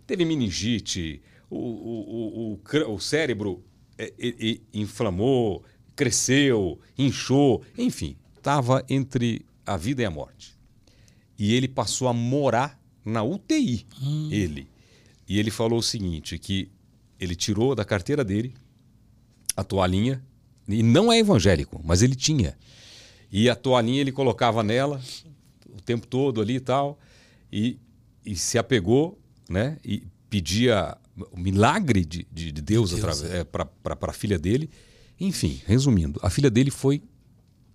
Teve meningite, o, o, o, o cérebro é, é, inflamou, cresceu, inchou, enfim, estava entre a vida e a morte. E ele passou a morar na UTI, ele. E ele falou o seguinte, que ele tirou da carteira dele a toalhinha, e não é evangélico, mas ele tinha. E a toalhinha ele colocava nela o tempo todo ali e tal, e, e se apegou, né? E pedia o milagre de, de, de Deus, De Deus, através- é, para a filha dele. Enfim, resumindo, a filha dele foi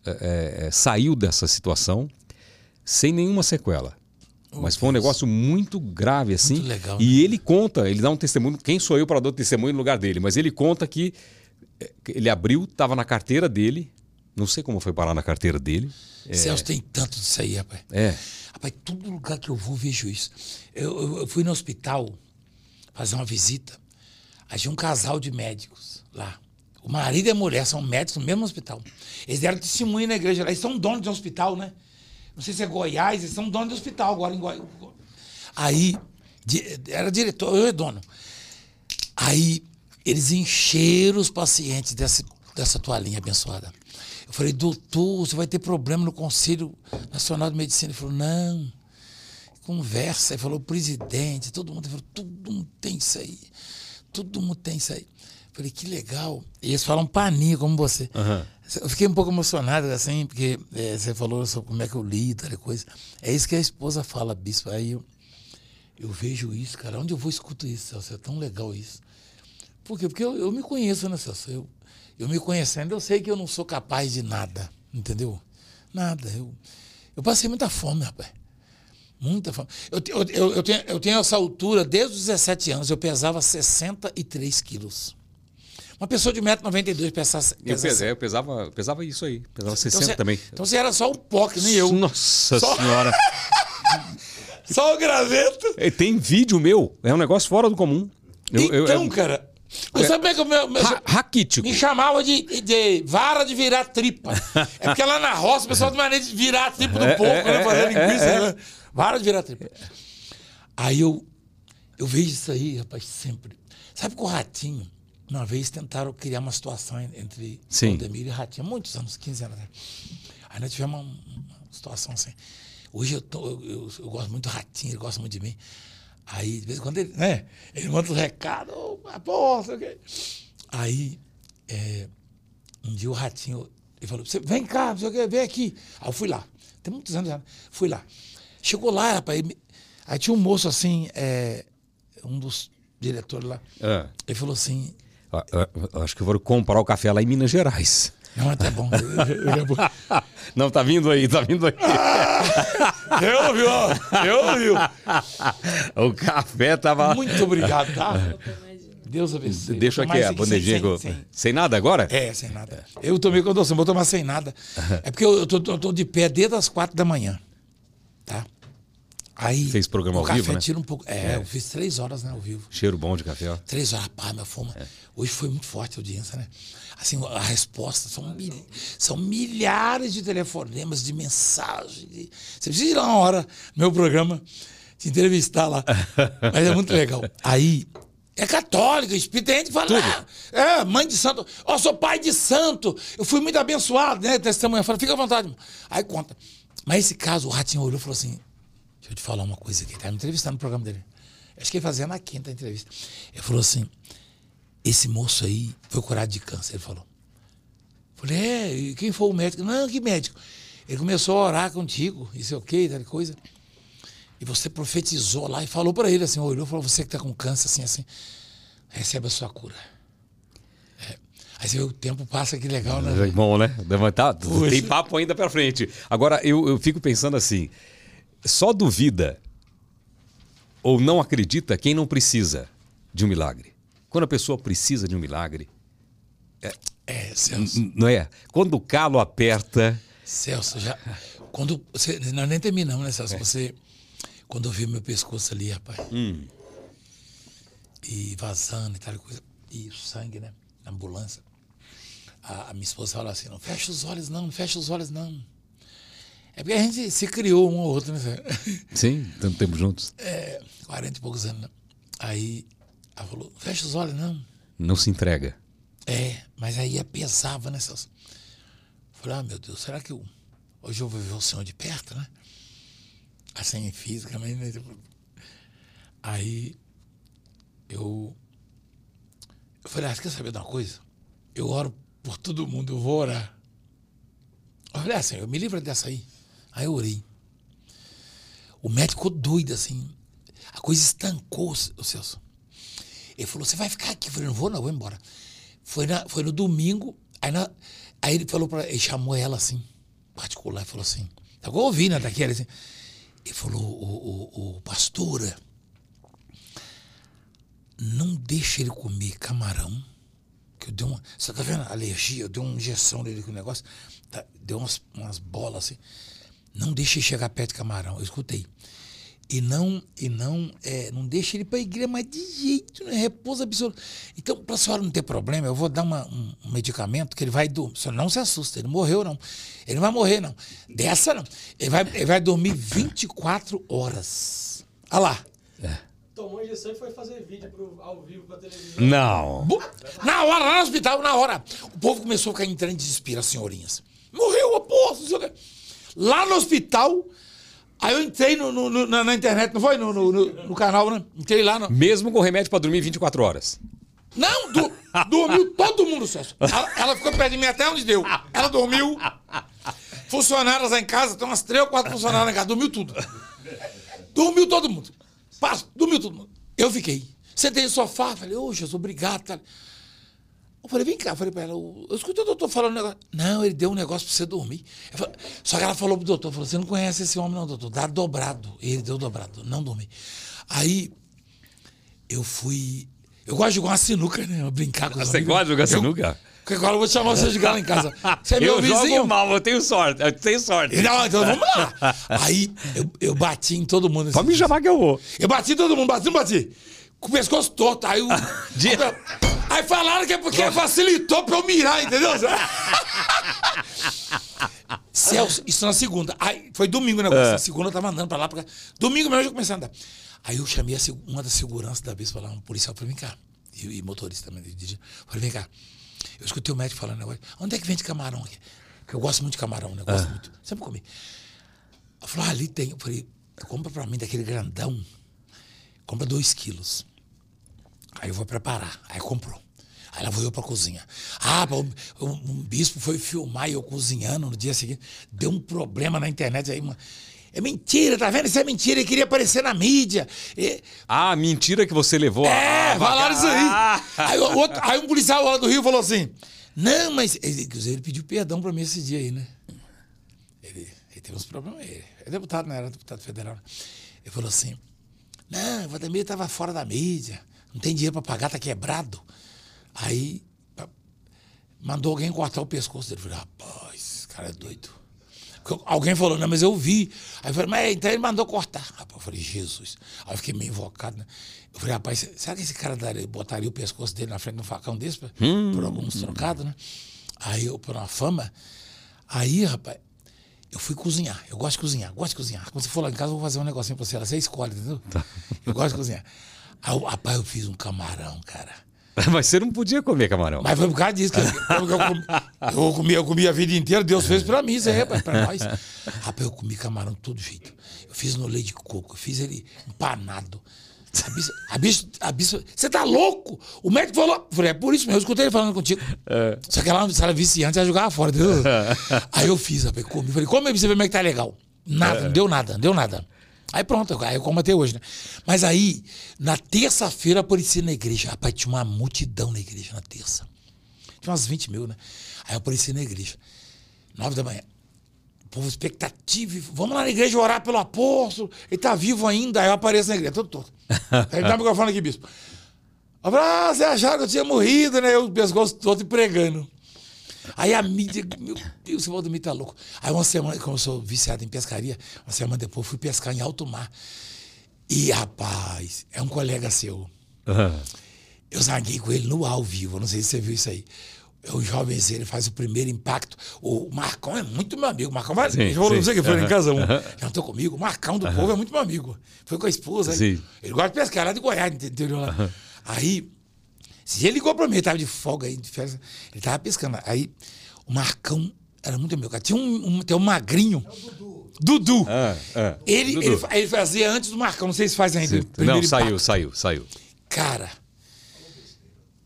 é, é, saiu dessa situação sem nenhuma sequela. Mas foi um negócio muito grave assim. Muito legal, E ele conta, ele dá um testemunho. Quem sou eu para dar um testemunho no lugar dele? Mas ele conta que é, ele abriu, estava na carteira dele. Não sei como foi parar na carteira dele. Celso tem tanto disso aí, rapaz. É. Rapaz, todo lugar que eu vou, vejo isso. Eu, eu- eu fui no hospital fazer uma visita. Aí tinha um casal de médicos lá. O marido e a mulher são médicos no mesmo hospital. Eles deram testemunho na igreja lá. Eles são donos de um hospital, né? Não sei se é Goiás, eles são donos de hospital agora em Goiás. Aí, era diretor, eu é dono. Aí, eles encheram os pacientes dessa, dessa toalhinha abençoada. Eu falei, doutor, você vai ter problema no Conselho Nacional de Medicina. Ele falou, não, conversa. Ele falou, presidente, todo mundo. Falou, todo mundo tem isso aí. Todo mundo tem isso aí. Falei, que legal. E eles falam paninho, como você. Eu fiquei um pouco emocionado, assim, porque eh, você falou sobre como é que eu lido, aquela coisa. É isso que a esposa fala, bispo. Aí eu, eu vejo isso, cara. Onde eu vou, escuto isso, Celso. É tão legal isso. Por quê? Porque eu, eu me conheço, né, Celso? Eu, eu me conhecendo, eu sei que eu não sou capaz de nada, entendeu? Nada. Eu, eu passei muita fome, rapaz. Muita fome. Eu, eu, eu, eu, tenho, eu tenho essa altura desde os 17 anos, eu pesava 63 quilos. Uma pessoa de 1,92m pesava, Eu, pes- é, eu pesava, pesava isso aí. Pesava 60 você, também. Então você era só um pó, que nem eu. Nossa Só- senhora. Só o graveto. É, Tem vídeo meu. É um negócio fora do comum. Eu- eu- então, é- cara. Como é que o meu, meu- Ra- raquítico. me chamava de, de vara de virar tripa. É porque lá na roça o pessoal tem maneira de virar a tripa do porco, é, né? Fazer é, linguiça. é. né? Vara de virar tripa. Aí eu, eu vejo isso aí, rapaz, sempre. Sabe que o Ratinho, uma vez tentaram criar uma situação en- entre Sim. Valdemir e Ratinho, há muitos anos, 15 anos atrás. Aí nós tivemos uma, uma situação assim. Hoje eu, tô, eu, eu- eu gosto muito do Ratinho, ele gosta muito de mim. Aí, de vez em quando, ele, né? Ele manda os recados, ô, pô, sei o quê. Aí, é, um dia o Ratinho, ele falou, "Você- vem cá, não sei o quê, vem aqui. Aí eu fui lá. Tem muitos anos já. né? Fui lá. Chegou lá, rapaz, me- aí tinha um moço assim, é, um dos diretores lá. Ah. Ele falou assim, Ah, ah, eu acho que eu vou comprar o café lá em Minas Gerais. não, bom. Ele é bom. Não, tá vindo aí, tá vindo aí. Eu ouvi, ó. Eu ouvi. o café tava. Muito obrigado, tá? Deus abençoe. Deixa aqui a sem- bandejinha. sem- com- sem- Sem nada agora? É, sem nada. Eu tomei com adoção, vou tomar sem nada. É porque eu, eu tô, eu tô de pé desde as quatro da manhã. Tá? Aí. Fez programa ao café vivo, né? tira um pouco. É, eu fiz três horas, né, ao vivo. Cheiro bom de café, ó. Três horas, pá, meu fome. É. Hoje foi muito forte a audiência, né? Assim, a resposta são, mil- são milhares de telefonemas, de mensagens. de- Você precisa ir lá uma hora no meu programa, te entrevistar lá. Mas é muito legal. Aí, é católico, espírita, tem gente que fala, ah, é, mãe de santo, ó, sou pai de santo, eu fui muito abençoado, né? Testemunha, fala, fica à vontade. Aí conta. Mas esse caso, o Ratinho olhou e falou assim, deixa eu te falar uma coisa aqui, tá me entrevistando no programa dele. Acho que ele fazia na quinta entrevista. Ele falou assim, esse moço aí foi curado de câncer, ele falou. Falei, é, e quem foi o médico? Não, que médico? Ele começou a orar contigo, isso é o quê, tal coisa. E você profetizou lá e falou para ele assim, olhou e falou, você que está com câncer, assim, assim, recebe a sua cura. É. Aí você vê o tempo passa, que legal, né? É bom, né? Tá, Poxa. tem papo ainda pra frente. Agora, eu, eu fico pensando assim: só duvida ou não acredita quem não precisa de um milagre. Quando a pessoa precisa de um milagre, É, Celso. n- não é? Quando o calo aperta. Celso, já. Quando. Você, nós nem terminamos, né, Celso? Você. Quando eu vi meu pescoço ali, rapaz. E vazando e tal coisa. E o sangue, né? Na ambulância. A, a minha esposa falou assim: não fecha os olhos, não, não fecha os olhos, não. É porque a gente se criou um ao outro, né? Sim, tanto tempo juntos. É, 40 e poucos anos? Aí ela falou: fecha os olhos, não. Não se entrega. É, mas aí pesava, né, Celso? Falei, ah, meu Deus, será que eu, hoje eu vou ver o senhor de perto, né? Assim, fisicamente, né? Tipo, Aí eu, eu falei, ah, você quer saber de uma coisa? Eu oro por todo mundo, eu vou orar. Eu falei, ah, senhor, me livra dessa aí. Aí eu orei. O médico ficou doido, assim. A coisa estancou, o Celso. Ele falou, você vai ficar aqui? Eu falei, não vou não, vou embora. Foi, na, foi no domingo, aí, na- aí ele falou para ele chamou ela assim, particular, falou assim, tá igual ouvindo né, daquele assim. Ele falou, o, o, o pastora, não deixa ele comer camarão, que eu dei uma, você tá vendo, alergia, eu dei uma injeção nele com o negócio, tá, deu umas, umas bolas assim, não deixa ele chegar perto de camarão, eu escutei. E não, e não, é, não deixa ele para a igreja, mas de jeito, né? Repouso absoluto. Então, para a senhora não ter problema, eu vou dar uma- um, um medicamento que ele vai dormir. A senhora não se assusta, ele morreu, não. Ele não vai morrer, não. Dessa, não. Ele vai, ele vai dormir 24 horas. Olha lá. Tomou a injeção e foi fazer vídeo pro, ao vivo pra televisão. Não. Na hora, lá no hospital, na hora. O povo começou a ficar entrando em desespero, as senhorinhas. Morreu a porra, não sei o quê. Lá no hospital, aí eu entrei no, no- no- na, na internet, não foi? No, canal, né? Entrei lá. No... Mesmo com remédio pra dormir 24 horas. Não, dormiu todo mundo, Celso. Ela, ela ficou perto de mim até onde deu. Ela dormiu. Funcionárias lá em casa, tem umas três ou quatro funcionárias lá em casa, dormiu tudo. Dormiu todo mundo. Passa, dormiu todo mundo. Eu fiquei. Sentei no sofá, falei, ô Jesus, obrigado. Tá? Eu falei, vem cá, eu falei pra ela, eu escutei o doutor falando um negócio. Não, ele deu um negócio pra você dormir. Falei, só que ela falou pro doutor, falou, você não conhece esse homem não, doutor, dá dobrado. Ele deu dobrado, não dormi. Aí eu fui. Eu gosto de jogar uma sinuca, né? Eu brincar com os Você amigos. gosta de jogar Eu- sinuca? Porque agora eu vou te chamar você de lá em casa. Você é meu eu vizinho. jogo mal, eu tenho sorte. Eu tenho sorte. Não, então vamos lá. Aí eu, eu bati em todo mundo. Pode me chamar que eu vou. Eu bati em todo mundo, bati, não bati. Com o pescoço torto. Aí, o, aí falaram que é porque facilitou pra eu mirar, entendeu? Celso, isso na segunda. Aí, foi domingo o negócio. É. Na segunda eu tava andando pra lá, pra cá. Domingo mesmo eu já comecei a andar. Aí eu chamei a uma da segurança da vez, falar, um policial, falei, vem cá. E, e motorista também. Falei, vem cá. Eu escutei o médico falando negócio. Onde é que vende camarão aqui? Porque eu gosto muito de camarão, né? Eu É. gosto muito. Sempre comi. Ela falou, ah, ali tem. Eu falei, compra pra mim daquele grandão. Compra dois quilos. Aí eu vou preparar. Aí comprou. Aí lá vou eu pra cozinha. Ah, um, um bispo foi filmar eu cozinhando no dia seguinte. Deu um problema na internet aí, mano. É mentira, tá vendo? Isso é mentira. Ele queria aparecer na mídia. E- Ah, mentira que você levou a- é, a- falaram isso aí. Ah. Aí, outro- aí um policial lá do Rio falou assim: Não, mas. Ele, ele pediu perdão pra mim esse dia aí, né? Ele, ele teve uns problemas. Ele é deputado, não era deputado federal. né? Ele falou assim: Não, o Vladimir tava fora da mídia, não tem dinheiro pra pagar, tá quebrado. Aí mandou alguém cortar o pescoço dele. Eu falei: Rapaz, esse cara é doido. Porque Alguém falou, não, mas eu vi. Aí eu falei, mas então ele mandou cortar. Rapaz, eu falei, Jesus. Aí eu fiquei meio invocado, né? Eu falei, rapaz, será que esse cara daria- botaria o pescoço dele na frente de um facão desse? pra- Por alguns trocados, né? Aí eu, por uma fama. Aí, rapaz, eu fui cozinhar. Eu gosto de cozinhar, gosto de cozinhar. Quando você for lá em casa, eu vou fazer um negocinho pra você. Você escolhe, entendeu? Eu gosto de cozinhar. Aí, eu- rapaz, eu fiz um camarão, cara. Mas você não podia comer camarão. Mas foi por causa disso que eu, eu, comi, eu, comi, eu comi a vida inteira, Deus fez pra mim, isso aí, rapaz, pra nós. Rapaz, eu comi camarão de todo jeito. Eu fiz no leite de coco, eu fiz ele empanado. A bicha, a bicha, a bicha, você tá louco? O médico falou, falei, é por isso mesmo, eu escutei ele falando contigo. Só que ela, se ela viciante, ela jogava fora, entendeu? Aí eu fiz, rapaz, comi, falei, come pra você ver como é que tá legal. Nada, não deu nada, não deu nada. Aí pronto, aí eu como até hoje, né? Mas aí, na terça-feira, apareci na igreja. Rapaz, tinha uma multidão na igreja na terça. Tinha umas 20 mil, né? Aí eu apareci na igreja. Nove da manhã. O povo expectativa. Vamos lá na igreja orar pelo apóstolo. Ele tá vivo ainda. Aí eu apareço na igreja, todo torto. Aí dá o microfone aqui, bispo. Ah, você acharam que eu tinha morrido, né? Eu, o pescoço todo e pregando. Aí a mídia, meu Deus, o Valdemir tá louco. Aí uma semana, como eu sou viciado em pescaria, uma semana depois eu fui pescar em alto mar. E, rapaz, é um colega seu. Eu zaguei com ele no ao vivo, eu não sei se você viu isso aí. É o jovem ele faz o primeiro impacto. O Marcão é muito meu amigo. O Marcão vai. Sim, Ele falou, não sei que foi lá em casa um. aham. Jantou comigo. O Marcão do povo é muito meu amigo. Foi com a esposa. Sim. Ele gosta de pescar lá de Goiás, entendeu? Lá. Aí, se ele ligou pra mim, ele tava de folga aí, de férias, ele tava pescando. Aí, o Marcão era muito meu cara. Tinha um, um, tem um magrinho. Dudu. Ah, ah. Ele, Dudu. ele, ele fazia antes do Marcão, não sei se faz ainda. o Não, saiu, impacto. saiu, saiu. Cara,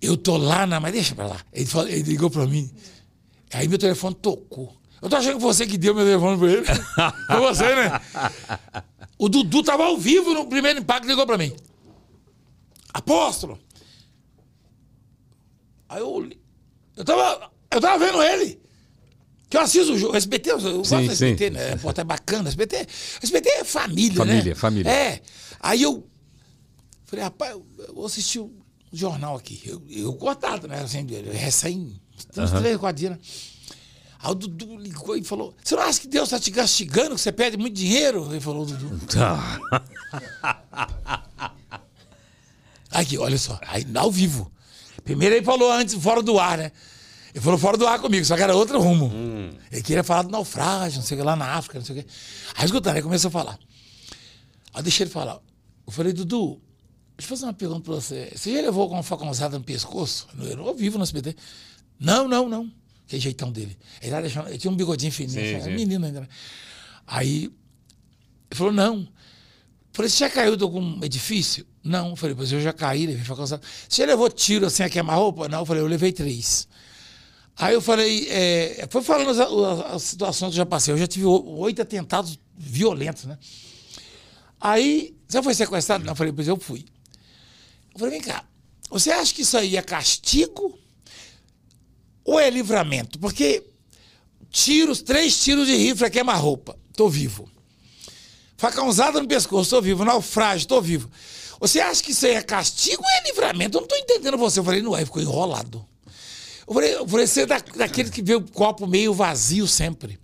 eu tô lá na. Mas deixa pra lá. Ele, falou- ele ligou pra mim. Aí meu telefone tocou. Eu tô achando que você que deu meu telefone pra ele. Foi você, né? O Dudu tava ao vivo no primeiro impacto ligou pra mim. Apóstolo! Aí eu. olhei. Eu tava. Eu tava vendo ele. Que eu assisto o jogo. SBT, eu gosto Sim, do SBT, sim. né? Pô, é bacana. SBT, SBT é família, né? Família, família. É. Aí eu falei, rapaz, eu vou assistir o jornal aqui. Eu, eu cortado, né? Assim, recém, uns três, quatro dias, né? Aí o Dudu ligou e falou: Você não acha que Deus está te castigando, que você perde muito dinheiro? Ele falou, Dudu. Tá. Aqui, olha só, aí ao vivo. Primeiro ele falou antes, fora do ar, né? Ele falou fora do ar comigo, só que era outro rumo. Ele queria falar do naufrágio, não sei o que, lá na África, não sei o que. Aí escutando, aí começou a falar. Aí eu deixei ele falar. Eu falei, Dudu, deixa eu fazer uma pergunta pra você. Você já levou com uma facãozada no pescoço? Eu não vivo no SBT. Não, não, não. Que jeitão dele. Ele, deixando, ele tinha um bigodinho fininho, Sim, sim. menino ainda. né? Aí ele falou, não. Falei, você já caiu de algum edifício? Não. Falei, pois eu já caí, levei facãozada. Você já levou tiro assim a queima-roupa? Não. Eu falei, eu levei três. Aí eu falei, é, foi falando as, as- situações que eu já passei. Eu já tive oito atentados violentos, né? Aí, você foi sequestrado? Não, falei, pois eu fui. Eu falei, vem cá, você acha que isso aí é castigo ou é livramento? Porque tiros, três tiros de rifle queima-roupa, tô vivo. Facãozada no pescoço, tô vivo. Naufrágio, tô vivo. Você acha que isso aí é castigo ou é livramento? Eu não tô entendendo você. Eu falei, não é, ficou enrolado. Eu falei, eu falei você é da, daquele que vê o copo meio vazio sempre.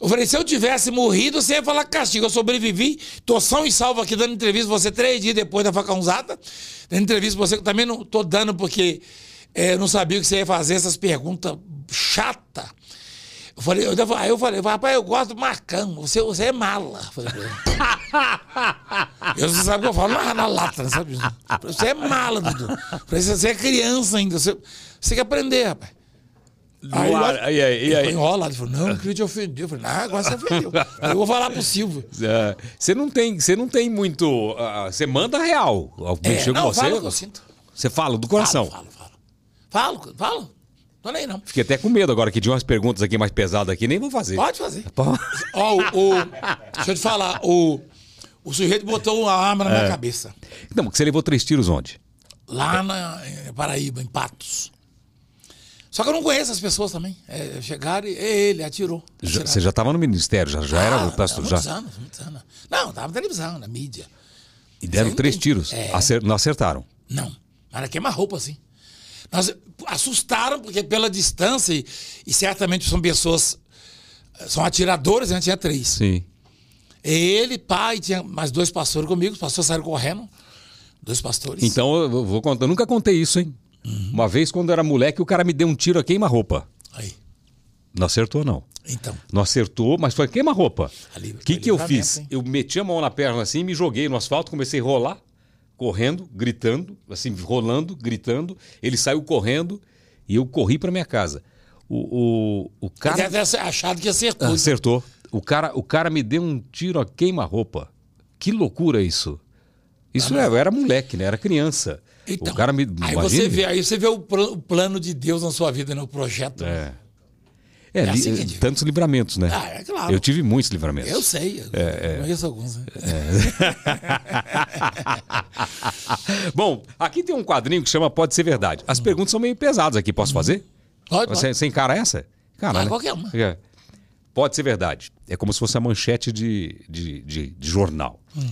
Eu falei, se eu tivesse morrido, você ia falar castigo. Eu sobrevivi, tô são e salvo aqui dando entrevista você três dias depois da facãozada. Dando entrevista você que também não tô dando porque é, não sabia o que você ia fazer, essas perguntas chatas. Eu falei, eu, aí eu falei, rapaz, eu gosto do Marcão, você, você é mala. Eu falei, eu, você sabe que eu falo na, na lata, né, sabe? Você é mala, Dudu. Falei, você é criança ainda, você, você tem que aprender, rapaz. Aí, ar, eu, aí, aí? Ele enrolado, ele falou, não, não queria te ofender. Eu falei, não, agora você ofendeu. Aí eu vou falar pro Silvio. É, Você não tem, você não tem muito. ah, Você manda real. Alguém É, chega não, com você. fala o que eu sinto. Você fala do coração. Falo, falo, falo. Falo, falo. Tô nem não. Fiquei até com medo agora que de umas perguntas aqui mais pesadas aqui, nem vou fazer. Pode fazer. Pode. Ó, o, o- deixa eu te falar, o, o sujeito botou uma arma na É. minha cabeça. Então, porque você levou três tiros onde? Lá na em Paraíba, em Patos. Só que eu não conheço as pessoas também. É, chegaram e é ele atirou. Já- você já estava no ministério, já, já era Ah, o pastor. muitos Já, anos, muitos anos. Não, tava na televisão, na mídia. e deram Sim, três tiros. é. Acer- não acertaram. Não. Era queima-roupa, assim. Nós assustaram, porque pela distância, e, e certamente são pessoas. São atiradores, a gente tinha três. Sim. Ele, pai, tinha mais dois pastores comigo, os pastores saíram correndo. Dois pastores. Então eu vou contar. Eu nunca contei isso, hein? Uhum. Uma vez, quando eu era moleque, o cara me deu um tiro a queima-roupa. Aí. Não acertou, não. Então. Não acertou, mas foi queima-roupa. O que, que eu fiz? hein? Eu meti a mão na perna assim, me joguei no asfalto, comecei a rolar, correndo, gritando, assim, rolando, gritando. Ele saiu correndo e eu corri para minha casa. O, o, o Cara... cara Deve ter achado que acertou. acertou. O cara, o cara me deu um tiro a queima-roupa. Que loucura isso. Isso é, eu era moleque, né? Era criança. Então, o cara me. aí imagine- você vê, aí você vê o, pl- o plano de Deus na sua vida, no projeto. É. É, É assim tantos livramentos, né? Ah, é claro. Eu tive muitos livramentos. Eu sei, eu É, conheço alguns. Né? Bom, aqui tem um quadrinho que chama Pode Ser Verdade. As perguntas são meio pesadas aqui, posso fazer? Pode, Você, pode. você encara essa? Cara, Ah, né? qualquer uma. É. Pode ser verdade. É como se fosse a manchete de, de, de- de jornal. Hum.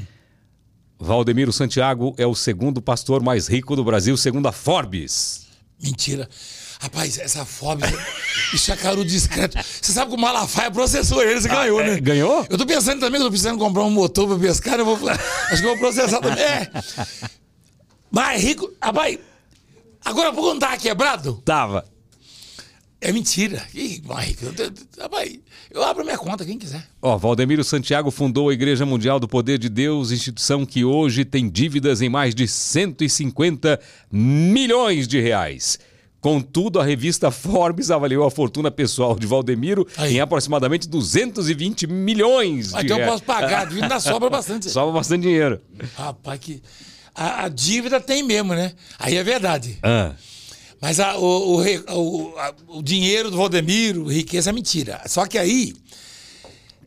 Valdemiro Santiago é o segundo pastor mais rico do Brasil, segundo a Forbes. Mentira. Rapaz, essa fome, isso é caro discreto. Você sabe que o Malafaia processou ele, você ganhou, é, né? ganhou? Eu tô pensando também que eu tô precisando comprar um motor pra pescar, eu vou, acho que eu vou processar também. É. Mais rico. Rapaz, agora por contar tá quebrado, Tava. é mentira. Ih, rico. Rapaz, eu abro minha conta, quem quiser. Ó, Valdemiro Santiago fundou a Igreja Mundial do Poder de Deus, instituição que hoje tem dívidas em mais de 150 milhões de reais. Contudo, a revista Forbes avaliou a fortuna pessoal de Valdemiro Aí. em aproximadamente 220 milhões Mas de então eu reais. posso pagar, a ainda sobra bastante. Sobra bastante dinheiro. Rapaz, que. A, a dívida tem mesmo, né? Aí é verdade. Ah, Mas a- o, o re- o- a- o dinheiro do Valdemiro, riqueza é mentira. Só que aí.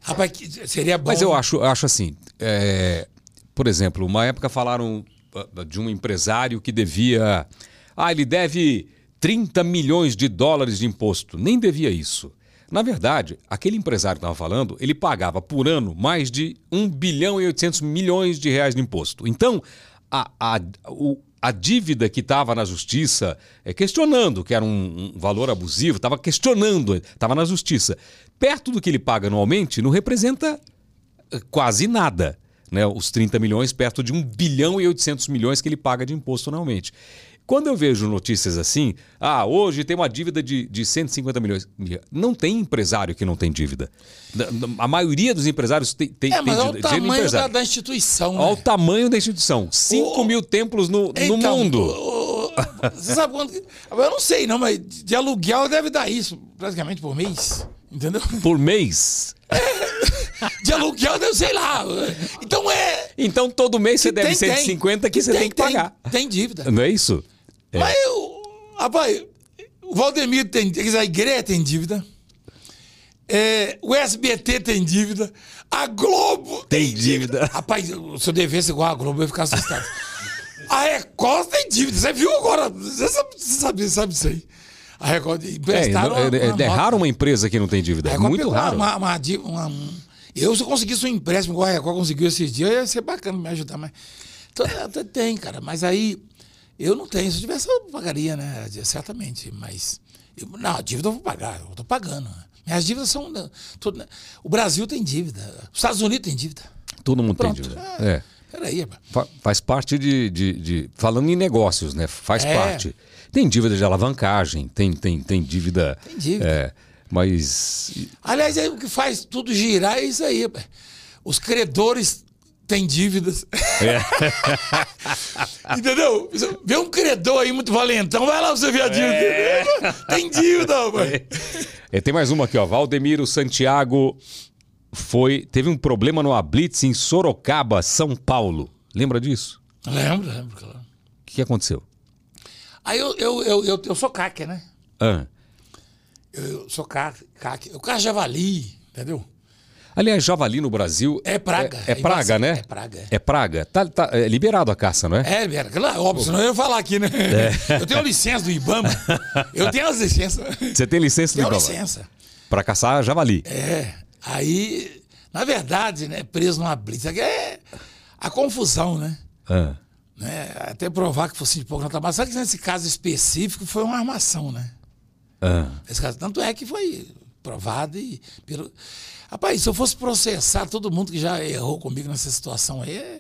Rapaz, que seria bom. Mas eu acho, acho assim, é, por exemplo, uma época falaram ah, de um empresário que devia, ah, ele deve 30 milhões de dólares de imposto. Nem devia isso. Na verdade, aquele empresário que estava falando, ele pagava por ano mais de 1 bilhão e 800 milhões de reais de imposto. Então, a, a, o- a dívida que estava na justiça, é, questionando que era um, um valor abusivo, estava questionando, estava na justiça. Perto do que ele paga anualmente, não representa eh, quase nada. Né? Os 30 milhões perto de 1 bilhão e 800 milhões que ele paga de imposto anualmente. Quando eu vejo notícias assim, ah, hoje tem uma dívida de, de 150 milhões. Não tem empresário que não tem dívida. Da- da- A maioria dos empresários tem, tem, É, tem mas o dívida. Dinheiro tamanho da, da instituição. Olha o Né? tamanho da instituição. 5 O- mil templos no, no mundo. o- o- Você sabe quanto. Eu não sei, não, mas de aluguel deve dar isso, praticamente por mês. Entendeu? Por mês. De aluguel deve, sei lá. Então é. Então todo mês você que deve tem, 150 que você tem, que pagar. Tem, dívida. Não é isso? É. Mas eu. Rapaz, o Valdemiro tem. Quer dizer, a igreja tem dívida. É, o SBT tem dívida. A Globo Tem dívida. Rapaz, se eu devesse igual a Globo, eu ia ficar assustado. A Record tem dívida. Você viu agora? Você sabe, você sabe, sabe isso aí. A Record É, emprestaram é, uma- é, uma é raro uma empresa que não tem dívida. É muito raro. Uma, uma, uma- um- eu, se eu conseguisse um empréstimo igual a Record conseguiu esses dias, ia ser bacana me ajudar. Mas Então, tem, cara. Mas aí eu não tenho. Se eu tivesse, eu pagaria, né? Certamente. Mas. eu- não, a dívida eu vou pagar. Eu tô pagando. Minhas dívidas são. né, tudo- o Brasil tem dívida. Os Estados Unidos tem dívida. Todo mundo Pronto. tem dívida. É. É. Peraí. Fa- Faz parte de, de- de- Falando em negócios, né? Faz É. parte. Tem dívida de alavancagem, tem, tem, tem dívida. Tem dívida. É, mas. Aliás, aí o que faz tudo girar é isso aí. Os credores têm dívidas. É. Entendeu? Vê um credor aí muito valentão, vai lá você ver a dívida. É. Tem dívida, rapaz. É, tem mais uma aqui, ó. Valdemiro Santiago foi. Teve um problema no Blitz em Sorocaba, São Paulo. Lembra disso? Lembro, lembro, claro. O que aconteceu? Aí eu, eu, eu, eu, eu sou caque, né? Ah. Eu, eu sou caque, caque. Eu caço javali, entendeu? Aliás, javali no Brasil. É praga. É, é praga, invasão. né? É praga. É praga. Tá, tá é liberado a caça, não é? É, Vera, claro, óbvio, senão eu ia falar aqui, né? Eu tenho licença do Ibama. Eu tenho as licenças. Você tem licença Tenho Ibama licença. pra caçar javali. É. Aí, na verdade, né, preso numa blitz, aqui é a confusão, né? Ah. né? Até provar que fosse de pouco na trabalho. Sabe que nesse caso específico foi uma armação, né? Ah. Esse caso, tanto é que foi provado e. Pelo... Rapaz, se eu fosse processar todo mundo que já errou comigo nessa situação aí. é-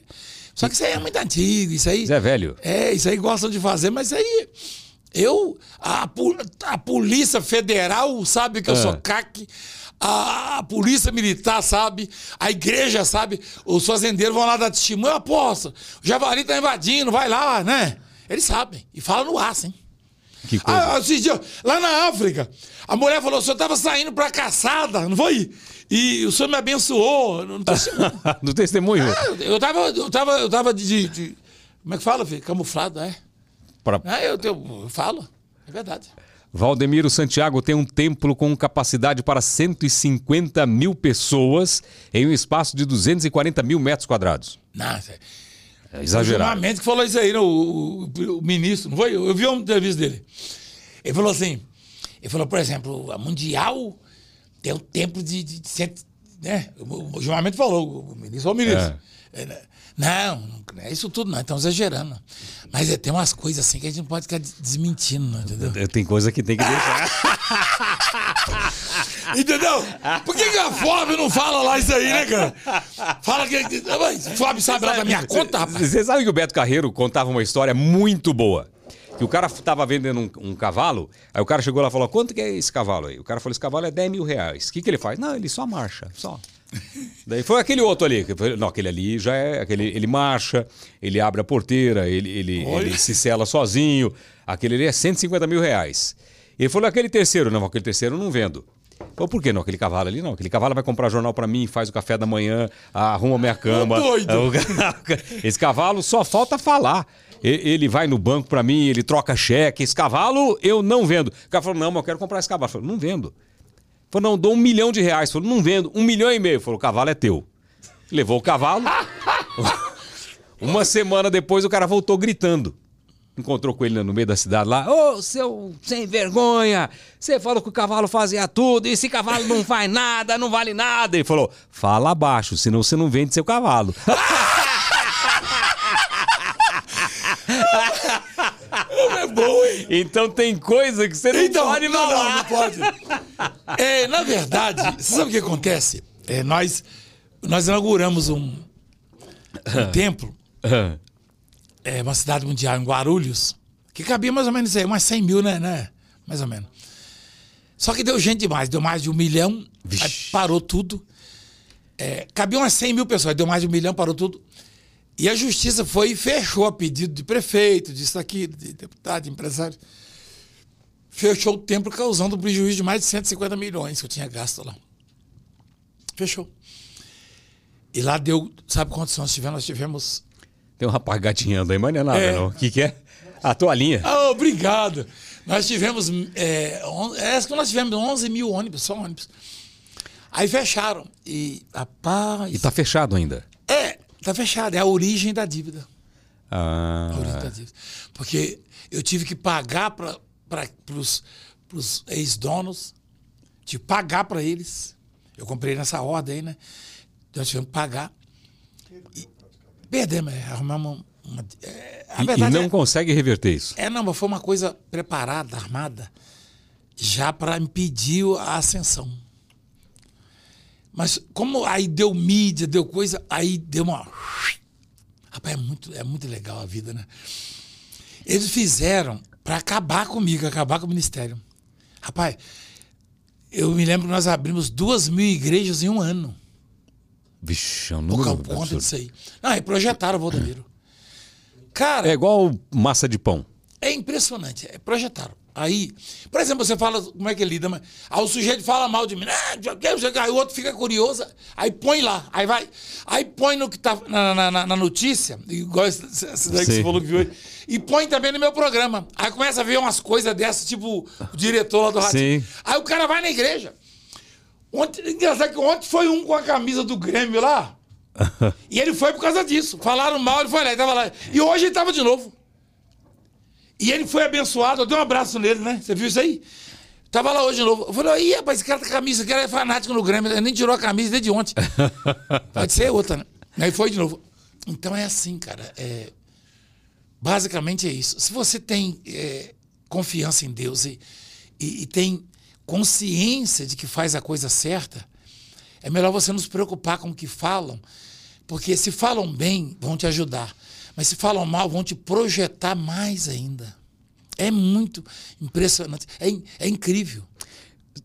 Só que isso aí é muito antigo, isso aí. Zé é Velho. É, isso aí gostam de fazer, mas aí. Eu. A, a Polícia Federal sabe que eu sou CAC. A, a Polícia Militar sabe. A igreja sabe. Os fazendeiros vão lá dar testemunho. Eu aposto. O Javali tá invadindo, vai lá, né? Eles sabem. E fala no ar, sim. Que coisa. Ah, esses dias, lá na África, a mulher falou: o senhor estava saindo pra caçada, não foi? E o senhor me abençoou. Não tô no testemunho. eu tava, eu tava, eu tava de, de- Como é que fala, filho? Camuflado, é? Pra- É, eu, eu, eu falo. É verdade. Valdemiro Santiago tem um templo com capacidade para 150 mil pessoas em um espaço de 240 mil metros quadrados. Não, isso é- exagerado. Mendes que falou isso aí, não, o, o- o ministro, não foi? Eu, eu vi uma entrevista dele. Ele falou assim: ele falou, por exemplo, a Mundial tem um templo de, de, de né? O, o Gilmar falou, o ministro o ministro. É, né? Não, não é isso tudo, não, estão exagerando. Mas é, tem umas coisas assim que a gente não pode ficar des- desmentindo, não, entendeu? Tem coisa que tem que deixar. Entendeu? Por que, que a Fábio não fala lá isso aí, né, cara? Fala que. Mas, Fábio sabe lá da minha conta, rapaz. Você sabe que o Beto Carreiro contava uma história muito boa. Que o cara tava vendendo um, um cavalo, aí o cara chegou lá e falou: quanto que é esse cavalo aí? O cara falou: esse cavalo é 10 mil reais. O que, que ele faz? Não, ele só marcha, só. Daí foi aquele outro ali. que foi- Não, aquele ali já é. Aquele, ele marcha, ele abre a porteira, ele, ele, ele se sela sozinho. Aquele ali é 150 mil reais. Ele falou: aquele terceiro, não, aquele terceiro eu não vendo. Pô, por que não? Aquele cavalo ali não. Aquele cavalo vai comprar jornal pra mim, faz o café da manhã, arruma minha cama. Doido. Esse cavalo só falta falar. Ele vai no banco pra mim, ele troca cheque. Esse cavalo eu não vendo. O cara falou: não, mas eu quero comprar esse cavalo. Eu falei, não vendo. Falou, não, dou um milhão de reais. Falou, não vendo. Um milhão e meio. Falou, o cavalo é teu. Levou o cavalo. Uma semana depois o cara voltou gritando. Encontrou com ele no meio da cidade lá. Ô, seu sem vergonha! Você falou que o cavalo fazia tudo e esse cavalo não faz nada, não vale nada. Ele falou: fala abaixo, senão você não vende seu cavalo. É bom, hein? Então tem coisa que você não Então, pode não, não, não pode. É, na verdade, você sabe o que acontece? É, nós, nós inauguramos um, um templo, é, uma cidade mundial em Guarulhos, que cabia mais ou menos aí, umas 100 mil, né? né? Mais ou menos. Só que deu gente demais, deu mais de um milhão, parou tudo. É, cabia umas 100 mil pessoas, deu mais de um milhão, parou tudo. E a justiça foi e fechou a pedido de prefeito, disso aqui, de deputado, de empresário. Fechou o templo causando um prejuízo de mais de 150 milhões que eu tinha gasto lá. Fechou. E lá deu, sabe quantos nós tivemos? Nós tivemos. Tem um rapaz gatinhando aí, mas não é nada, É. não. O que, que é? A toalhinha. Ah, obrigado. Nós tivemos. É, on, é que nós tivemos 11 mil ônibus, só ônibus. Aí fecharam. E, rapaz. E tá fechado ainda. É, tá fechado. É a origem da dívida. Ah, orientativos. Porque eu tive que pagar para os ex-donos, tive que pagar para eles. Eu comprei nessa ordem aí, né? Nós tivemos que pagar. E perdemos, é, arrumamos uma. é, a e, e verdade não é, consegue reverter isso. é, não, mas foi uma coisa preparada, armada, já para impedir a ascensão. Mas como aí deu mídia, deu coisa, aí deu uma. Rapaz, é muito, é muito legal a vida, né? Eles fizeram para acabar comigo, acabar com o ministério. Rapaz, eu me lembro que nós abrimos duas mil igrejas em um ano. Vixe, é um Por conta disso aí. Não, aí projetaram o Valdomiro. Cara, É igual massa de pão. É impressionante, é, projetaram. Aí, por exemplo, você fala como é que ele lida, mas aí o sujeito fala mal de mim, ah, aí o outro fica curioso, aí põe lá, aí vai, aí põe no que tá na, na- na- na notícia, igual esse, esse daí que você falou que viu e põe também no meu programa. Aí começa a ver umas coisas dessas, tipo o diretor lá do Ratinho. Sim. Aí o cara vai na igreja. Ontem, engraçado que ontem foi um com a camisa do Grêmio lá. e ele foi por causa disso. Falaram mal, ele foi lá, ele tava lá. E hoje ele tava de novo. E ele foi abençoado, eu dei um abraço nele, né? Você viu isso aí? Tava lá hoje de novo. Eu falei, ih, rapaz, esse cara tá camisa, esse cara é fanático no Grêmio, ele nem tirou a camisa desde ontem. Pode ser outra, né? Aí foi de novo. Então é assim, cara. É... Basicamente é isso. Se você tem é, confiança em Deus e, e- e tem consciência de que faz a coisa certa, é melhor você não se preocupar com o que falam, porque se falam bem, vão te ajudar. Mas se falam mal, vão te projetar mais ainda. É muito impressionante. É, é incrível.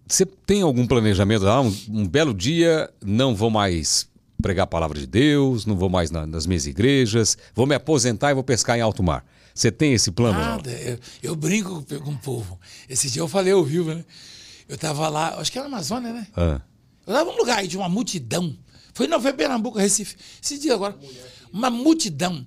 Você tem algum planejamento? Ah, um, um belo dia não vou mais pregar a palavra de Deus, não vou mais na- nas minhas igrejas, vou me aposentar e vou pescar em alto mar. Você tem esse plano? Nada. Eu, eu brinco com, o povo. Esse dia eu falei ao vivo, né? Eu tava lá, acho que era na Amazônia, né? Ah. Eu tava num lugar aí de uma multidão. Foi, não, foi Pernambuco, Recife. Esse dia agora. Uma multidão.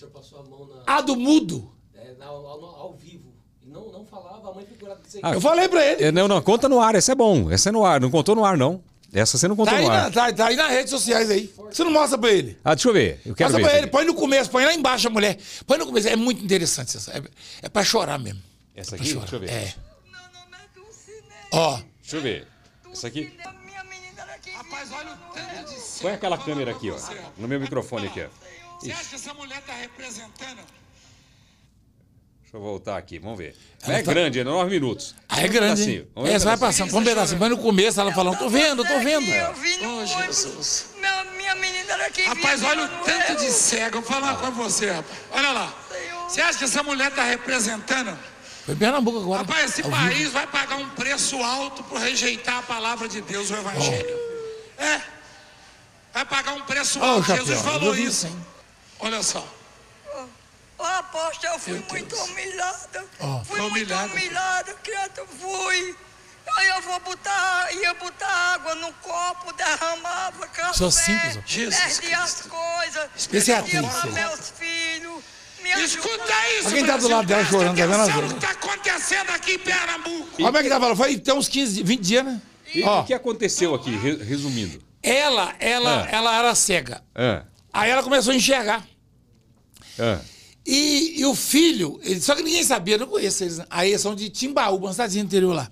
O senhor passou a mão na, A do mudo. é, na- ao, ao- ao vivo. E não, não falava, a mãe figurada Ah, Eu falei pra ele. É, não, não, conta no ar, essa é bom. Essa é no ar, não contou no ar, não. Essa você não contou Tá aí, no na, ar. tá, tá aí nas redes sociais aí. Você não mostra pra ele? Ah, deixa eu ver. Eu quero Mostra ver. pra ele, aqui. põe no começo, põe lá embaixo a mulher. Põe no começo. É muito interessante essa. É, é pra chorar mesmo. Essa É aqui? chorar. Deixa eu ver. É. Meu nome é Dulcinea. Ó. Deixa eu ver. Essa aqui. Dulcinea, Minha menina daqui. Rapaz, olha o tanto de Põe aquela câmera aqui, ó. No meu microfone aqui, ó. Você acha que essa mulher tá representando? Deixa eu voltar aqui, vamos ver. Ela é tá- grande, é nove minutos. Ah, é grande, hein? pedacinho, vamos ver É, um você vai passando. Põe um pedacinho. Põe no começo, ela falando, tô vendo, tô vendo. Eu vim no Oh. Jesus. Minha, minha menina daqui. Rapaz, vinha olha o tanto de cego. Eu vou falar com você, rapaz. Olha lá. Você acha que essa mulher tá representando? Foi Pernambuco agora. Rapaz, esse Ao país vivo. vai pagar um preço alto por rejeitar a palavra de Deus, o Evangelho. É. Vai pagar um preço Ó, o alto. chapéu. Jesus falou vi isso. hein? Olha só. Ô, apóstolo, eu fui Meu muito Deus. humilhada. Ó, fui foi muito humilhada. humilhada, criado, fui. Aí eu vou botar, ia botar água no copo, derramava café. Sou simples, ó. Jesus Perdi as coisas. É perdi atriz, pra isso. meus filhos. Me Escuta isso, quem tá do lado dela Presta chorando, tá vendo, atenção no que tá acontecendo aqui em Pernambuco. Como é que tá falando? Foi tem uns 15, 20 dias, né? E Ó, o que aconteceu aqui, re- resumindo? ela, ela, Ah. ela era cega. Ah, Aí ela começou a enxergar. Ah. E, e o filho, ele- só que ninguém sabia, eu não conheço eles. né? Aí eles são de Timbaúba, uma cidadezinha interior lá.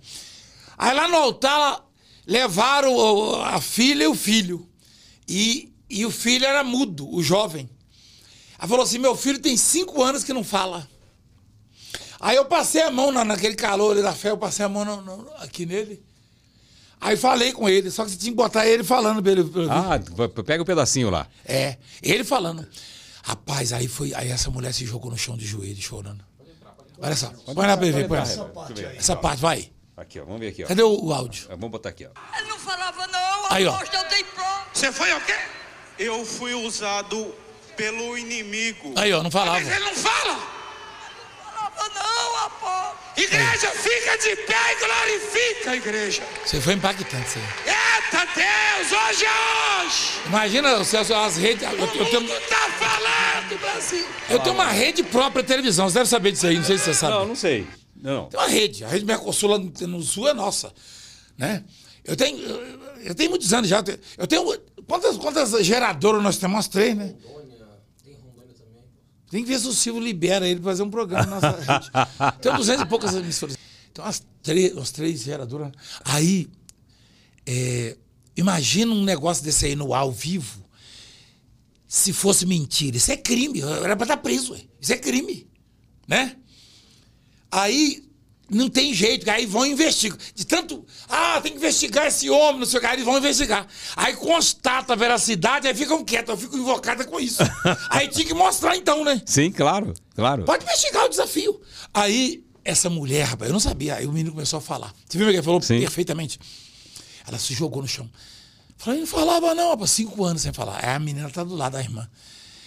Aí lá no altar levaram a filha e o filho. E, e o filho era mudo, o jovem. Ela falou assim: meu filho tem cinco anos que não fala. Aí eu passei a mão na, naquele calor ali da fé, eu passei a mão no- no- aqui nele. Aí falei com ele, só que você tinha que botar ele falando pra ele. pra Ah, pega o pedacinho lá. é, ele falando. Rapaz, aí foi. Aí essa mulher se jogou no chão de joelho, chorando. Olha só. Põe ele ver, põe eu ver. Essa parte, vai. Aqui, ó. Vamos ver aqui, ó. Cadê o, o áudio? Ah, Vamos botar aqui, ó. Ele não falava, não. Aí, ó. Eu. Você foi o quê? Eu fui usado pelo inimigo. Aí, ó, não falava. Mas ele não fala. Falava, não, apóstolo. Igreja, fica de pé e glorifica a igreja. Você foi impactante, aí. Eita Deus, hoje é hoje. Imagina as, redes. Eu, O eu tenho, mundo tá Brasil. eu tenho uma rede própria de televisão. Você deve saber disso aí, não sei se você sabe. Não, não sei. Não. Tem uma rede. A rede Mercosul lá no, sul é nossa. Né? Eu tenho. Eu tenho muitos anos já. Eu tenho. Quantas, quantas geradoras nós temos? Umas três, né? Rondônia, tem Rondônia também. Tem que ver se o Silvio libera ele pra fazer um programa na nossa rede. Tem 200 e poucas emissoras. Tem umas três, umas três geradoras. Aí, é, imagina um negócio desse aí no ao vivo. Se fosse mentira, isso é crime. Era pra estar preso, ué. Isso é crime. Né? Aí não tem jeito, aí vão investigar. De tanto, ah, tem que investigar esse homem, não sei o que, aí eles vão investigar. Aí constata a veracidade, aí ficam quietos, eu fico invocada com isso. aí tinha que mostrar então, né? Sim, claro, claro. Pode investigar o desafio. Aí, essa mulher, rapaz, eu não sabia, aí o menino começou a falar. Você viu o que ele falou Sim. perfeitamente? Ela se jogou no chão. Falei, não falava não, rapaz, cinco anos sem falar. Aí a menina tá do lado da irmã.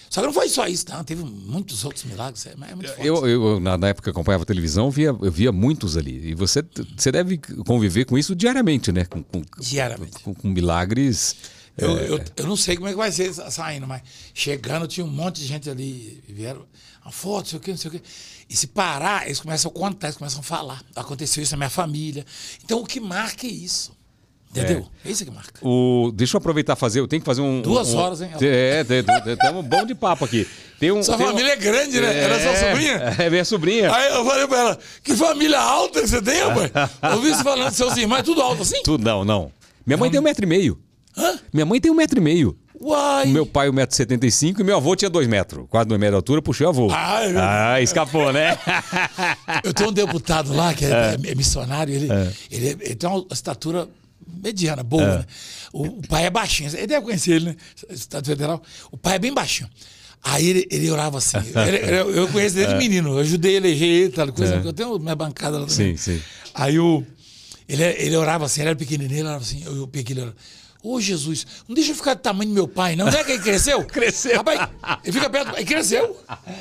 Só que não foi só isso, não. Teve muitos outros milagres. É, é. Eu, eu na, na época que acompanhava televisão, eu via, eu via muitos ali. E você, você deve conviver com isso diariamente, né? Com, com, Diariamente. com- com milagres. Eu, eu, eu não sei como é que vai ser saindo, mas chegando tinha um monte de gente ali, vieram uma foto, não sei o quê, não sei o quê. E se parar, eles começam a contar, eles começam a falar. Aconteceu isso na minha família. Então o que marca é isso. Entendeu? É, isso que marca. O, deixa eu aproveitar e fazer. Eu tenho que fazer um. Duas um- horas, hein? É, estamos bom de papo aqui. Tem um, Sua tem um- família é grande, né? Era sua sobrinha? É minha sobrinha. Aí eu falei pra ela, que família alta que você tem, rapaz? Eu vi você falando de seus irmãos, é tudo alto assim? Tu, não, não. Minha mãe tem um metro e meio. Hã? Minha mãe tem um metro e meio. Uai! Meu pai, 1,75m e meu avô tinha 2 metros. Quase 2 metros de altura, puxei o avô. Ah, é ah, escapou, né? Eu tenho um deputado lá que é, é missionário, ele, ele, é- ele tem uma estatura mediana, boa, né? O, o pai é baixinho, ele deve conhecer ele, né? Estado Federal. O pai é bem baixinho. Aí ele, ele orava assim. Ele- ele- eu conheço desde menino, eu ajudei a eleger ele, tal coisa, porque eu tenho minha bancada lá também. Sim, sim. Aí o, ele, ele orava assim, ele era pequenininho, ele orava assim, eu, eu peguei ele, orava, Ô Jesus, não deixa eu ficar do tamanho do meu pai, não. Não é que ele cresceu? Cresceu. Rapaz, ele fica perto, ele cresceu.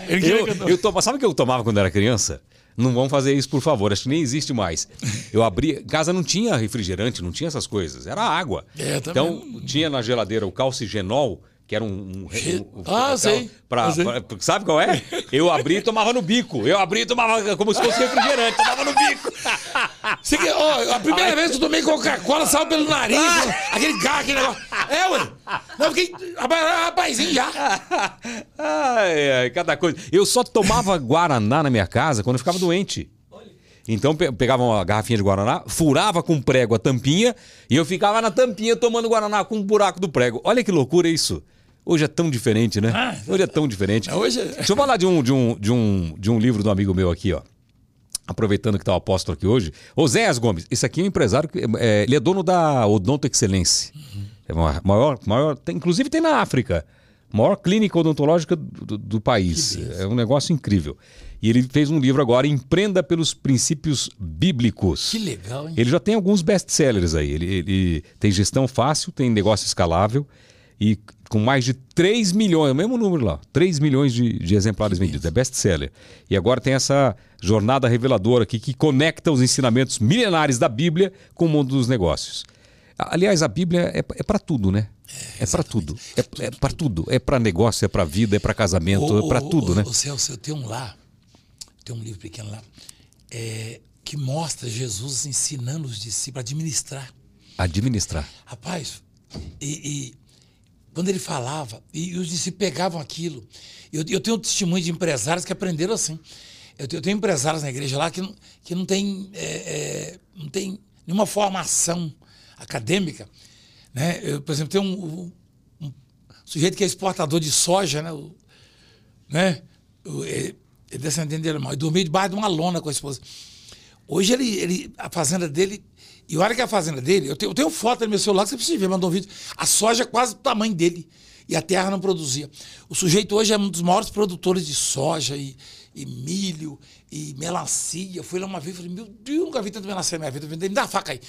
Ele Eu, eu- eu tomo- sabe o que eu tomava quando era criança? Não vamos fazer isso, por favor. Acho que nem existe mais. Eu abria. Casa não tinha refrigerante, não tinha essas coisas. Era água. É, também então, tinha na geladeira o calcigenol, que era um. um, um- Ah, um- sei. pra- Eu sei. pra- sabe qual é? Eu abri e tomava no bico. Eu abri e tomava como se fosse refrigerante, tomava no bico. Você que- a primeira vez que eu tomei Coca-Cola saiu pelo nariz, aquele garro, aquele negócio. É, ué. Não, fiquei rapaz, rapazinho já. Ai, ai, cada coisa. Eu só tomava Guaraná na minha casa quando eu ficava doente. Então pe- pegava uma garrafinha de Guaraná, furava com prego a tampinha e eu ficava na tampinha tomando Guaraná com um buraco do prego. Olha que loucura isso. Hoje é tão diferente, né? Ah, Hoje é tão diferente. hoje é- Deixa eu falar de um, de, um, de, um, de um livro de um amigo meu aqui, ó. Aproveitando que tá o apóstolo aqui hoje. Oséias Gomes, esse aqui é um empresário, que, é, ele é dono da Odonto Excelência. É uma maior, maior, tem- inclusive tem na África. Maior clínica odontológica do, do- do país. É um negócio incrível. E ele fez um livro agora, Empreenda pelos Princípios Bíblicos. Que legal, hein? Ele já tem alguns best-sellers aí. Ele, ele tem gestão fácil, tem negócio escalável e com mais de 3 milhões, é o mesmo número lá, 3 milhões de, de exemplares vendidos. É best-seller. E agora tem essa jornada reveladora aqui que conecta os ensinamentos milenares da Bíblia com o mundo dos negócios. Aliás, a Bíblia é, é para tudo, né? É, para tudo. É, é para tudo. É para negócio, é para vida, é para casamento, é para tudo, né? O Celso, eu tenho um lá, tem um livro pequeno lá, é, que mostra Jesus ensinando os discípulos a administrar. Administrar. Rapaz, e, e quando ele falava, e os discípulos pegavam aquilo. Eu, eu tenho testemunho de empresários que aprenderam assim. Eu eu tenho empresários na igreja lá que não, que não tem, é, é, não tem nenhuma formação acadêmica. Né? Eu, por exemplo, tem um, um- um sujeito que é exportador de soja, né? O- né? O- é, é descendente de alemão. E dormia debaixo de uma lona com a esposa. Hoje ele, ele, a fazenda dele, e olha que a fazenda dele, eu tenho, eu tenho foto no meu celular que você precisa ver, mandou um vídeo. A soja é quase do tamanho dele. E a terra não produzia. O sujeito hoje é um dos maiores produtores de soja e, e milho e melancia. Eu fui lá uma vez e falei, meu Deus, nunca vi tanto melancia na minha vida. Me dá a faca aí.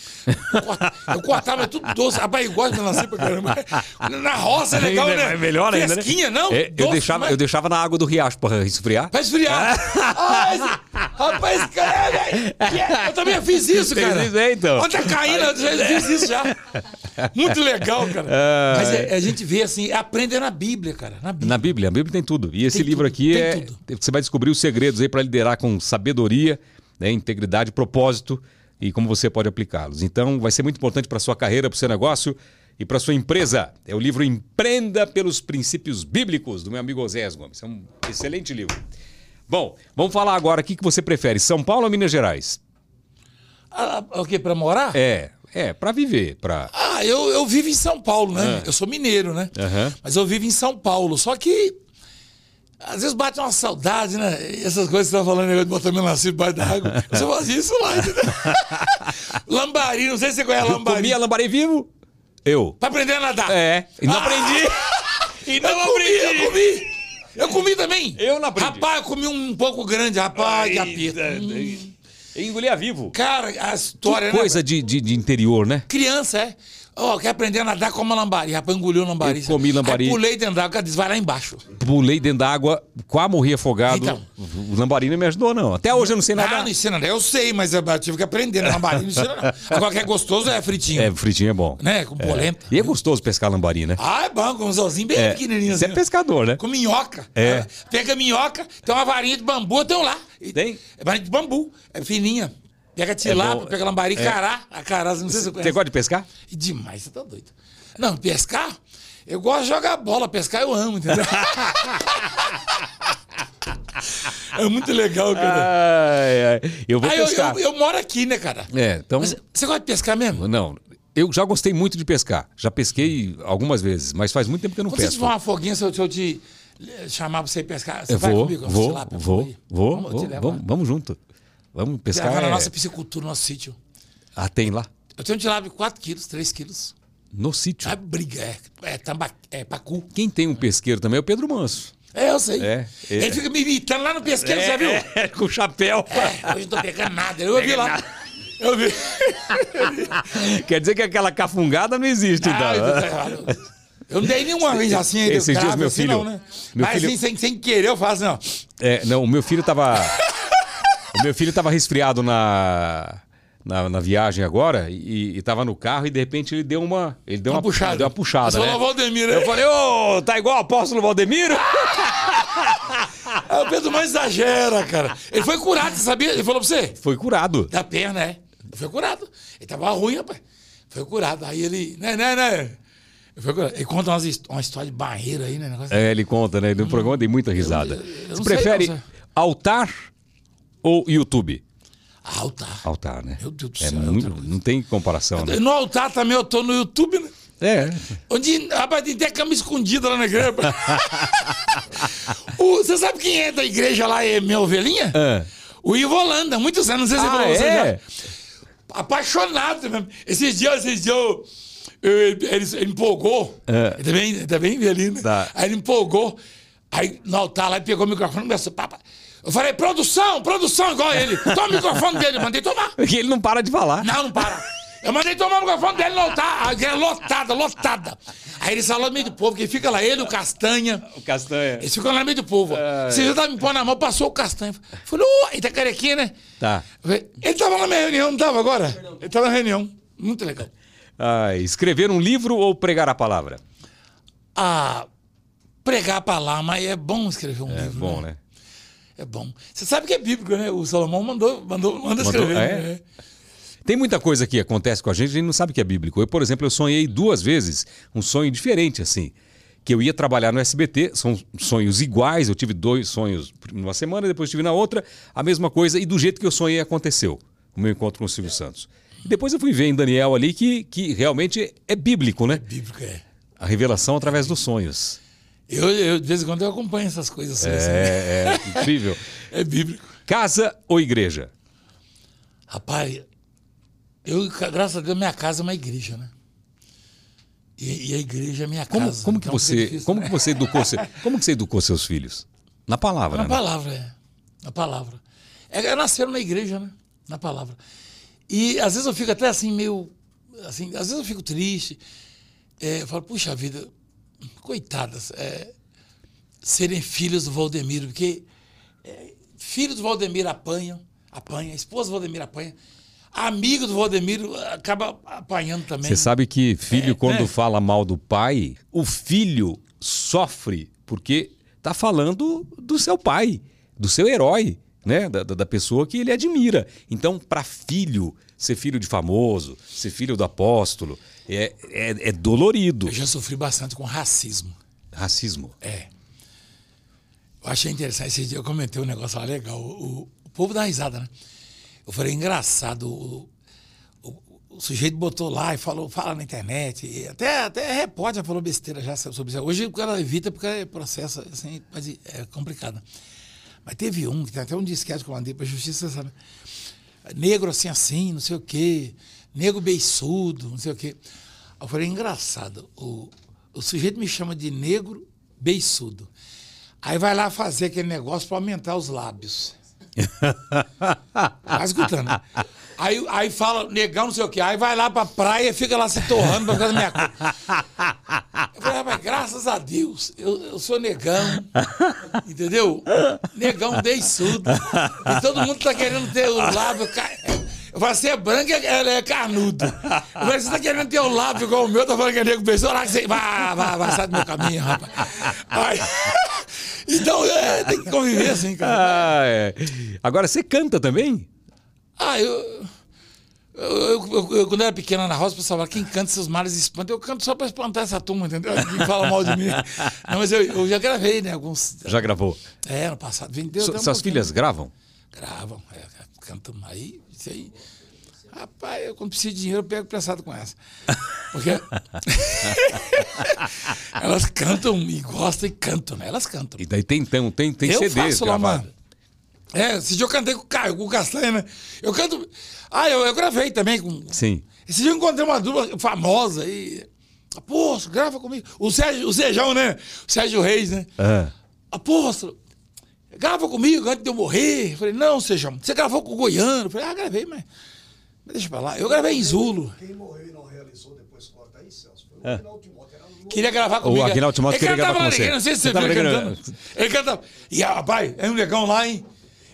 Eu cortava, eu cortava, é tudo doce. Rapaz, eu gosto de melancia pra caramba. Na roça é legal, Ainda né? é melhor ainda, né? Fresquinha, não? É, eu, Doce deixava, demais. eu deixava na água do riacho para esfriar. Pra esfriar. Ah, esse- rapaz, cara, é- é- eu também fiz isso, Fez cara. isso aí, então? Onde tá caindo, eu já fiz isso já. Muito legal, cara. Ah, Mas é- a gente vê assim, é aprender na Bíblia, cara. Na Bíblia. Na Bíblia, a Bíblia tem tudo. E esse Tem livro tudo, aqui é. tudo. Você vai descobrir os segredos aí para liderar com sabedoria, né, integridade, propósito e como você pode aplicá-los. Então, vai ser muito importante para sua carreira, para o seu negócio. e para sua empresa. É o livro Empreenda pelos Princípios Bíblicos, do meu amigo Osés Gomes. É um excelente livro. Bom, vamos falar agora o que que você prefere, São Paulo ou Minas Gerais? Ah, o quê? Pra morar? É, é, para viver, para Ah, eu, eu vivo em São Paulo, né? Eu sou mineiro, né? Ah. Aham. Mas eu vivo em São Paulo. Só que. Às vezes bate uma saudade, né? E essas coisas que você tá falando, negócio de botar meu nascido debaixo da água. Você fazia isso lá, entendeu? lambari, não sei se você conhece lambari. Comia lambari vivo? Eu. Pra aprender a nadar. É, e não Ah! aprendi. E não eu comi, aprendi. eu comi. Eu comi também. Eu não aprendi. Rapaz, eu comi um pouco grande, rapaz, de aperto. Hum. Engolia vivo. Cara, a Que história, né? coisa de, de, de interior, né? Criança, é. Ó, quer aprender a nadar como lambari. Rapaz, engoliu o lambari. Eu comi lambari. Aí pulei dentro d'água, disse, vai lá embaixo. Pulei dentro da água, quase morri afogado. Então. O lambarino não me ajudou, não. Até hoje eu não sei Ah, nadar. não ensina, né? Eu sei, mas eu tive que aprender. Lambari não ensina, não. Agora que é gostoso é fritinho. É, fritinho é bom. Né? Com polenta. E é gostoso pescar lambari, né? Ah, é bom, com um anzolzinho bem É. pequenininho Você é assim. pescador, né? Com minhoca. É. Pega minhoca, tem uma varinha de bambu, eu tenho lá. Tem? É varinha de bambu, é fininha. Pega tilápia, bom. pega lambari, É. cará. A cará, não sei se você Você conhece. gosta de pescar? Demais, você tá doido. Não, pescar, eu gosto de jogar bola, pescar eu amo, entendeu? é muito legal, cara. Ai, ai. Eu vou eu, pescar. eu, eu moro aqui, né, cara? É, então. Mas você gosta de pescar mesmo? Não. Eu já gostei muito de pescar. Já pesquei algumas vezes, mas faz muito tempo que eu não Quando você pesco. tiver uma folguinha, se eu, se eu te eh, chamar pra você pescar, você Eu vai vou, comigo? vou, lá, vou, vou, Vamos, eu vou, vamos junto. Vamos pescar. Na é- nossa piscicultura, no nosso sítio. Ah, tem lá. Eu tenho um tilápia de 4 quilos, 3 quilos. No sítio. É briga, é, é, tamba, é pacu. Quem tem um pesqueiro também é o Pedro Manso. É, eu sei. É, é. Ele fica me imitando lá no pesqueiro, você já viu? É, com chapéu. É, hoje eu tô pegando nada. Eu vi lá. Eu vi. Quer dizer que aquela cafungada não existe, então. Ah, eu, tô- eu não dei nenhuma vez assim aí. Esses dias meu assim, filho- Não, né? meu Mas filho- assim, sem, sem querer, eu faço assim, ó. É, não, o meu filho tava. meu filho tava resfriado na, na, na viagem agora e, e tava no carro e de repente ele deu uma. Ele deu uma, Uma puxada. Deu uma puxada. Você Né? né? Eu falei, ô, tá igual o apóstolo Valdemiro? Ah, o Pedro mais exagera, cara. Ele foi curado, você sabia? Ele falou pra você? Foi curado. Da perna, é. Foi curado. Ele tava ruim, rapaz. Foi curado. Aí ele. Né, né, né? Ele, conta umas, uma história de barreira aí, né? Negócio É, ele conta, né? No programa eu dei muita risada. eu não Você sei prefere altar ou YouTube? Altar. Altar, né? Meu Deus do É céu, é muito, não tem comparação, né? No altar também eu tô no YouTube, né? É. Onde, rapaz, tem até cama escondida lá na igreja. O- você sabe quem é da igreja lá, é minha ovelhinha? É. O Ivo Holanda, muitos anos, não sei se Ah, falou você é? já. Apaixonado mesmo. Esses dias, esses dias, eu, eu- ele, ele empolgou. É. Ele tá bem, ele tá velhinho, né? Tá. Aí ele empolgou. Aí no altar lá, ele pegou o microfone e começou, papa. Eu falei, produção, produção, igual ele. Toma o microfone dele, mandei tomar. Porque ele não para de falar. Não, não para. Eu mandei tomar o microfone dele no altar. A igreja lotada, lotada. Aí ele falou no meio do povo, que fica lá, ele, o Castanha. O Castanha. Eles ficam lá no meio do povo. Você já tava me pondo na mão, passou o Castanha. Falei, ô, ele tá carequinha, né? Tá. Ele tava na minha reunião, não tava agora? Ele tava na reunião. Muito legal. Ah, escrever um livro ou pregar a palavra? Ah, pregar pra lá, mas é bom escrever um É livro. bom, né? É bom. Você sabe que é bíblico, né? O Salomão mandou, mandou, manda Mandou? escrever. É? né? Tem muita coisa que acontece com a gente, a gente não sabe que é bíblico. Eu, por exemplo, eu sonhei duas vezes um sonho diferente, assim. Que eu ia trabalhar no SBT, são sonhos iguais, eu tive dois sonhos numa semana, depois tive na outra, a mesma coisa, e do jeito que eu sonhei aconteceu, o meu encontro com o Silvio Santos. E depois eu fui ver em Daniel ali que, que realmente é bíblico, né? Bíblico é. A revelação através dos sonhos. Eu, eu, de vez em quando, eu acompanho essas coisas. assim. É, é incrível. é bíblico. Casa ou igreja? Rapaz, eu, graças a Deus, minha casa é uma igreja, né? E, e a igreja é minha Como, casa. como que então você, difícil, como né? que você educou, como que você educou seus filhos? Na palavra, Na né? palavra, é. Na palavra. É, é, nasceram na igreja, né? Na palavra. E às vezes eu fico até assim, meio. Assim, às vezes eu fico triste. É, eu falo, puxa vida, coitadas, é, serem filhos do Valdemiro, porque é, filho do Valdemiro apanham, apanha, esposa do Valdemiro apanha, amigo do Valdemiro acaba apanhando também. Você sabe que filho, É, quando né? fala mal do pai, o filho sofre porque tá falando do seu pai, do seu herói, né, da da pessoa que ele admira. Então, para filho, ser filho de famoso, ser filho do apóstolo, é, é, é dolorido. Eu já sofri bastante com racismo. Racismo. É. Eu achei interessante. Esse dia eu comentei um negócio lá legal. O, o povo dá risada, né? Eu falei, engraçado. O, o, o sujeito botou lá e falou, fala na internet. e até, até repórter falou besteira já sobre isso. Hoje o cara evita porque é processo, assim, mas é complicado. Mas teve um, que tem até um disquete que eu mandei pra justiça, você sabe? Negro assim, assim, não sei o quê. Negro beiçudo, não sei o quê. Eu falei, engraçado. O, o sujeito me chama de negro beiçudo. Aí vai lá fazer aquele negócio para aumentar os lábios. Tá escutando? Aí, aí fala, negão, não sei o quê. Aí vai lá pra praia e fica lá se torrando pra da minha cor. Eu falei, graças a Deus, eu, eu sou negão. Entendeu? Negão beiçudo. E todo mundo tá querendo ter o lábio. ca- Eu falei, você é branco, ela é carnudo. Eu falei, você tá querendo ter o lábio igual o meu, tá falando que é negro beiçudo. Lá que você... Vai, vai, vai, sai do meu caminho, rapaz. Aí- Então, é, tem que conviver assim, cara. Ah, é. Agora, você canta também? Ah, eu. Eu, eu- eu- eu- quando eu era pequena na roça, o pessoal falava, quem canta seus males espanta. Eu canto só pra espantar essa turma, entendeu? Que fala mal de mim. Não, mas eu, já gravei, né? Alguns. Já gravou? É, ano passado. Vendeu um suas filhas gravam? Gravam, é, cantam aí, isso aí. Rapaz, eu quando preciso de dinheiro, eu pego prestado com essa. Porque elas cantam e gostam e cantam, né? Elas cantam. E daí tem, então, tem, tem eu CDs faço lá uma... É, esse dia eu cantei com o Caio, com o Castanha, né? Eu canto... Ah, eu, eu gravei também com... Sim. Esse dia eu encontrei uma dupla famosa e... Poxa, grava comigo. O Sérgio, o Sejão, né? O Sérgio Reis, né? Apóstolo, grava comigo antes de eu morrer. Eu falei, não, Sejão, você gravou com o Goiano. Eu falei, ah, gravei, mas, mas deixa pra lá. Eu gravei em Zulo. Quem morreu e não realizou, depois corta aí, Celso. Foi o Aguinaldo Timóteo. Era louco. Queria gravar comigo. Aguinaldo Timóteo Ele queria cantava gravar com você. Não sei se Você viu cantando. Ele cantava. E, rapaz, é um negão lá, hein?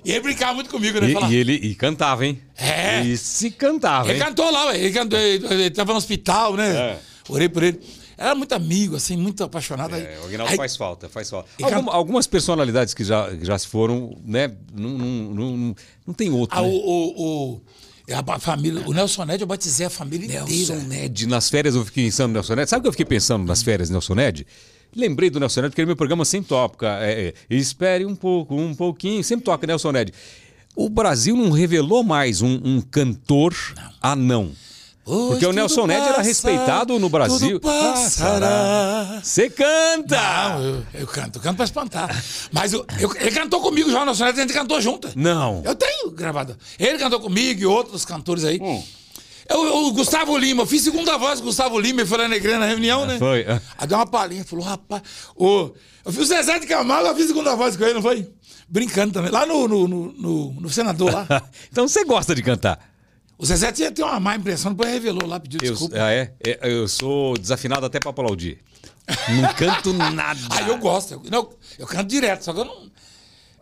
E ele brincava muito comigo, né? E, e ele e cantava, hein? É. E se cantava, Ele hein? cantou lá, ué. ele cantou, ele, ele tava no hospital, né? É. Orei por ele. Era muito amigo, assim, muito apaixonado. É, o Aguinaldo aí- faz falta, faz falta. Algum- algumas personalidades que já, que já se foram, né? Não, não, não, não- não tem outro. Ah, né? o, o, o, a família, o Nelson Ned, eu batizei a família Nelson inteira. Ned. Nas férias eu fiquei pensando no Nelson Ned. Sabe o que eu fiquei pensando nas férias, Nelson Ned? Lembrei do Nelson Ned, porque meu programa sempre toca. É, é, espere um pouco, um pouquinho. Sempre toca Nelson Ned. O Brasil não revelou mais um, um cantor anão. Pois Porque o Nelson Ned era respeitado no Brasil. Tudo passará. Você canta! Não, eu, eu canto, eu canto pra espantar. Mas eu- eu- ele cantou comigo já, o Nelson Ned, a gente cantou junto. Não. Eu tenho gravado. Ele cantou comigo e outros cantores aí. Hum. Eu, o Gustavo Lima, eu fiz segunda voz do Gustavo Lima, ele foi lá na igreja na reunião, né? Foi, é. Aí deu uma palhinha, falou, rapaz, ô, eu fiz o Zezé de Camargo, eu fiz segunda voz com ele, não foi? Brincando também. Lá no, no, no, no- no senador lá. então você gosta de cantar? O Zezé tinha, tinha uma má impressão, depois revelou lá, pediu Eu, desculpa. ah, é? É, Eu sou desafinado até pra aplaudir. Não canto nada. Aí eu gosto, eu, não, eu canto direto, só que eu não.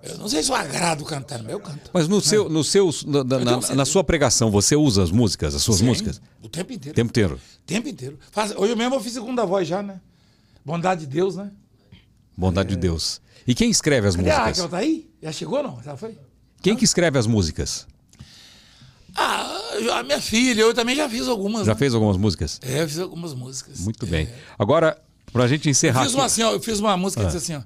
Eu não sei se eu agrado cantando, mas eu canto. Mas no seu, no seu, na, na- na- sua pregação, você usa as músicas, as suas Sim, músicas? O tempo inteiro. O tempo inteiro. O tempo inteiro. Faz- hoje mesmo eu fiz segunda voz já, né? Bondade de Deus, né? Bondade de Deus. E quem escreve as Cadê a músicas? Raquel? Tá aí? Já chegou não? Já foi? Quem que escreve as músicas? Ah, a minha filha, eu também já fiz algumas. Já né? fez algumas músicas? É, eu fiz algumas músicas. Muito bem. Agora, pra gente Eu encerrar. fiz uma aqui- assim, ó, eu fiz uma música Ah. que diz assim, ó.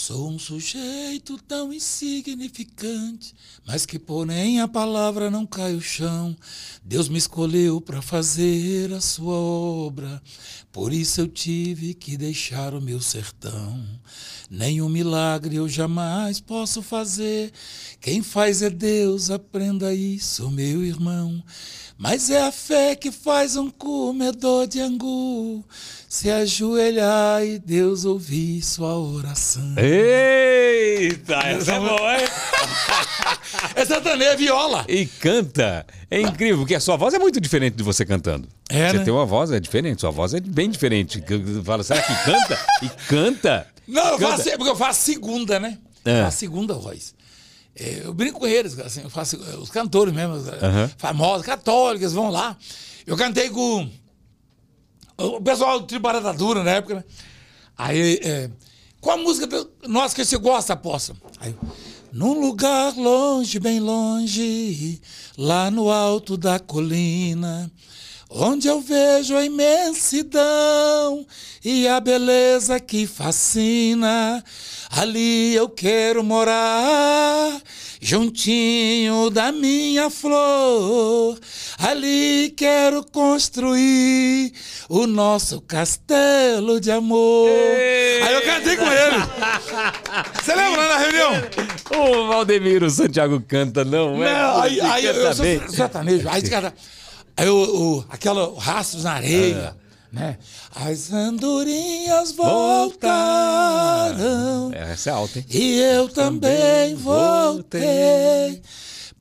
Sou um sujeito tão insignificante, mas que porém a palavra não cai ao chão. Deus me escolheu para fazer a sua obra, por isso eu tive que deixar o meu sertão. Nenhum milagre eu jamais posso fazer. Quem faz é Deus, aprenda isso, meu irmão. Mas é a fé que faz um comedor de angu se ajoelhar e Deus ouvir sua oração. Eita, essa é boa, hein? É sertaneja, é viola. E canta. É incrível, porque a sua voz é muito diferente de você cantando. É, você né? tem uma voz, é diferente. Sua voz é bem diferente. Fala, será que canta? E canta. Não, eu Canta. faço, porque eu faço segunda, né? É. Eu faço segunda voz. É, eu brinco com eles, assim, eu faço eh, os cantores mesmo, Aham. famosos, católicos, vão lá. Eu cantei com o pessoal do Tribo da Dura na época, né? Aí, é, qual a música nossa que você gosta, apóstolo? Aí, Num lugar longe, bem longe, lá no alto da colina, onde eu vejo a imensidão e a beleza que fascina. Ali eu quero morar, juntinho da minha flor. Ali quero construir o nosso castelo de amor. Aí eu cantei com ele. Você lembra lá na reunião? O Valdemiro Santiago canta, não é? Não, aí, aí eu, sou sertanejo. Aí, cara, aí o, aquela rastros na areia, né? As andorinhas voltaram É, essa é alta, hein? e eu também voltei.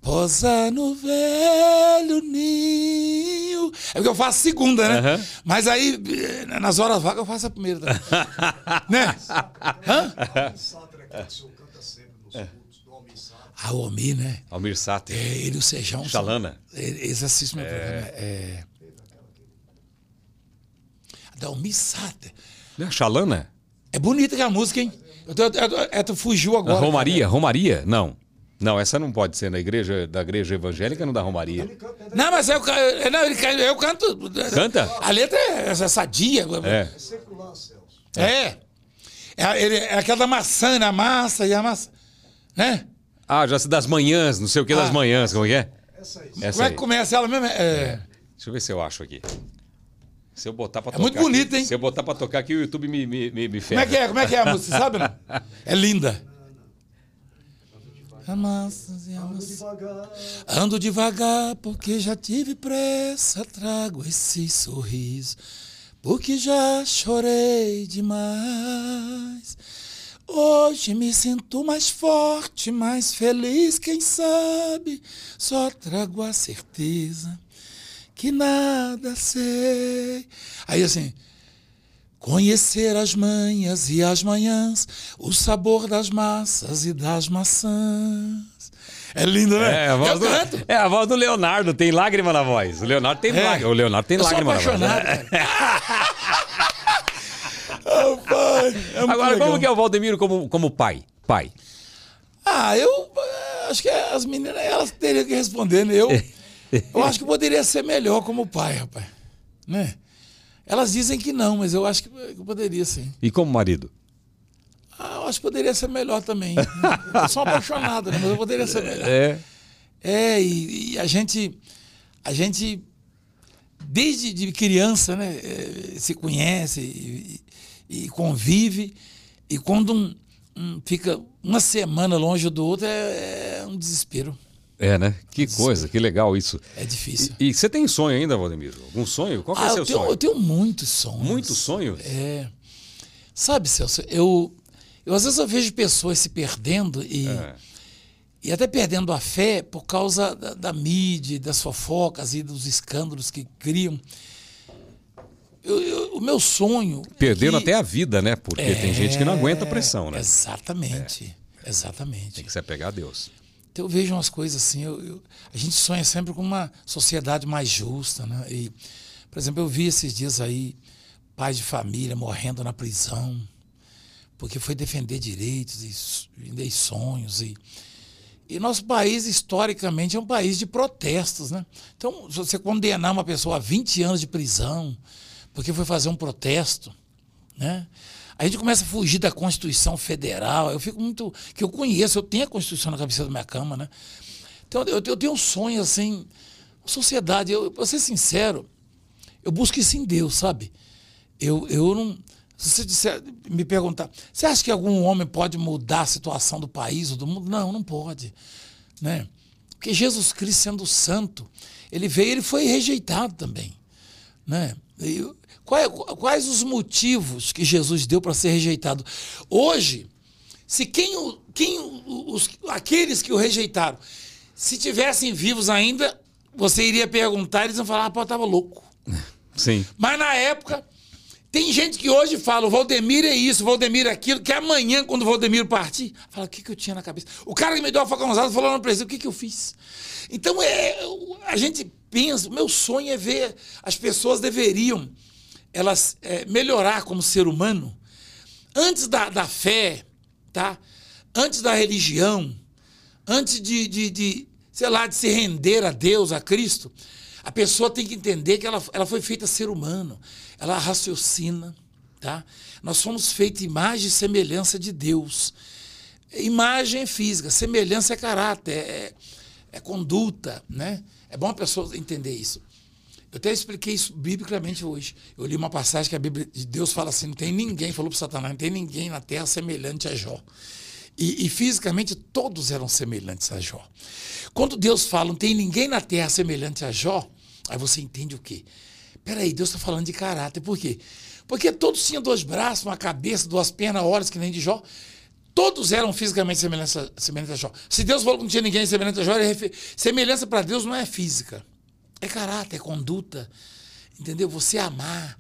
Posar no velho ninho. É porque eu faço segunda, né? Aham. Mas aí, eh, nas horas vagas, eu faço a primeira também. né? Hã? Sátira. Ah, o Almir, né? Almir É, Sater. ele e o Sejão. Xalana. Eles assistem meu programa. É. Da Almir Sater. Não é Xalana? É bonita aquela música, hein? Eu tô- eu tô- é, tu fugiu A agora. Romaria? Romaria? Não. Não, essa não pode ser na igreja da igreja evangélica, não da Romaria. É Não, mas eu, não, ele eu canto. Canta? A letra é essa sadia. É. secular, Celso. É. É, ele- é aquela da maçã, né? A massa e a massa. Né? Ah, já sei das manhãs, não sei o que das Ah. manhãs, como é que é? Essa aí. Essa Como é aí. que começa ela mesmo? É. Deixa eu ver se eu acho aqui. Se eu botar pra É tocar. muito bonito, aqui- hein? Se eu botar pra tocar aqui, o YouTube me, me, me, me Como ferra. é que é? Como é que é a música? Você sabe, não? É linda. Amassas e amassas. Devagar. Ando devagar porque já tive pressa, trago esse sorriso, porque já chorei demais. Hoje me sinto mais forte, mais feliz, quem sabe? Só trago a certeza que nada sei. Aí assim, Conhecer as manhas e as manhãs, o sabor das massas e das maçãs. É lindo, né? É a, voz Eu do, é a voz do Leonardo, tem lágrima na voz. O Leonardo tem É. lágrima. O Leonardo tem Eu lágrima na voz. apaixonado, Ah, pai, é Agora, legal. como que é o Valdemiro como, como pai? Pai. Ah, eu eh, acho que as meninas, elas teriam que responder, né? Eu, eu acho que poderia ser melhor como pai, rapaz. Né? Elas dizem que não, mas eu acho que poderia sim. E como marido? Ah, eu acho que poderia ser melhor também. Eu sou apaixonado, né? Mas eu poderia ser melhor. É. É, e, e a gente, a gente, desde de criança, né, eh, se conhece e, e convive, e quando um, um fica uma semana longe do outro, é, é um desespero. É, né? Que coisa, que legal isso. É difícil. E, e você tem sonho ainda, Valdemiro? Algum sonho? Qual que é Ah, seu eu, tenho, sonho? eu tenho muitos sonhos. Muitos sonhos? É. Sabe, Celso, eu, eu às vezes eu vejo pessoas se perdendo e, É. e até perdendo a fé por causa da, da mídia, das fofocas e dos escândalos que criam. Eu- eu- o meu sonho. é Perdendo que- até a vida, né? Porque tem gente que não aguenta a É, pressão, né? Exatamente. Exatamente. Tem que se apegar a Deus. Então eu vejo umas coisas assim, eu- eu- a gente sonha sempre com uma sociedade mais justa, né? E, por exemplo, eu vi esses dias aí pais de família morrendo na prisão porque foi defender direitos e, e sonhos e e nosso país, historicamente, é um país de protestos, né? Então, se você condenar uma pessoa a 20 anos de prisão porque foi fazer um protesto, né? A gente começa a fugir da Constituição Federal. Eu fico muito. que eu conheço, eu tenho a Constituição na cabeça da minha cama, né? Então, eu, eu tenho um sonho, assim. Sociedade, eu, pra ser sincero, eu busco isso em Deus, sabe? Eu, eu não. Se você disser, me perguntar, você acha que algum homem pode mudar a situação do país ou do mundo? Não, não pode. Né? Porque Jesus Cristo, sendo santo, ele veio ele foi rejeitado também. Né? E quais, quais os motivos que Jesus deu para ser rejeitado? Hoje, se quem, quem os, aqueles que o rejeitaram, se tivessem vivos ainda, você iria perguntar, eles iam falar, ah, pô, eu estava louco. Sim. Mas na época, tem gente que hoje fala, o Valdemir é isso, o Valdemir é aquilo, que amanhã, quando o Valdemir partir, fala, o que, que eu tinha na cabeça? O cara que me deu a faca rosada falou no presídio, o que, que eu fiz? Então, é, a gente pensa, o meu sonho é ver, as pessoas deveriam, elas é, melhorar como ser humano, antes da, da fé, tá? antes da religião, antes de, de, de, sei lá, de se render a Deus, a Cristo, a pessoa tem que entender que ela, ela foi feita ser humano. Ela raciocina, tá? Nós somos feitos imagem e semelhança de Deus. Imagem é física, semelhança é caráter, é, é conduta, né? É bom a pessoa entender isso. Eu até expliquei isso biblicamente hoje. Eu li uma passagem que a Bíblia de Deus fala assim: não tem ninguém, falou para Satanás, não tem ninguém na terra semelhante a Jó. E, e, fisicamente todos eram semelhantes a Jó. Quando Deus fala, não tem ninguém na terra semelhante a Jó, aí você entende o quê? Peraí, Deus está falando de caráter. Por quê? Porque todos tinham dois braços, uma cabeça, duas pernas, olhos, que nem de Jó. Todos eram fisicamente semelhantes a, semelhantes a Jó. Se Deus falou que não tinha ninguém semelhante a Jó, semelhança para Deus não é física. É caráter, é conduta. Entendeu? Você amar.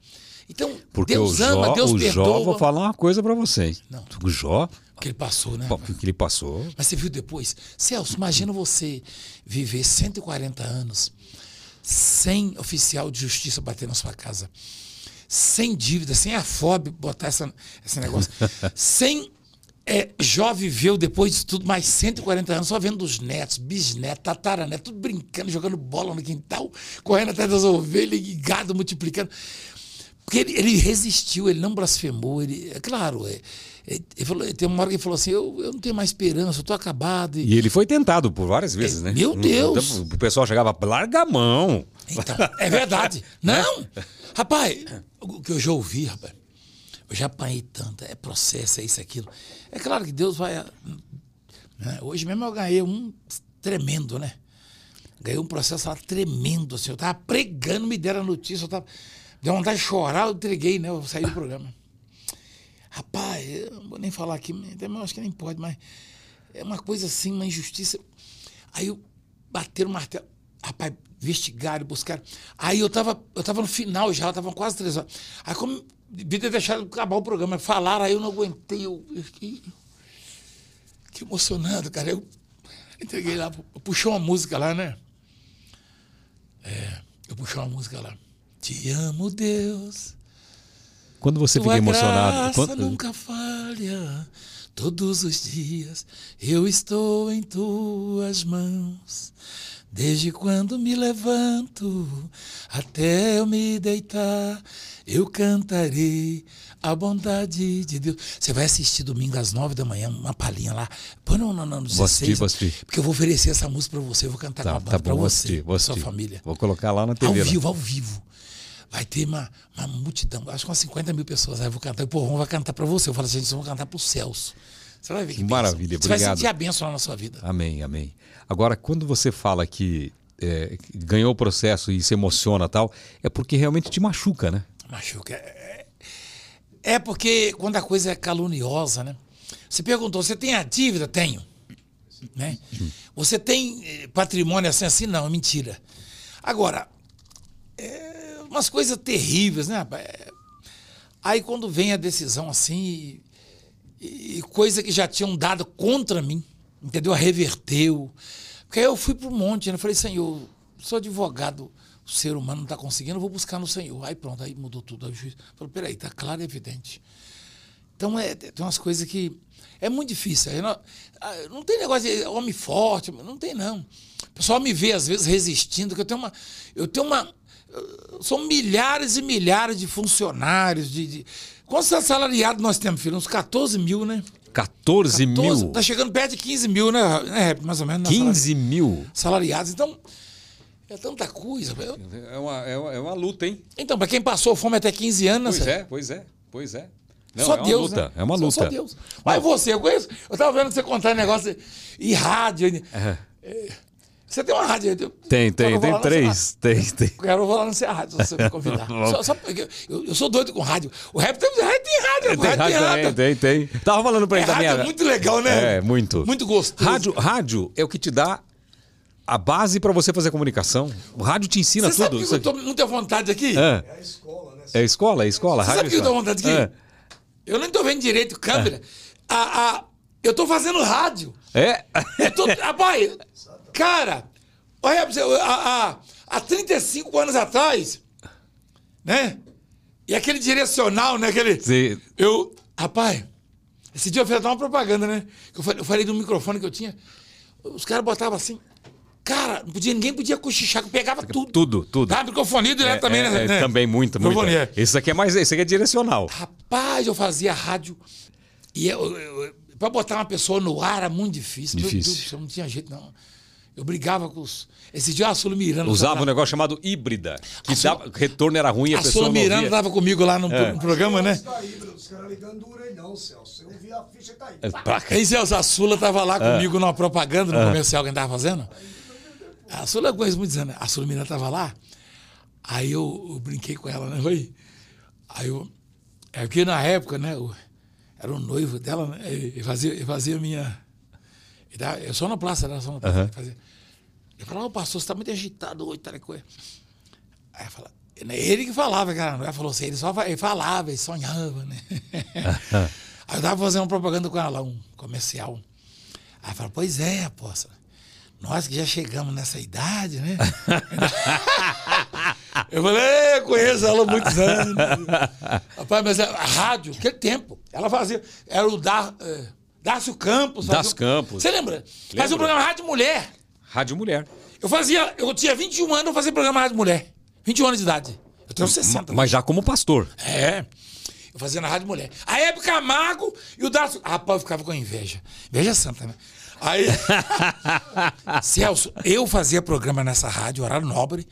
Então, Porque Deus o Jó, ama, Deus o perdoa. Jó, vou falar uma coisa para vocês. Não. O Jó, O que ele passou, né? o que ele passou. Mas você viu depois? Celso, imagina você viver 140 anos sem oficial de justiça bater na sua casa, sem dívida, sem a FOB botar essa, esse negócio, sem. É, Jó viveu depois disso tudo mais 140 anos, só vendo os netos, bisnetos, tataranetos, tudo brincando, jogando bola no quintal, correndo atrás das ovelhas e gado multiplicando. Porque ele, ele resistiu, ele não blasfemou. Ele, é claro, é, é, ele falou, tem uma hora que ele falou assim: eu, eu não tenho mais esperança, eu estou acabado. E, E ele foi tentado por várias vezes, né? meu Deus! O pessoal chegava, larga a mão. então, é verdade. Não! Rapaz, o que eu já ouvi, rapaz, eu já apanhei tanto, é processo, é isso, aquilo. É claro que Deus vai. né? Hoje mesmo eu ganhei um tremendo, né? Ganhei um processo lá tremendo, assim. Eu estava pregando, me deram a notícia, eu tava. Deu vontade de chorar, eu entreguei, né? Eu saí do programa. Rapaz, eu não vou nem falar aqui, eu acho que nem pode, mas é uma coisa assim, uma injustiça. Aí eu bateram o martelo. Rapaz, investigaram, buscaram. Aí eu tava, eu tava no final já, estavam quase três horas. Aí como devia ter deixado acabar o programa, falaram, aí eu não aguentei, eu, eu fiquei, que emocionado, cara. Eu entreguei lá, eu puxei uma música lá, né? É, eu puxei uma música lá. Te amo, Deus. Quando você Tua fica emocionado. graça quando- nunca falha. Todos os dias eu estou em tuas mãos. Desde quando me levanto até eu me deitar, eu cantarei a bondade de Deus. Você vai assistir domingo às nove da manhã, uma palhinha lá. Põe no, no, no 16. Vou assistir, vou assistir. Porque eu vou oferecer essa música pra você, eu vou cantar com Tá, a banda tá vou você, assistir, vou sua família. Vou colocar lá na Ao TV. lá. vivo, ao vivo. Vai ter uma, uma multidão, acho que umas 50 mil pessoas. Aí eu vou cantar. E o vai cantar para você. Eu falo assim, gente, vão cantar para os céus. Você vai ver que, Que bênção. maravilha, Você vai obrigado. sentir a bênção lá na sua vida. Amém, amém. Agora, quando você fala que é, que ganhou o processo e se emociona e tal, é porque realmente te machuca, né? Machuca. É, é porque quando a coisa é caluniosa, né? Você perguntou, você tem a dívida? Tenho. Né? Você tem eh, patrimônio assim, assim? Não, é mentira. Agora, é umas coisas terríveis, né? É, Aí quando vem a decisão assim, e, e coisa que já tinham dado contra mim, entendeu? Reverteu. Porque aí eu fui pro monte, né? Eu falei, Senhor, sou advogado, o ser humano não está conseguindo, eu vou buscar no Senhor. Aí pronto, aí mudou tudo. Aí o juiz falou, peraí, tá claro e evidente. Então é, tem umas coisas que é muito difícil. Não, ah, não tem negócio de homem forte, não tem não. O pessoal me vê às vezes resistindo, que eu tenho uma. Eu tenho uma. São milhares e milhares de funcionários. De, de... Quantos assalariados nós temos, filho? Uns 14 mil, né? 14 14, mil. Tá chegando perto de 15 mil, né? né mais ou menos. né? 15 mil. Salariados. Então, é tanta coisa. É uma, é uma, é uma luta, hein? Então, para quem passou fome até 15 anos, Pois né? é, pois é, pois é. Não, só é Deus, luta, né? é uma Só- luta. Só, Deus. Mas você, eu conheço. Eu tava vendo você contar negócio e rádio. É. É, Você tem uma rádio? eu- Tem, Só tem, tem três. Tem, tem. Eu quero vou lá no seu rádio, se você me convidar. só, só porque eu, eu sou doido com rádio. O rap tem, tem rádio, Tem rap tem rádio, rádio. tem, tem, tem. Tava falando pra É, ele da rádio é muito legal, né? É, muito. Muito gostoso. Rádio, rádio é o que te dá a base pra você fazer comunicação. O rádio te ensina Você sabe tudo. que Isso eu tô muita vontade aqui? É, É a escola, né? é escola, é escola. Você rádio sabe que é eu tô escola. vontade aqui? É. Eu nem tô vendo direito câmera. A, a, eu tô fazendo rádio. É? Eu tô, rapaz, cara, olha pra você, há, há, há 35 anos atrás, né? E aquele direcional, né? Aquele. Sim. Eu, rapaz, esse dia eu fiz até uma propaganda, né? Eu falei, eu falei do microfone que eu tinha. os caras botavam assim. Cara, não podia, ninguém podia cochichar, pegava tudo. Tudo, tudo. Tá, microfonia direto também, É, né? é, né? Também muito, muito. Microfonia. é. Esse aqui é mais, esse aqui é direcional. Rapaz, eu fazia rádio. E eu, eu, eu- pra botar uma pessoa no ar era muito difícil. Meu Difícil. Deus do céu, não tinha jeito, não. Eu brigava com os. Esse dia a Sula Miranda. Usava tava- um negócio chamado híbrida, que A dava, retorno era ruim, a, A pessoa Sula não Miranda ouvia. tava comigo lá no, É. no programa, né? Da Híbrido, os caras ligando duro aí não, Celso. Eu vi a ficha tá aí. É, Celso, a Sula tava lá É. comigo numa propaganda, no comercial que a gente tava fazendo. A Sula eu conheço muitos anos. né? A Sula Miranda tava lá. Aí eu, eu brinquei com ela, né? Foi. Aí eu. É porque na época, né? Eu, era o noivo dela, né? Ele fazia, ele fazia minha. ele dava- Eu só na praça, né? Só na praça. Ele fazia. Eu falava, pastor, você tá muito agitado hoje, tal coisa. Aí eu falava, ele que falava, cara. Não falou assim, ele só ele falava, ele sonhava, né? Aí eu tava fazendo uma propaganda com ela, lá, um comercial. Aí ela falou, pois é, apóstolo. Nós que já chegamos nessa idade, né? eu falei, "É, eu conheço ela há muitos anos. Rapaz, mas a a rádio, aquele tempo, ela fazia. Era o Dar, eh, Dácio Campos. Dácio um- Campos. Você lembra? Fazia Lembro. um programa Rádio Mulher. Rádio Mulher. Eu fazia, eu tinha 21 anos, eu fazia programa Rádio Mulher. 21 anos de idade. Eu tenho 60. Mas já como pastor. É. Eu fazia na Rádio Mulher. A época Camargo e o Dácio. Rapaz, eu ficava com inveja. Inveja santa, né? Aí. Celso, eu fazia programa nessa rádio, horário nobre.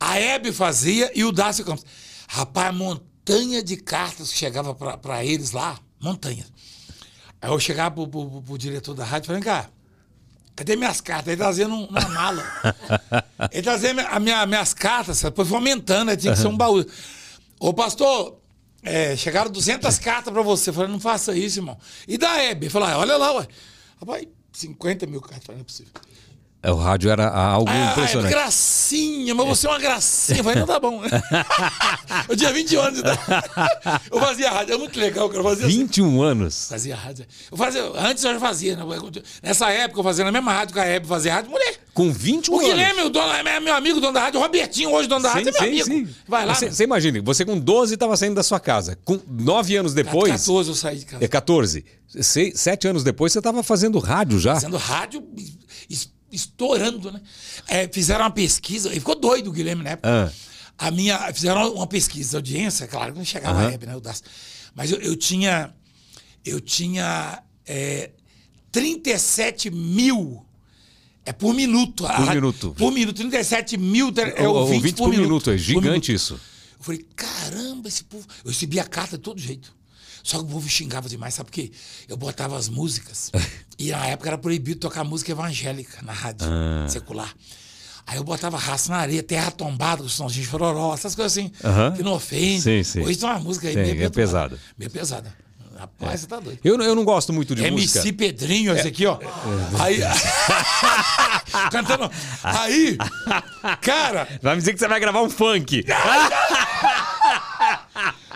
A Hebe fazia e o Dácio Campos. Rapaz, montanha de cartas que chegava pra, pra eles lá. Montanha. Aí eu chegava pro, pro- pro- diretor da rádio e falei, vem cá, cadê minhas cartas? Ele trazia numa mala. Ele trazia a minha- minhas cartas, depois foi aumentando, aí tinha que ser um baú. Ô, pastor, é, chegaram 200 cartas pra você. Eu falei, não faça isso, irmão. E da Hebe? Ele falou, ah, olha lá, ué. Rapaz, 50 mil cartas, não é possível. É, O rádio era algo Ah, impressionante. é gracinha, mas você é uma gracinha. Eu falei, não, tá bom. eu tinha 20 anos de idade. Eu fazia rádio, é muito legal, cara. Eu fazia assim. 21 anos. Fazia rádio. Eu fazia, antes eu já fazia, né? Nessa época eu fazia na mesma rádio que a Hebe fazia rádio mulher. Com 21 O anos. Guilherme, o dono, é meu amigo, dono da rádio, o Robertinho, hoje dono da rádio, é meu amigo. Vai lá. Você, você imagina, você com 12 estava saindo da sua casa. Com 9 anos depois. 14 eu saí de casa. É 14. Seis, 7 anos depois você estava fazendo rádio já. Fazendo rádio, estourando, né? É, fizeram uma pesquisa, e ficou doido o Guilherme na época. Ah. A minha, fizeram uma pesquisa de audiência, claro que não chegava a Aham. Hebe, né? Mas eu, eu tinha, eu tinha é, 37 mil. É por minuto. a Por rádio- minuto. Por minuto. 37 mil é, O- ouvintes ouvinte por minuto, é Por gigante minuto. isso. Eu falei, caramba, esse povo. Eu recebia carta de todo jeito. Só que o povo xingava demais, sabe por quê? Eu botava as músicas. e na época era proibido tocar música evangélica na rádio Ah. secular. Aí eu botava raça na areia, terra tombada, com sonzinho de chororó, essas coisas assim, que não ofende. Sim, sim. Hoje tem uma música aí Sim, meio, é meio pesada. Meio pesada. Rapaz, você tá doido. Eu, eu não gosto muito de MC música. Pedrinho, esse aqui, ó. Aí. Cantando. Aí. Cara, Vai me dizer que você vai gravar um funk.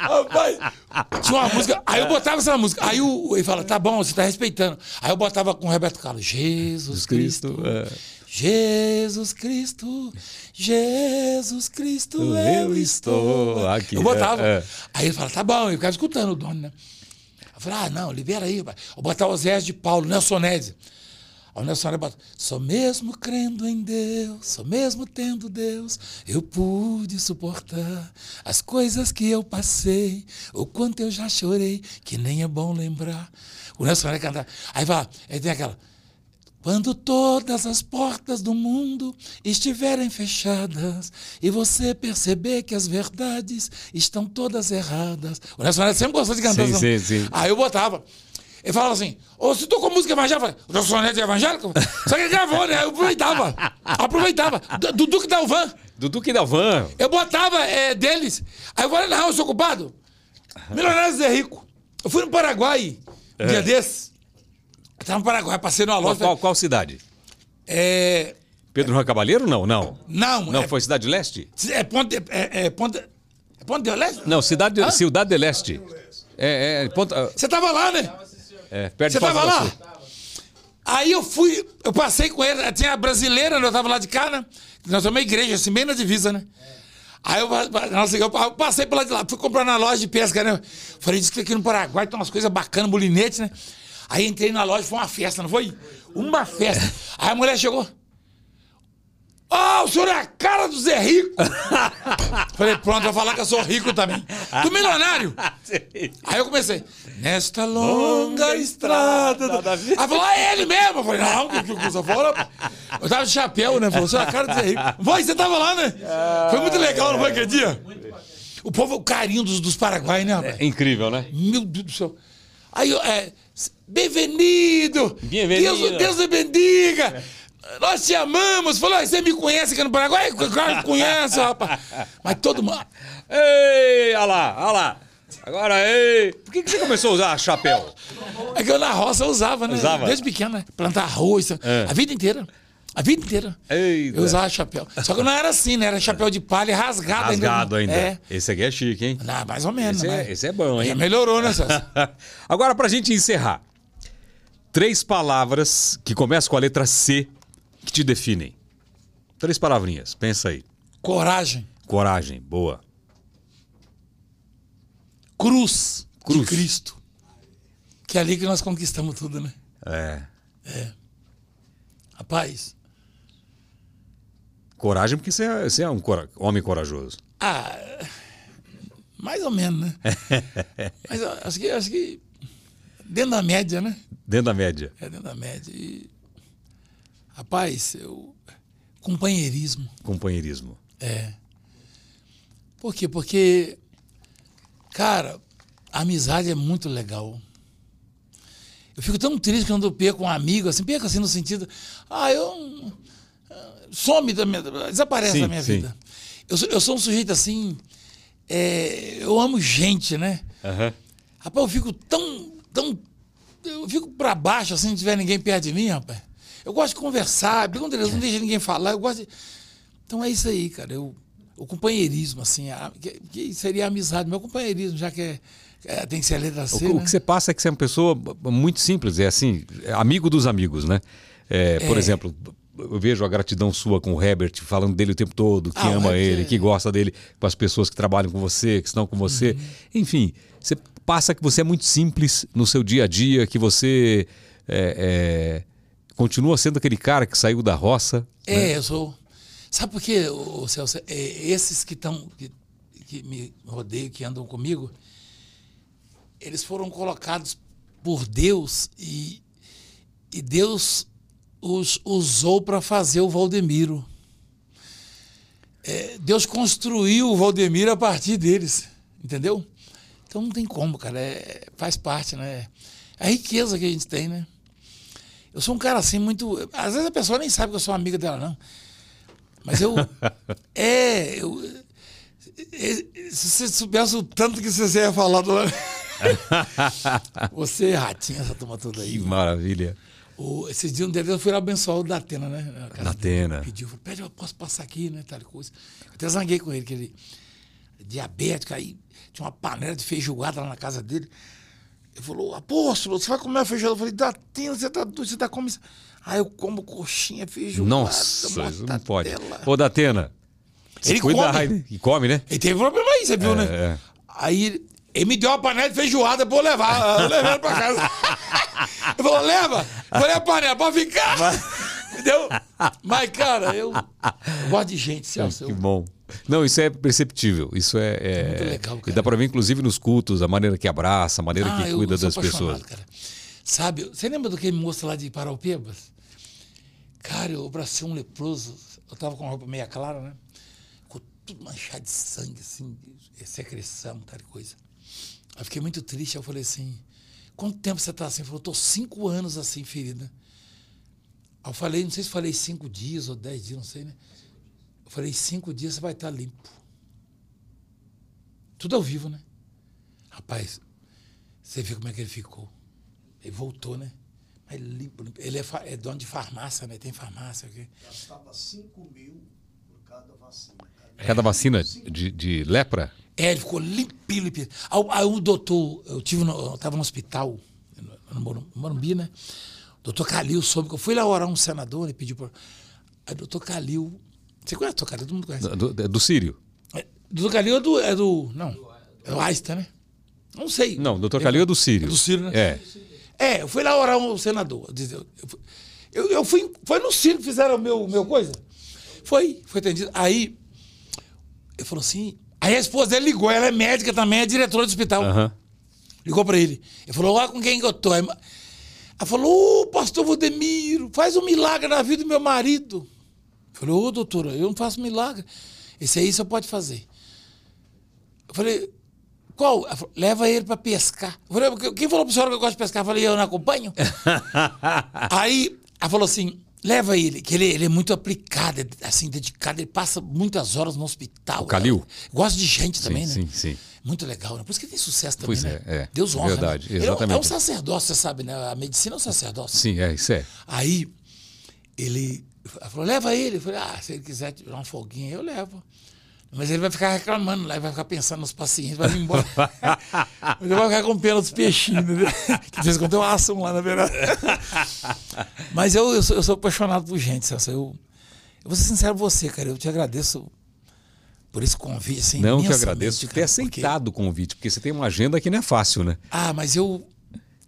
Rapaz, tinha uma música. Aí eu botava essa música. Aí o, ele fala, tá bom, você tá respeitando. Aí eu botava com o Roberto Carlos, Jesus Cristo. é. Jesus Cristo, Jesus Cristo, eu, estou. aqui, Eu botava. é, é. Aí ele fala, tá bom, eu ficava escutando o dono, né? Eu falei, ah, não, libera aí. Eu botava os Zés de Paulo, Nelson Ned. O Nelson Ned bota, só mesmo crendo em Deus, só mesmo tendo Deus, eu pude suportar as coisas que eu passei, o quanto eu já chorei, que nem é bom lembrar. O Nelson Ned canta. Aí vai, aí tem aquela. Quando todas as portas do mundo estiverem fechadas e você perceber que as verdades estão todas erradas. O Nelson Ned sempre gostou de cantar. Sim, sim, sim. Aí eu botava. Ele falava assim, ô, você tocou música evangélica? Eu falei, é evangélico? Só que ele gravou, né? Eu aproveitava. Aproveitava. Du- Dudu que Dalvan. Dudu que Dalvan. Eu botava é, deles. Aí eu falei, não, eu sou culpado. Milionário Zé Rico. Eu fui no Paraguai, um dia desses. Eu tava no Paraguai, passei numa loja. qual, qual cidade? É, Pedro Juan Cabaleiro? Não, não. não, Não, é, foi Cidade Leste? é Ponte... É, é Ponte... É Ponte de Leste? Não, Cidade, Hã? Cidade de Leste. É, é, ponta, Você tava lá, né? É, perto Você tava lá? Aí eu fui, eu passei com ele, tinha a brasileira, né? eu tava lá de cá, né? Nós somos uma igreja, assim, bem na divisa, né? Aí eu, nossa, eu passei por lá de lá, fui comprar na loja de pesca, né? Falei, disse que aqui no Paraguai tem umas coisas bacanas, molinete, né? Aí entrei na loja, foi uma festa, não foi? Uma festa. Aí a mulher chegou. Ah, o senhor é a cara do Zé Rico. Falei, pronto, vai falar que eu sou rico também. Do milionário. Aí eu comecei. Nesta longa estrada. do-" nada a ver. Aí falou, ah, é ele mesmo. Eu falei, não, que coisa fora. Eu tava de chapéu, né? Falou, o senhor é a cara do Zé Rico. Vai, você tava lá, né? Foi muito legal, não foi aquele dia? O povo, o carinho dos, dos Paraguai, né, rapaz? É incrível, né? Meu Deus do céu. Aí, é, bem-vindo! Deus, Deus te bendiga! Nós te amamos! Falou, "Ah, você me conhece aqui no Paraguai? Claro que conhece, rapaz! Mas todo mundo... Ei, olha lá, olha lá. Agora, ei. Por que, que você começou a usar chapéu? É que eu na roça eu usava, né? Usava? Desde pequeno, né? Plantar arroz, É. a vida inteira. A vida inteira. Eita. Eu usava chapéu. Só que não era assim, né? Era chapéu de palha rasgado, Rasgado ainda. É. Esse aqui é chique, hein? Não, mais ou menos, Esse é, né? esse é bom, hein? Já melhorou, né, Celso? Agora, pra gente encerrar. Três palavras que começam com a letra C que te definem. Três palavrinhas, pensa aí. Coragem. Coragem, boa. Cruz, Cruz. de Cristo. Que é ali que nós conquistamos tudo, né? É. Rapaz, Coragem porque você é, você é um cora- homem corajoso. ah, mais ou menos, né? Mas acho que, acho que dentro da média, né? Dentro da média. É dentro da média. E, rapaz, eu, companheirismo. Companheirismo. É. Por quê? Porque, cara, a amizade é muito legal. Eu fico tão triste quando eu perco um amigo, assim, perco assim no sentido. Ah, eu. ah, Some da minha. Desaparece Sim, da minha sim. vida. Eu, sou- eu sou um sujeito assim. é, eu amo gente, né? Aham. Rapaz, eu fico tão. tão eu fico pra baixo assim, não tiver ninguém perto de mim, rapaz. Eu gosto de conversar, pergunta Deus, não deixa ninguém falar, eu gosto de... Então é isso aí, cara. Eu, o companheirismo, assim, a- que, que seria a amizade, meu companheirismo, já que é, é, tem que ser a letra O, C, que- o né? que você passa é que você é uma pessoa muito simples, é assim, é amigo dos amigos, né? É, Por É. exemplo, eu vejo a gratidão sua com o Herbert, falando dele o tempo todo, que Ah, o ama ele, é- que gosta dele, com as pessoas que trabalham com você, que estão com você. Uhum. Enfim, você passa que você é muito simples no seu dia a dia, que você é, é, continua sendo aquele cara que saiu da roça. É, eu sou. Sabe por quê, ô, ô, Celso? É, esses que estão. Que, que me rodeiam, que andam comigo, eles foram colocados por Deus e, e Deus os usou para fazer o Valdemiro. É, Deus construiu o Valdemiro a partir deles, entendeu? Então não tem como, cara. é- faz parte, né? É a riqueza que a gente tem, né? Eu sou um cara assim muito. Às vezes a pessoa nem sabe que eu sou amiga dela, não. Mas eu. é. Eu, é, se você soubesse o tanto que você ia falar do. você, ratinha, essa turma toda aí. Que maravilha. O, esses dias, um deles, eu fui lá abençoar o Datena, né? na casa Da. Atena. Pediu, falou, pede, eu posso passar aqui, né? Tal coisa. Eu até zanguei com ele, que ele é diabético, aí tinha uma panela de feijoada lá na casa dele. Ele falou, apóstolo, você vai comer a feijoada? Eu falei, Datena, você tá doido, você tá comendo. Aí eu como coxinha, feijoada, Nossa, isso não pode. Ô, Datena. Ele cuida come. E come, né? Ele teve problema aí, você viu, né? é. Aí ele, me deu uma panela de feijoada pra eu levar. Eu levei ela pra casa. Ele falou, leva. Eu falei, a panela, pode ficar. Entendeu? Mas, cara, eu, eu gosto de gente, Celso. Que bom. Não, isso é perceptível. Isso é. é- Muito legal, E cara. dá pra ver, inclusive, nos cultos, a maneira que abraça, a maneira Ah, que cuida das pessoas. Cara. Sabe, você lembra do que moço lá de Paraupebas? Cara, eu abracei um leproso. Eu tava com a roupa meia clara, né? Ficou tudo manchado de sangue, assim, de secreção, tal coisa. Eu fiquei muito triste. Eu falei assim: quanto tempo você tá assim? Ele falou: tô cinco anos assim, ferida. Eu falei: não sei se falei cinco dias ou dez dias, não sei, né? Eu falei: cinco dias você vai estar limpo. Tudo ao vivo, né? Rapaz, você viu como é que ele ficou? Ele voltou, né? Mas limpo, limpo. Ele é, é dono de farmácia, né? Tem farmácia aqui. Gastava 5 mil por cada vacina. Cada Cada vacina de, de lepra? É, ele ficou limpinho, limpinho. Aí, aí o doutor, eu tive no, eu estava no hospital, no Morum- Morumbi, né? Doutor Calil soube que eu fui lá orar um senador, ele pediu para. Aí doutor Calil. Você conhece o doutor Calil? Todo mundo conhece. Do, do, do Sírio? É, doutor Calil é do, é do. Não. É do Einstein, né? Não sei. Não, doutor Calil é do Sírio. É do Sírio, né? É. É, eu fui lá orar o senador. Eu, eu, fui, foi no circo que fizeram o meu, meu coisa? Foi, foi atendido. Aí, ele falou assim. Aí a esposa dele ligou, ela é médica também, é diretora do hospital. Ligou pra ele. Ele falou, olha com quem que eu tô. Aí, ela falou, ô, pastor Valdemiro, faz um milagre na vida do meu marido. Eu falei, ô, doutora, eu não faço milagre. Esse aí você pode fazer. Eu falei, qual? Ela falou, leva ele pra pescar. Eu falei, quem falou pra senhora que eu gosto de pescar? Eu falei, eu não acompanho. aí ela falou assim, leva ele, que ele, ele é muito aplicado, é, assim, dedicado, ele passa muitas horas no hospital. O Calil? Gosta de gente também, sim, né? sim. Muito legal, né? Por isso que tem sucesso também, Pois né? é, é. Deus honra. Verdade, né? Ele é um- exatamente. sacerdócio, você sabe, né? A medicina é um sacerdócio. Sim, é, isso é. Aí, ele falou, leva ele. Eu falei, ah, se ele quiser tirar uma folguinha, eu levo. Mas ele vai ficar reclamando lá, ele vai ficar pensando nos pacientes, vai vir embora. Mas ele vai ficar com pena dos peixinhos, né? Que eu asso um lá, na verdade. Mas eu, eu, sou, eu sou apaixonado por gente, Celso. Eu, eu vou ser sincero com você, cara. Eu te agradeço por esse convite. Assim, Não, que agradeço por ter cara, porque- aceitado o convite, porque você tem uma agenda que não é fácil, né? Ah, mas eu.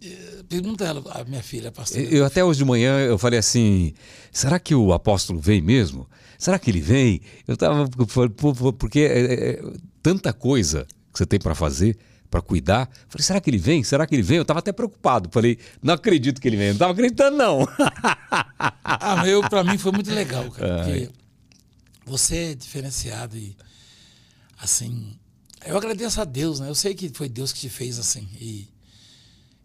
eh, Pergunta ela, a minha filha, a pastora. Eu até hoje de manhã eu falei assim: será que o apóstolo vem mesmo? Será que ele vem? Eu tava porque é, é, tanta coisa que você tem para fazer, para cuidar. Falei, será que ele vem? Será que ele vem? Eu tava até preocupado. Falei, não acredito que ele vem. Não tava acreditando não. Ah, mas eu, pra mim foi muito legal, cara. Porque você é diferenciado e, assim, eu agradeço a Deus, né? Eu sei que foi Deus que te fez assim. E,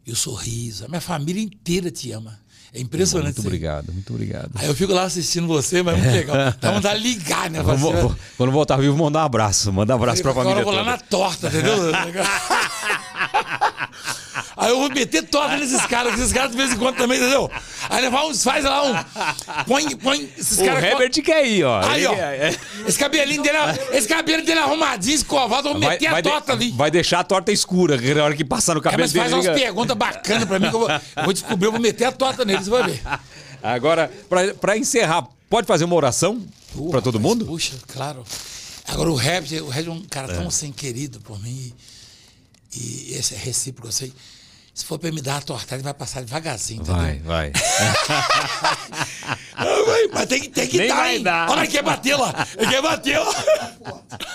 e o sorriso, a minha família inteira te ama. É impressionante. muito aí. obrigado, muito obrigado. Aí eu fico lá assistindo você, mas é muito legal. Dá vontade de ligar, né? Vamos- vou- quando voltar vivo, mandar um abraço. Mandar um abraço pra Agora família eu vou lá toda. na torta, entendeu? Aí eu vou meter torta nesses caras, esses caras de vez em quando também, entendeu? Aí levar uns, faz lá um. Põe, põe esses O caras. Herbert quer ir, ó. Aí, ó. É- Esse cabelinho dele, esse cabelo dele arrumadinho, escovado, eu vou Vai, meter a vai de- torta ali. vai deixar a torta escura, na hora que passar no É, cabelo mas faz dele. umas liga- perguntas bacanas pra mim que eu vou, eu vou descobrir, eu vou meter a torta nele, você vai ver. Agora, pra, pra encerrar, pode fazer uma oração pra todo Mas, mundo? Puxa, claro. Agora o Rap, o Rap é um cara tão assim querido por mim. E, e esse é recíproco, eu sei. Se for pra me dar a torta, ele vai passar devagarzinho, entendeu? Vai, vai. Mas tem que, tem que Nem dar, vai hein? dar. Olha, ele quer bater lá. Ele quer bater lá.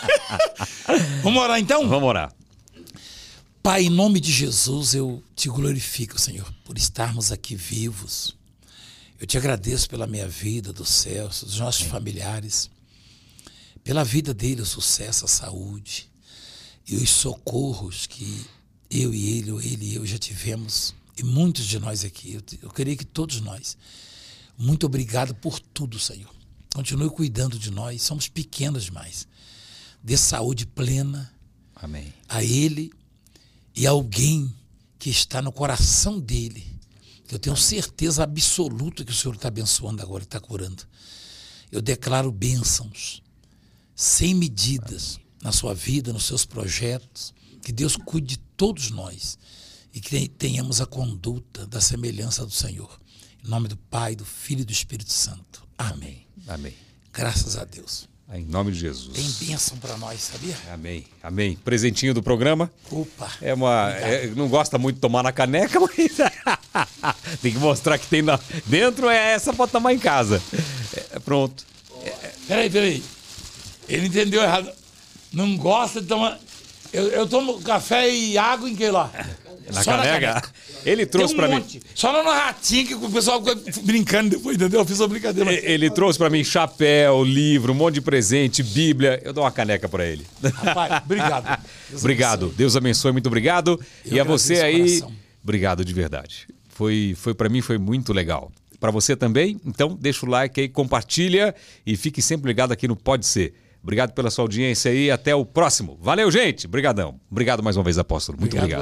Vamos orar então? Vamos orar. Pai, em nome de Jesus, eu te glorifico, Senhor, por estarmos aqui vivos. Eu te agradeço pela minha vida, do Celso, dos nossos familiares, pela vida dele, o sucesso, a saúde e os socorros que eu e ele, ou ele e eu já tivemos, e muitos de nós aqui. Eu, eu creio que todos nós. Muito obrigado por tudo, Senhor. Continue cuidando de nós, somos pequenos demais. Dê saúde plena Amém. a ele e a alguém que está no coração dele. Eu tenho certeza absoluta que o Senhor está abençoando agora, está curando. Eu declaro bênçãos sem medidas na sua vida, nos seus projetos. Que Deus cuide de todos nós e que tenhamos a conduta da semelhança do Senhor. Em nome do Pai, do Filho e do Espírito Santo. Amém. Amém. Graças a Deus. Em nome de Jesus. Tem bênção para nós, sabia? Amém. Amém. Presentinho do programa. Opa. É uma. é- não gosta muito de tomar na caneca, mas. tem que mostrar que tem na, dentro. É essa pra tomar em casa. É, pronto. Peraí, peraí. Ele entendeu errado. Não gosta de tomar. Eu, eu tomo café e água em que lá? Na Só caneca. Ele Tem trouxe um pra mim. monte. Só não no ratinho que o pessoal brincando depois, entendeu? Eu fiz uma brincadeira. mas- Ele trouxe pra mim chapéu, livro, um monte de presente, Bíblia. Eu dou uma caneca pra ele. Rapaz, obrigado. Deus obrigado. abençoe. Deus abençoe, muito obrigado. Eu e a você aí, coração. obrigado de verdade. Foi, foi para mim foi muito legal. Pra você também? Então deixa o like aí, compartilha e fique sempre ligado aqui no Pode Ser. Obrigado pela sua audiência aí, até o próximo. Valeu, gente. Obrigadão. Obrigado mais uma vez, apóstolo. Muito Obrigado obrigado.